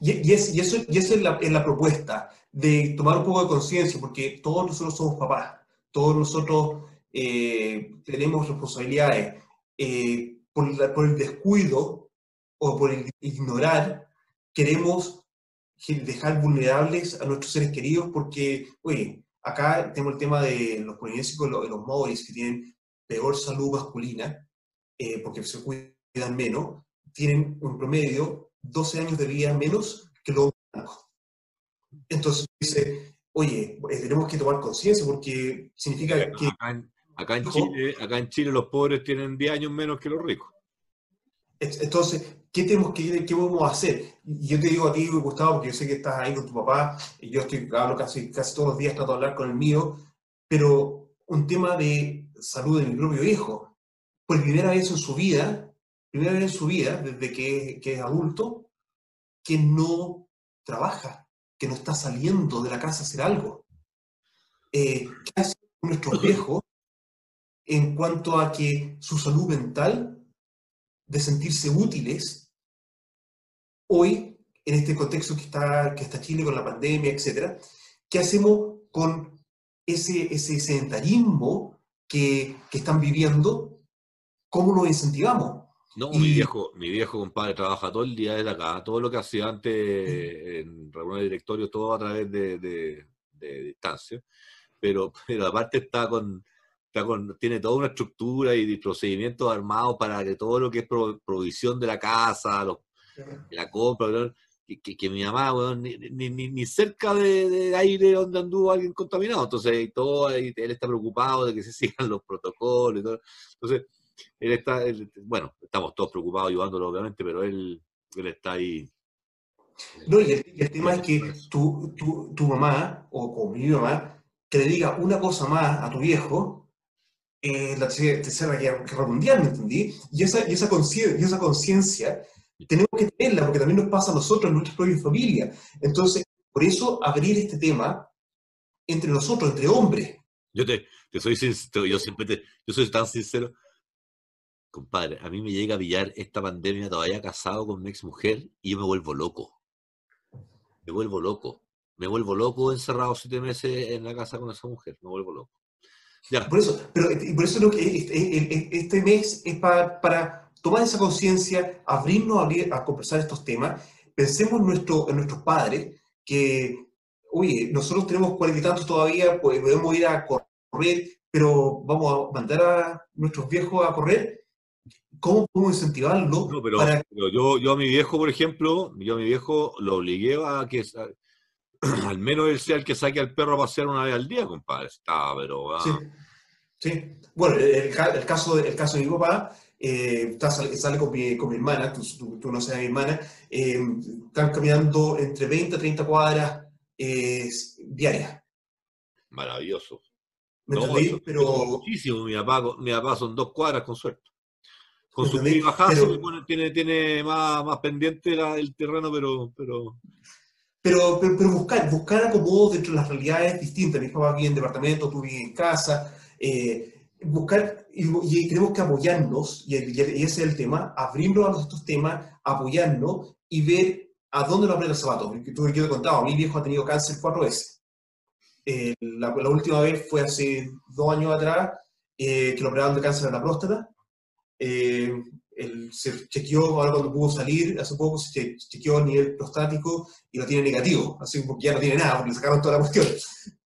C: Y, es, y eso, y eso es, la, la, propuesta, de tomar un poco de conciencia, porque todos nosotros somos papás, todos nosotros eh, tenemos responsabilidades. Eh, por, por, el descuido o por el ignorar, queremos dejar vulnerables a nuestros seres queridos porque, oye, acá tenemos el tema de los polinésicos, los, los maoris, que tienen peor salud masculina, eh, porque se cuidan menos, tienen un promedio 12 años de vida menos que los blancos. Entonces dice, oye, eh, tenemos que tomar conciencia porque significa que...
B: Acá en, Chile, acá en Chile los pobres tienen 10 años menos que los ricos.
C: Entonces, ¿qué tenemos que qué podemos hacer? Yo te digo a ti, Gustavo, porque yo sé que estás ahí con tu papá, y yo estoy, hablo casi, casi todos los días, trato de hablar con el mío, pero un tema de salud de mi propio hijo. Por primera vez en su vida, primera vez en su vida, desde que, que es adulto, que no trabaja, que no está saliendo de la casa a hacer algo. Eh, ¿Qué hace nuestros viejos en cuanto a que su salud mental, de sentirse útiles, hoy, en este contexto que está, que está Chile con la pandemia, etcétera, ¿qué hacemos con ese, ese sedentarismo que, que están viviendo, ¿cómo lo incentivamos?
B: No, mi viejo, mi viejo compadre trabaja todo el día desde acá, todo lo que hacía antes en reuniones de directorio, todo a través de, de, distancia, pero, pero aparte está con, está con, tiene toda una estructura y procedimientos armados para que todo lo que es provisión de la casa, la compra, que, mi mamá, ni, ni, ni, cerca de, aire donde anduvo alguien contaminado. Entonces, todo, él está preocupado de que se sigan los protocolos y todo. Entonces, él está, bueno, estamos todos preocupados ayudándolo, obviamente, pero él, él está ahí.
C: No, y el, tema es que tu, tu, tu, mamá, o mi mamá, que le diga una cosa más a tu viejo, eh, la tercera guerra mundial, ¿me entendí? Y esa, y esa conciencia tenemos que tenerla, porque también nos pasa a nosotros, en nuestra propia familia. Entonces, por eso abrir este tema entre nosotros, entre hombres.
B: Yo te, soy sincero, yo siempre te, yo soy tan sincero. Compadre, a mí me llega a pillar esta pandemia todavía casado con mi ex mujer y yo me vuelvo loco. Me vuelvo loco. Me vuelvo loco encerrado siete meses en la casa con esa mujer. Me vuelvo loco.
C: Ya. Por eso, pero por eso lo que este, mes es para, para tomar esa conciencia, abrirnos a, a, conversar estos temas. Pensemos en, nuestro, en nuestros padres, que, oye, nosotros tenemos cuarenta y tantos todavía, pues podemos ir a correr, pero vamos a mandar a nuestros viejos a correr. ¿Cómo podemos incentivarlo?
B: No, pero, yo, yo a mi viejo, por ejemplo, yo a mi viejo lo obligué a que al menos él sea el que saque al perro a pasear una vez al día, compadre. Está, pero...
C: Sí, sí. Bueno, el, caso, el caso de mi papá, eh, sale, con, mi, con mi hermana, tú, tú, no sabes mi hermana, eh, están caminando entre 20 a 30 cuadras eh, diarias.
B: Maravilloso.
C: ¿Me no, pero...
B: Muchísimo, mi papá, mi papá son dos cuadras con suerte. Con su bajazo, tiene, tiene más, más pendiente el terreno, pero, pero...
C: Pero, pero, buscar, buscar acomodos dentro de las realidades distintas. Mi papá vive en departamento, tú vives en casa. Eh, buscar, y, tenemos que apoyarnos, y, ese es el tema, abrirnos a estos temas, apoyarnos y ver a dónde lo aprieta el zapato. Yo te contaba, mi viejo ha tenido cáncer cuatro veces. Eh, la, última vez fue hace dos años atrás, eh, que lo operaron de cáncer de la próstata. Él se chequeó, ahora cuando pudo salir, hace poco se chequeó a nivel prostático y lo tiene negativo, así que ya no tiene nada, porque le sacaron toda la cuestión.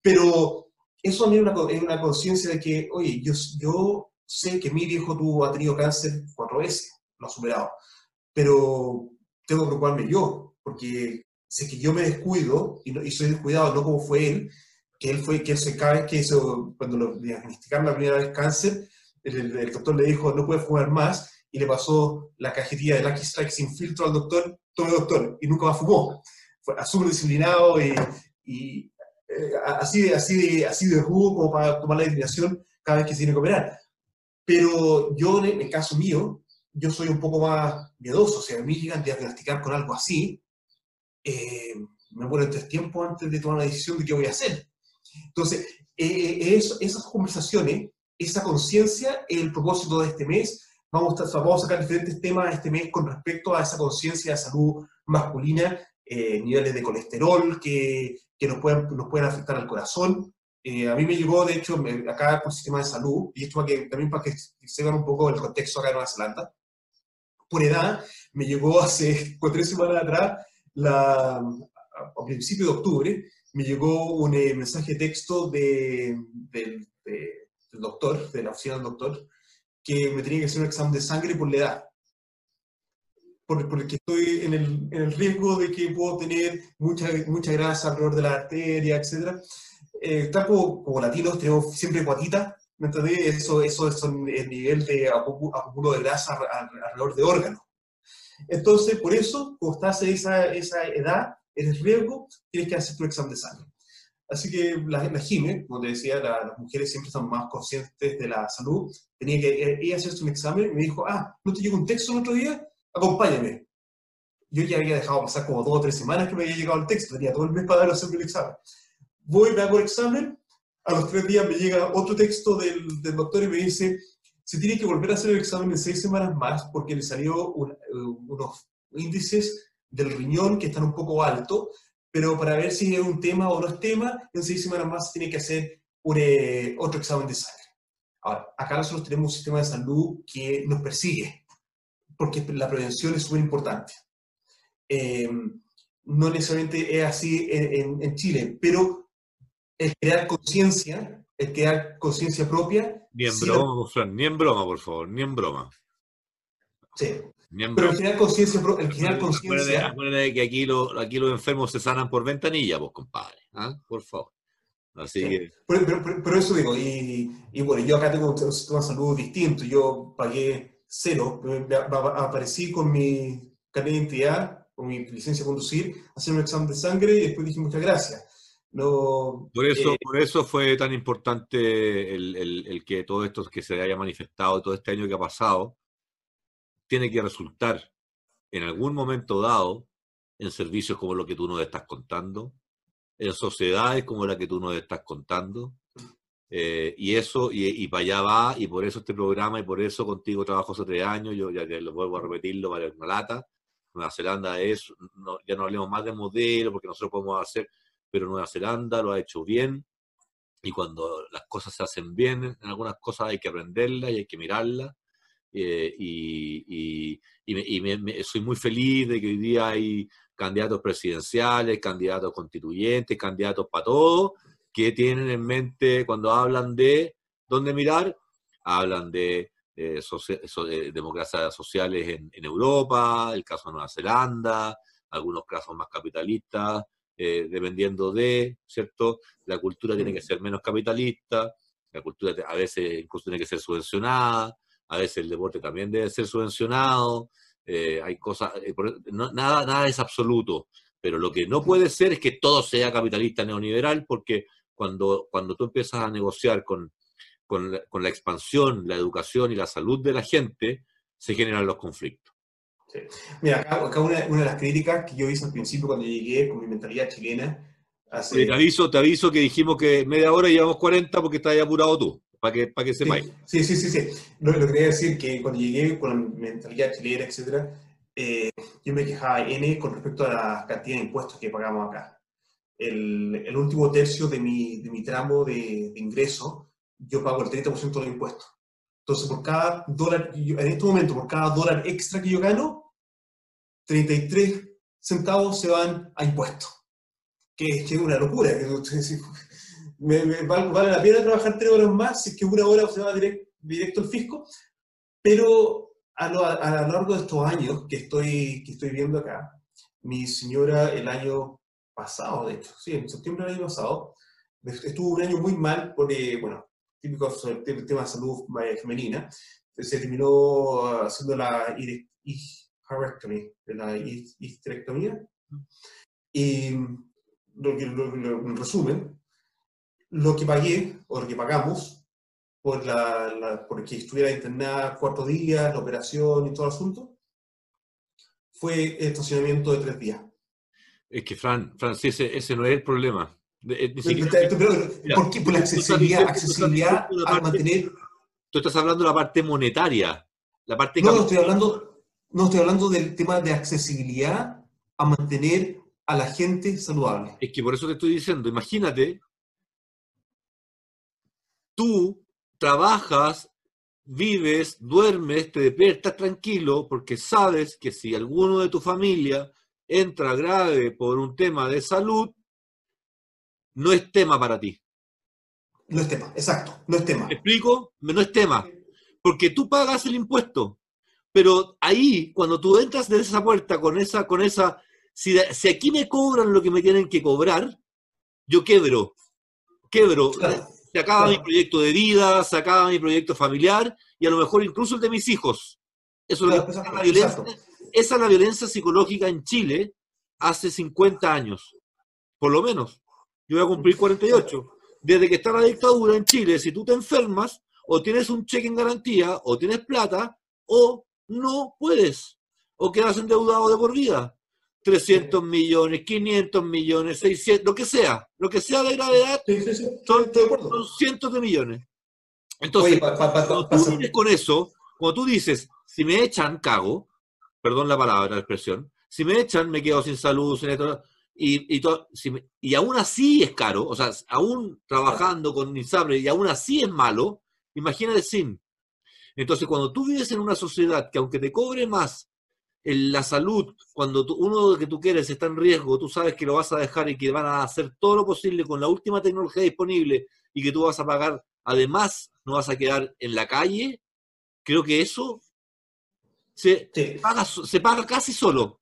C: Pero eso es una, una conciencia de que, oye, yo, yo sé que mi viejo tuvo, ha tenido cáncer cuatro veces, lo ha superado, pero tengo que preocuparme yo, porque sé que yo me descuido y, y soy descuidado, no como fue él, que él fue, que se cae, que cuando lo diagnosticaron la primera vez cáncer, el, el doctor le dijo, no puede fumar más, y le pasó la cajetilla de Lucky Strike sin filtro al doctor, todo el doctor, y nunca más fumó. Fue súper disciplinado y, y eh, así, así, así de jugo como para tomar la determinación cada vez que se tiene que operar. Pero yo, en el caso mío, yo soy un poco más miedoso. O sea, a mí llegan a diagnosticar con algo así, eh, me muero en tres tiempos antes de tomar la decisión de qué voy a hacer. Entonces, eh, esas conversaciones, esa conciencia, el propósito de este mes, Vamos a, vamos a sacar diferentes temas este mes con respecto a esa conciencia de salud masculina, eh, niveles de colesterol que, que, nos, pueden, nos pueden afectar al corazón. Eh, a mí me llegó, de hecho, acá con el sistema de salud, y esto para que, también para que se vean un poco el contexto acá en Nueva Zelanda, por edad, me llegó hace tres semanas atrás, la, a principio de octubre, me llegó un eh, mensaje de texto de, del doctor, de la oficina del doctor, que me tenía que hacer un examen de sangre por la edad. Porque estoy en el, en el riesgo de que puedo tener mucha, mucha grasa alrededor de la arteria, etc. Eh, como, como, latinos tenemos siempre guatita, ¿me entendés? Eso, eso es el nivel de acúmulo de grasa alrededor de órganos. Entonces, por eso, cuando estás en esa, esa edad, eres riesgo, tienes que hacer tu examen de sangre. Así que la, la como te decía, las mujeres siempre están más conscientes de la salud. Tenía que eh, ella hacerse un examen y me dijo, ah, ¿no te llegó un texto el otro día? Acompáñame. Yo ya había dejado pasar como dos o tres semanas que me había llegado el texto, tenía todo el mes para hacerme el examen. Voy, me hago el examen, a los tres días me llega otro texto del, del doctor y me dice, se tiene que volver a hacer el examen en seis semanas más porque le salió eh, unos índices del riñón que están un poco altos pero para ver si es un tema o no es tema, en seis semanas más tiene que hacer un, eh, otro examen de sangre. Ahora, acá nosotros tenemos un sistema de salud que nos persigue, porque la prevención es súper importante. Eh, no necesariamente es así en, en, Chile, pero el crear conciencia, el crear conciencia propia...
B: Ni en broma, Fran, ni en broma, por favor, ni en broma.
C: Sí, pero el generar conciencia, el generar conciencia.
B: Acuérdate que aquí, lo, aquí los enfermos se sanan por ventanilla, pues, compadre. ¿ah? Por favor. Así que...
C: pero, eso digo, y, y, bueno, yo acá tengo un sistema de salud distinto. Yo pagué cero, aparecí con mi carnet de identidad con mi licencia de conducir, hacer un examen de sangre y después dije muchas gracias. No,
B: por, eso,
C: eh,
B: por eso fue tan importante el, el, el, que todo esto que se haya manifestado, todo este año que ha pasado, tiene que resultar en algún momento dado en servicios como lo que tú nos estás contando, en sociedades como la que tú nos estás contando, eh, y eso, y, y, para allá va, y por eso este programa, y por eso contigo trabajo hace tres años, yo ya lo vuelvo a repetirlo, vale una lata. Nueva Zelanda es, no, ya no hablemos más de modelo, porque nosotros podemos hacer, pero Nueva Zelanda lo ha hecho bien, y cuando las cosas se hacen bien, en algunas cosas hay que aprenderlas y hay que mirarlas. Eh, y, y, y me, me, soy muy feliz de que hoy día hay candidatos presidenciales, candidatos constituyentes, candidatos para todo, que tienen en mente cuando hablan de dónde mirar, hablan de eh, socia eh, democracias sociales en, en, Europa, el caso de Nueva Zelanda, algunos casos más capitalistas, eh, dependiendo de, ¿cierto? La cultura tiene que ser menos capitalista, la cultura a veces incluso tiene que ser subvencionada, a veces el deporte también debe ser subvencionado, eh, hay cosas, eh, no, nada, nada es absoluto, pero lo que no puede ser es que todo sea capitalista neoliberal, porque cuando, cuando tú empiezas a negociar con, con, la, con la expansión, la educación y la salud de la gente, se generan los conflictos.
C: Sí. Mira, acá, acá una, una, de las críticas que yo hice al principio cuando llegué con mi mentalidad chilena.
B: Hace... Te, aviso, te aviso que dijimos que media hora y llevamos 40 porque estás apurado tú, para que, para que sepáis.
C: Sí, sí, sí, sí. Lo, lo quería decir que cuando llegué con la mentalidad chilena, etcétera, eh, yo me quejaba N con respecto a la cantidad de impuestos que pagamos acá el, el, último tercio de mi, de mi tramo de, de, ingreso, yo pago el 30% de los impuestos. Entonces, por cada dólar, yo, en este momento, por cada dólar extra que yo gano, 33 centavos se van a impuestos. Que, que es una locura. Que, me, me, vale la pena trabajar tres horas más si es que una hora se va direct, directo al fisco, pero a lo, a lo largo de estos años que estoy, que estoy viendo acá, mi señora el año pasado, de hecho, sí, en septiembre del año pasado, estuvo un año muy mal por, eh, bueno, típico sobre el tema de salud femenina, se terminó haciendo la hysterectomy, la histerectomía, y lo que, lo, lo, en resumen, lo que pagué, o lo que pagamos, por la, la, porque estuviera internada cuatro días, la operación y todo el asunto, fue estacionamiento de tres días.
B: Es que, Fran, Fran sí, ese, ese, no es el problema.
C: Eh, siquiera, pero, ¿Por qué? Por la accesibilidad, accesibilidad a mantener...
B: Tú estás hablando de la parte monetaria. La parte
C: no, no estoy, hablando, no, estoy hablando del tema de accesibilidad a mantener a la gente saludable.
B: Es que por eso te estoy diciendo, imagínate, tú trabajas, vives, duermes, te despiertas tranquilo porque sabes que si alguno de tu familia entra grave por un tema de salud, no es tema para ti.
C: No es tema, exacto, no es tema.
B: ¿Me explico? No es tema. Porque tú pagas el impuesto, pero ahí, cuando tú entras de esa puerta con esa, con esa, si, si aquí me cobran lo que me tienen que cobrar, yo quebro, quebro. Claro. Se acaba mi proyecto de vida, se acaba mi proyecto familiar y a lo mejor incluso el de mis hijos. Eso claro, es la violencia, esa es la violencia psicológica en Chile hace 50 años, por lo menos. Yo voy a cumplir 48. Desde que está la dictadura en Chile, si tú te enfermas, o tienes un cheque en garantía, o tienes plata, o no puedes, o quedas endeudado de por vida. 300 millones, 500 millones, 600, lo que sea, lo que sea de gravedad,
C: sí, sí, sí.
B: Son, son, cientos de millones. Entonces, Oye, pa, pa, pa, cuando tú vienes con eso, cuando tú dices, si me echan, cago, perdón la palabra, la expresión, si me echan, me quedo sin salud, sin esto, y, y, to, si me, y aún así es caro, o sea, aún trabajando con INSABRE y aún así es malo, imagínate sin. Entonces, cuando tú vives en una sociedad que aunque te cobre más en la salud, cuando tú, uno que tú quieres está en riesgo, tú sabes que lo vas a dejar y que van a hacer todo lo posible con la última tecnología disponible y que tú vas a pagar, además no vas a quedar en la calle, creo que eso se, sí. paga, se paga casi solo.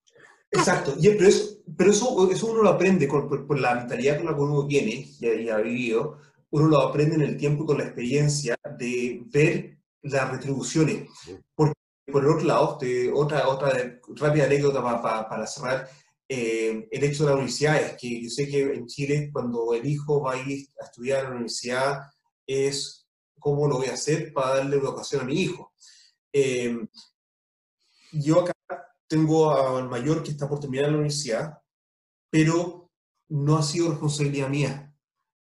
C: Exacto, y, pero, eso, pero eso, eso, uno lo aprende con, por, por, la mentalidad con la que uno viene y, y, ha vivido, uno lo aprende en el tiempo y con la experiencia de ver las retribuciones. Porque por el otro lado, otra, otra rápida anécdota para cerrar, eh, el hecho de la universidad es que yo sé que en Chile cuando el hijo va a ir a estudiar a la universidad es cómo lo voy a hacer para darle educación a mi hijo. Eh, yo acá tengo al mayor que está por terminar la universidad, pero no ha sido responsabilidad mía.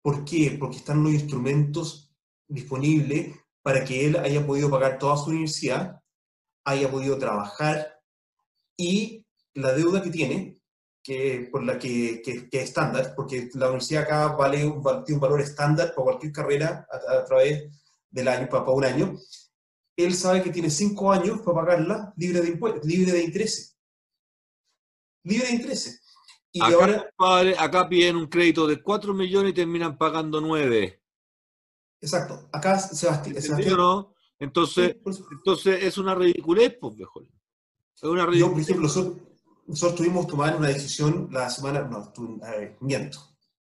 C: ¿Por qué? Porque están los instrumentos disponibles para que él haya podido pagar toda su universidad, haya podido trabajar y la deuda que tiene, que, por la que, que, es estándar, porque la universidad acá vale un, tiene un valor estándar para cualquier carrera a, través del año, para, para, un año, él sabe que tiene cinco años para pagarla libre de, libre de intereses. Libre de intereses.
B: Y acá, ahora, padre, acá piden un crédito de 4 millones y terminan pagando 9.
C: Exacto. Acá Sebastián.
B: Sebastián no? Entonces, entonces es una ridiculez, pues, mejor.
C: Es una ridiculez. Yo, por ejemplo, nosotros, tuvimos que tomar una decisión la semana, no, miento,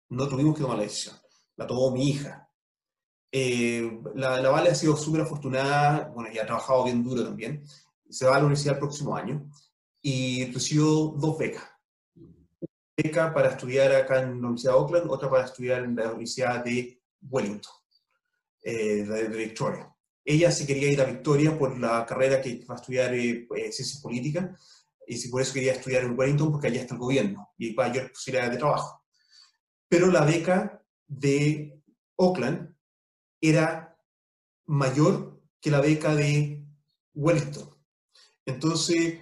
C: no tuvimos que tomar la decisión, la tomó mi hija. Eh, la, la, Vale ha sido súper afortunada, bueno, y ha trabajado bien duro también. Se va a la universidad el próximo año y recibió dos becas. Una beca para estudiar acá en la Universidad de Oakland, otra para estudiar en la Universidad de Wellington, eh, de, Victoria. Ella se quería ir a Victoria por la carrera que va a estudiar eh, eh, Ciencias Políticas, y si por eso quería estudiar en Wellington, porque allá está el gobierno y hay mayor posibilidad de trabajo. Pero la beca de Oakland era mayor que la beca de Wellington. Entonces,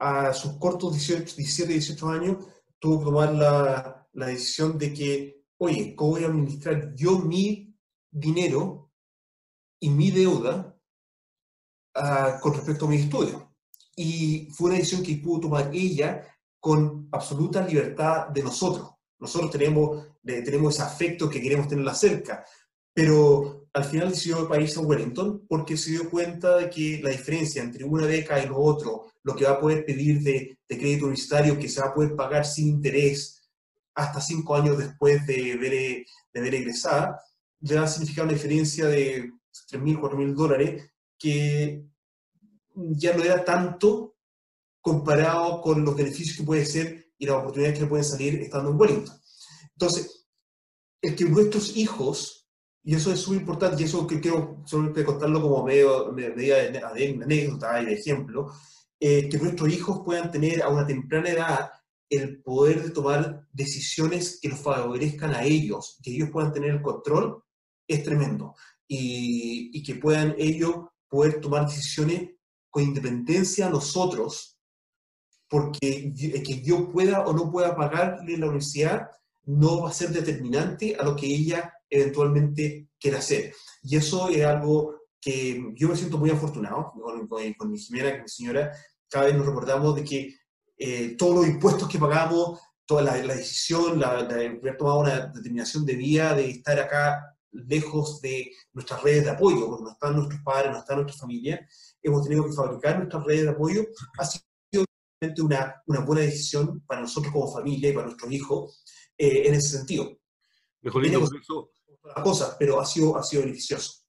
C: a sus cortos 18, 17, 18 años, tuvo que tomar la, la decisión de que, oye, ¿cómo voy a administrar yo mi dinero y mi deuda uh, con respecto a mi estudio? Y fue una decisión que pudo tomar ella con absoluta libertad de nosotros. Nosotros tenemos, tenemos ese afecto que queremos tenerla cerca, pero al final decidió país a Wellington porque se dio cuenta de que la diferencia entre una beca y lo otro, lo que va a poder pedir de, crédito universitario que se va a poder pagar sin interés hasta cinco años después de haber, de haber egresado, ya va una diferencia de 3.000, 4.000 dólares que ya no era tanto comparado con los beneficios que puede ser y las oportunidades que pueden salir estando en Wellington. Entonces, el que nuestros hijos y eso es súper importante, y eso que quiero solamente contarlo como medio, medida de, anécdota y de ejemplo, eh, que nuestros hijos puedan tener a una temprana edad el poder de tomar decisiones que los favorezcan a ellos, que ellos puedan tener el control, es tremendo. Y, y que puedan ellos poder tomar decisiones con independencia a nosotros, porque que yo pueda o no pueda pagarle la universidad no va a ser determinante a lo que ella eventualmente quiera hacer. Y eso es algo que yo me siento muy afortunado con, con, mi señora, mi señora, cada vez nos recordamos de que eh, todos los impuestos que pagamos, toda la, decisión, la, de haber tomado una determinación de vida, de estar acá lejos de nuestras redes de apoyo, porque no están nuestros padres, no está nuestra familia, hemos tenido que fabricar nuestras redes de apoyo, ha sido una, una buena decisión para nosotros como familia y para nuestros hijos eh, en ese sentido.
B: Por eso,
C: cosas, pero ha sido, ha sido beneficioso.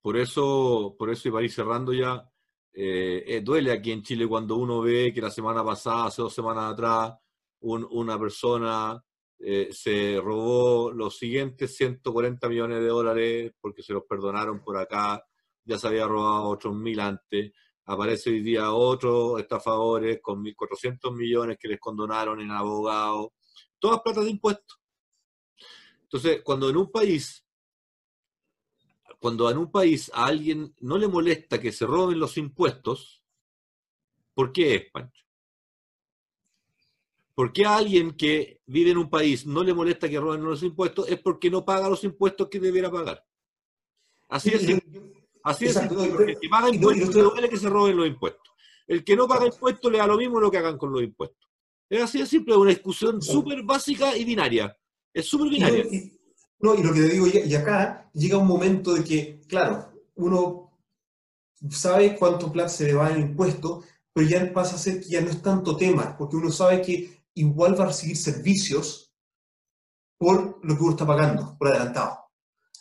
B: Por eso, por eso, y para ir cerrando ya, eh, eh, duele aquí en Chile cuando uno ve que la semana pasada, hace dos semanas atrás, una persona eh, se robó los siguientes 140 millones de dólares porque se los perdonaron por acá, ya se había robado otros mil antes. Aparece hoy día otros estafadores con 1.400 millones que les condonaron en abogados. Todas platas de impuestos. Entonces, cuando en un país, cuando en un país a alguien no le molesta que se roben los impuestos, ¿por qué es, Pancho? ¿Por qué a alguien que vive en un país no le molesta que roben los impuestos? Es porque no paga los impuestos que debiera pagar. Así es. Así es. El que paga impuestos no duele que se roben los impuestos. El que no paga impuestos le da lo mismo lo que hagan con los impuestos. Es así de simple, una discusión súper básica y binaria. Es súper binario.
C: Y, no, y lo que te digo, y acá llega un momento de que, claro, uno sabe cuánto se le va en impuesto, pero ya pasa a ser que ya no es tanto tema, porque uno sabe que igual va a recibir servicios por lo que uno está pagando, por adelantado.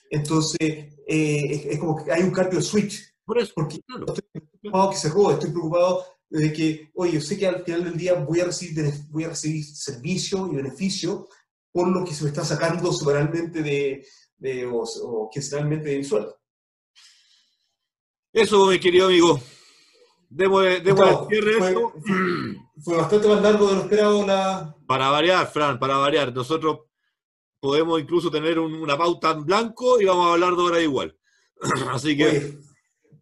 C: Entonces, eh, es, como que hay un cambio de switch.
B: Por eso,
C: Porque
B: claro.
C: estoy preocupado que se robe, estoy preocupado de que, oye, yo sé que al final del día voy a recibir, voy a recibir servicio y beneficio por lo que se me está sacando semanalmente de, de- o, o quincenalmente de mi sueldo.
B: Eso, mi querido amigo.
C: Gustavo,
B: el cierre a
C: fue- bastante más largo de lo esperado la...
B: Para variar, Fran, para variar. Nosotros podemos incluso tener un- una pauta en blanco y vamos a hablar de hora igual. Así que.
C: Oye,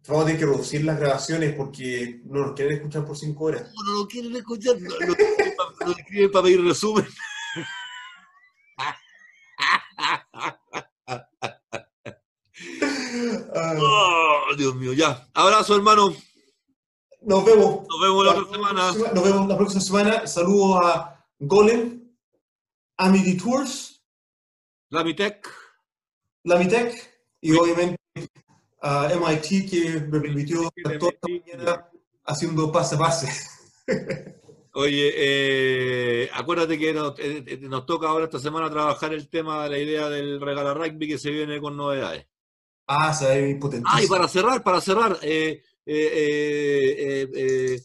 C: vamos a tener que reducir las grabaciones porque no nos quieren escuchar por cinco horas.
B: no lo quieren escuchar, no, no, no, no escriben para pedir resumen. Oh, Dios mío, ya. Abrazo, hermano.
C: Nos vemos.
B: Nos vemos la otra semana.
C: Nos vemos la próxima semana. Saludos a Golem, Amity Tours,
B: Lamitec.
C: Lamitech y obviamente a MIT que me permitió estar toda esta mañana haciendo pase a pase.
B: Oye, eh, acuérdate que nos, eh, eh, nos toca ahora esta semana trabajar el tema de la idea del regalo rugby que se viene con novedades.
C: Ah, se ve potentísimo.
B: Ah, y para cerrar, para cerrar, eh, eh, eh,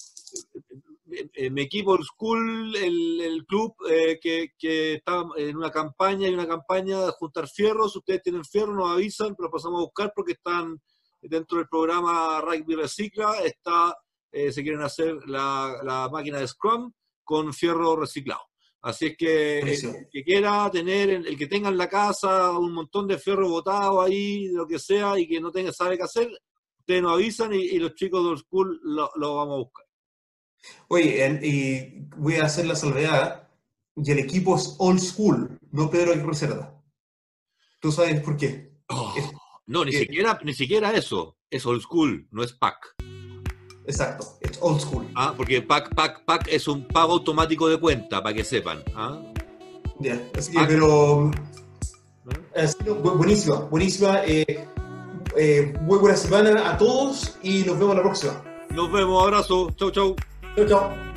B: eh, Old School, el, el club eh, que, que está en una campaña y una campaña de juntar fierros. Ustedes tienen fierros, nos avisan, pero pasamos a buscar porque están dentro del programa Rugby Recicla. Está, eh, se quieren hacer la, la máquina de Scrum con fierro reciclado. Así es que el que quiera tener, el que tenga en la casa un montón de fierro botado ahí, lo que sea, y que no tenga, sabe qué hacer, ustedes nos avisan y, y los chicos de Old School lo, lo vamos a buscar.
C: Oye, y voy a hacer la salvedad. Y el equipo es old school, no Pedro Aguirre Cerda. ¿Tú sabes por qué?
B: Oh,
C: Es-
B: no, ni
C: eh,
B: siquiera, ni siquiera eso. Es Old School, no es PAC.
C: Exacto, es old school.
B: ¿ah? Porque PAC, PAC, PAC es un pago automático de cuenta, para que sepan. ¿ah?
C: Ya, así que, pero
B: ¿No?
C: así que, bu- buenísima, buenísima. eh, eh, muy buena semana a todos y nos vemos la próxima.
B: Nos vemos, abrazo, chau, chau.
C: Chao, chao.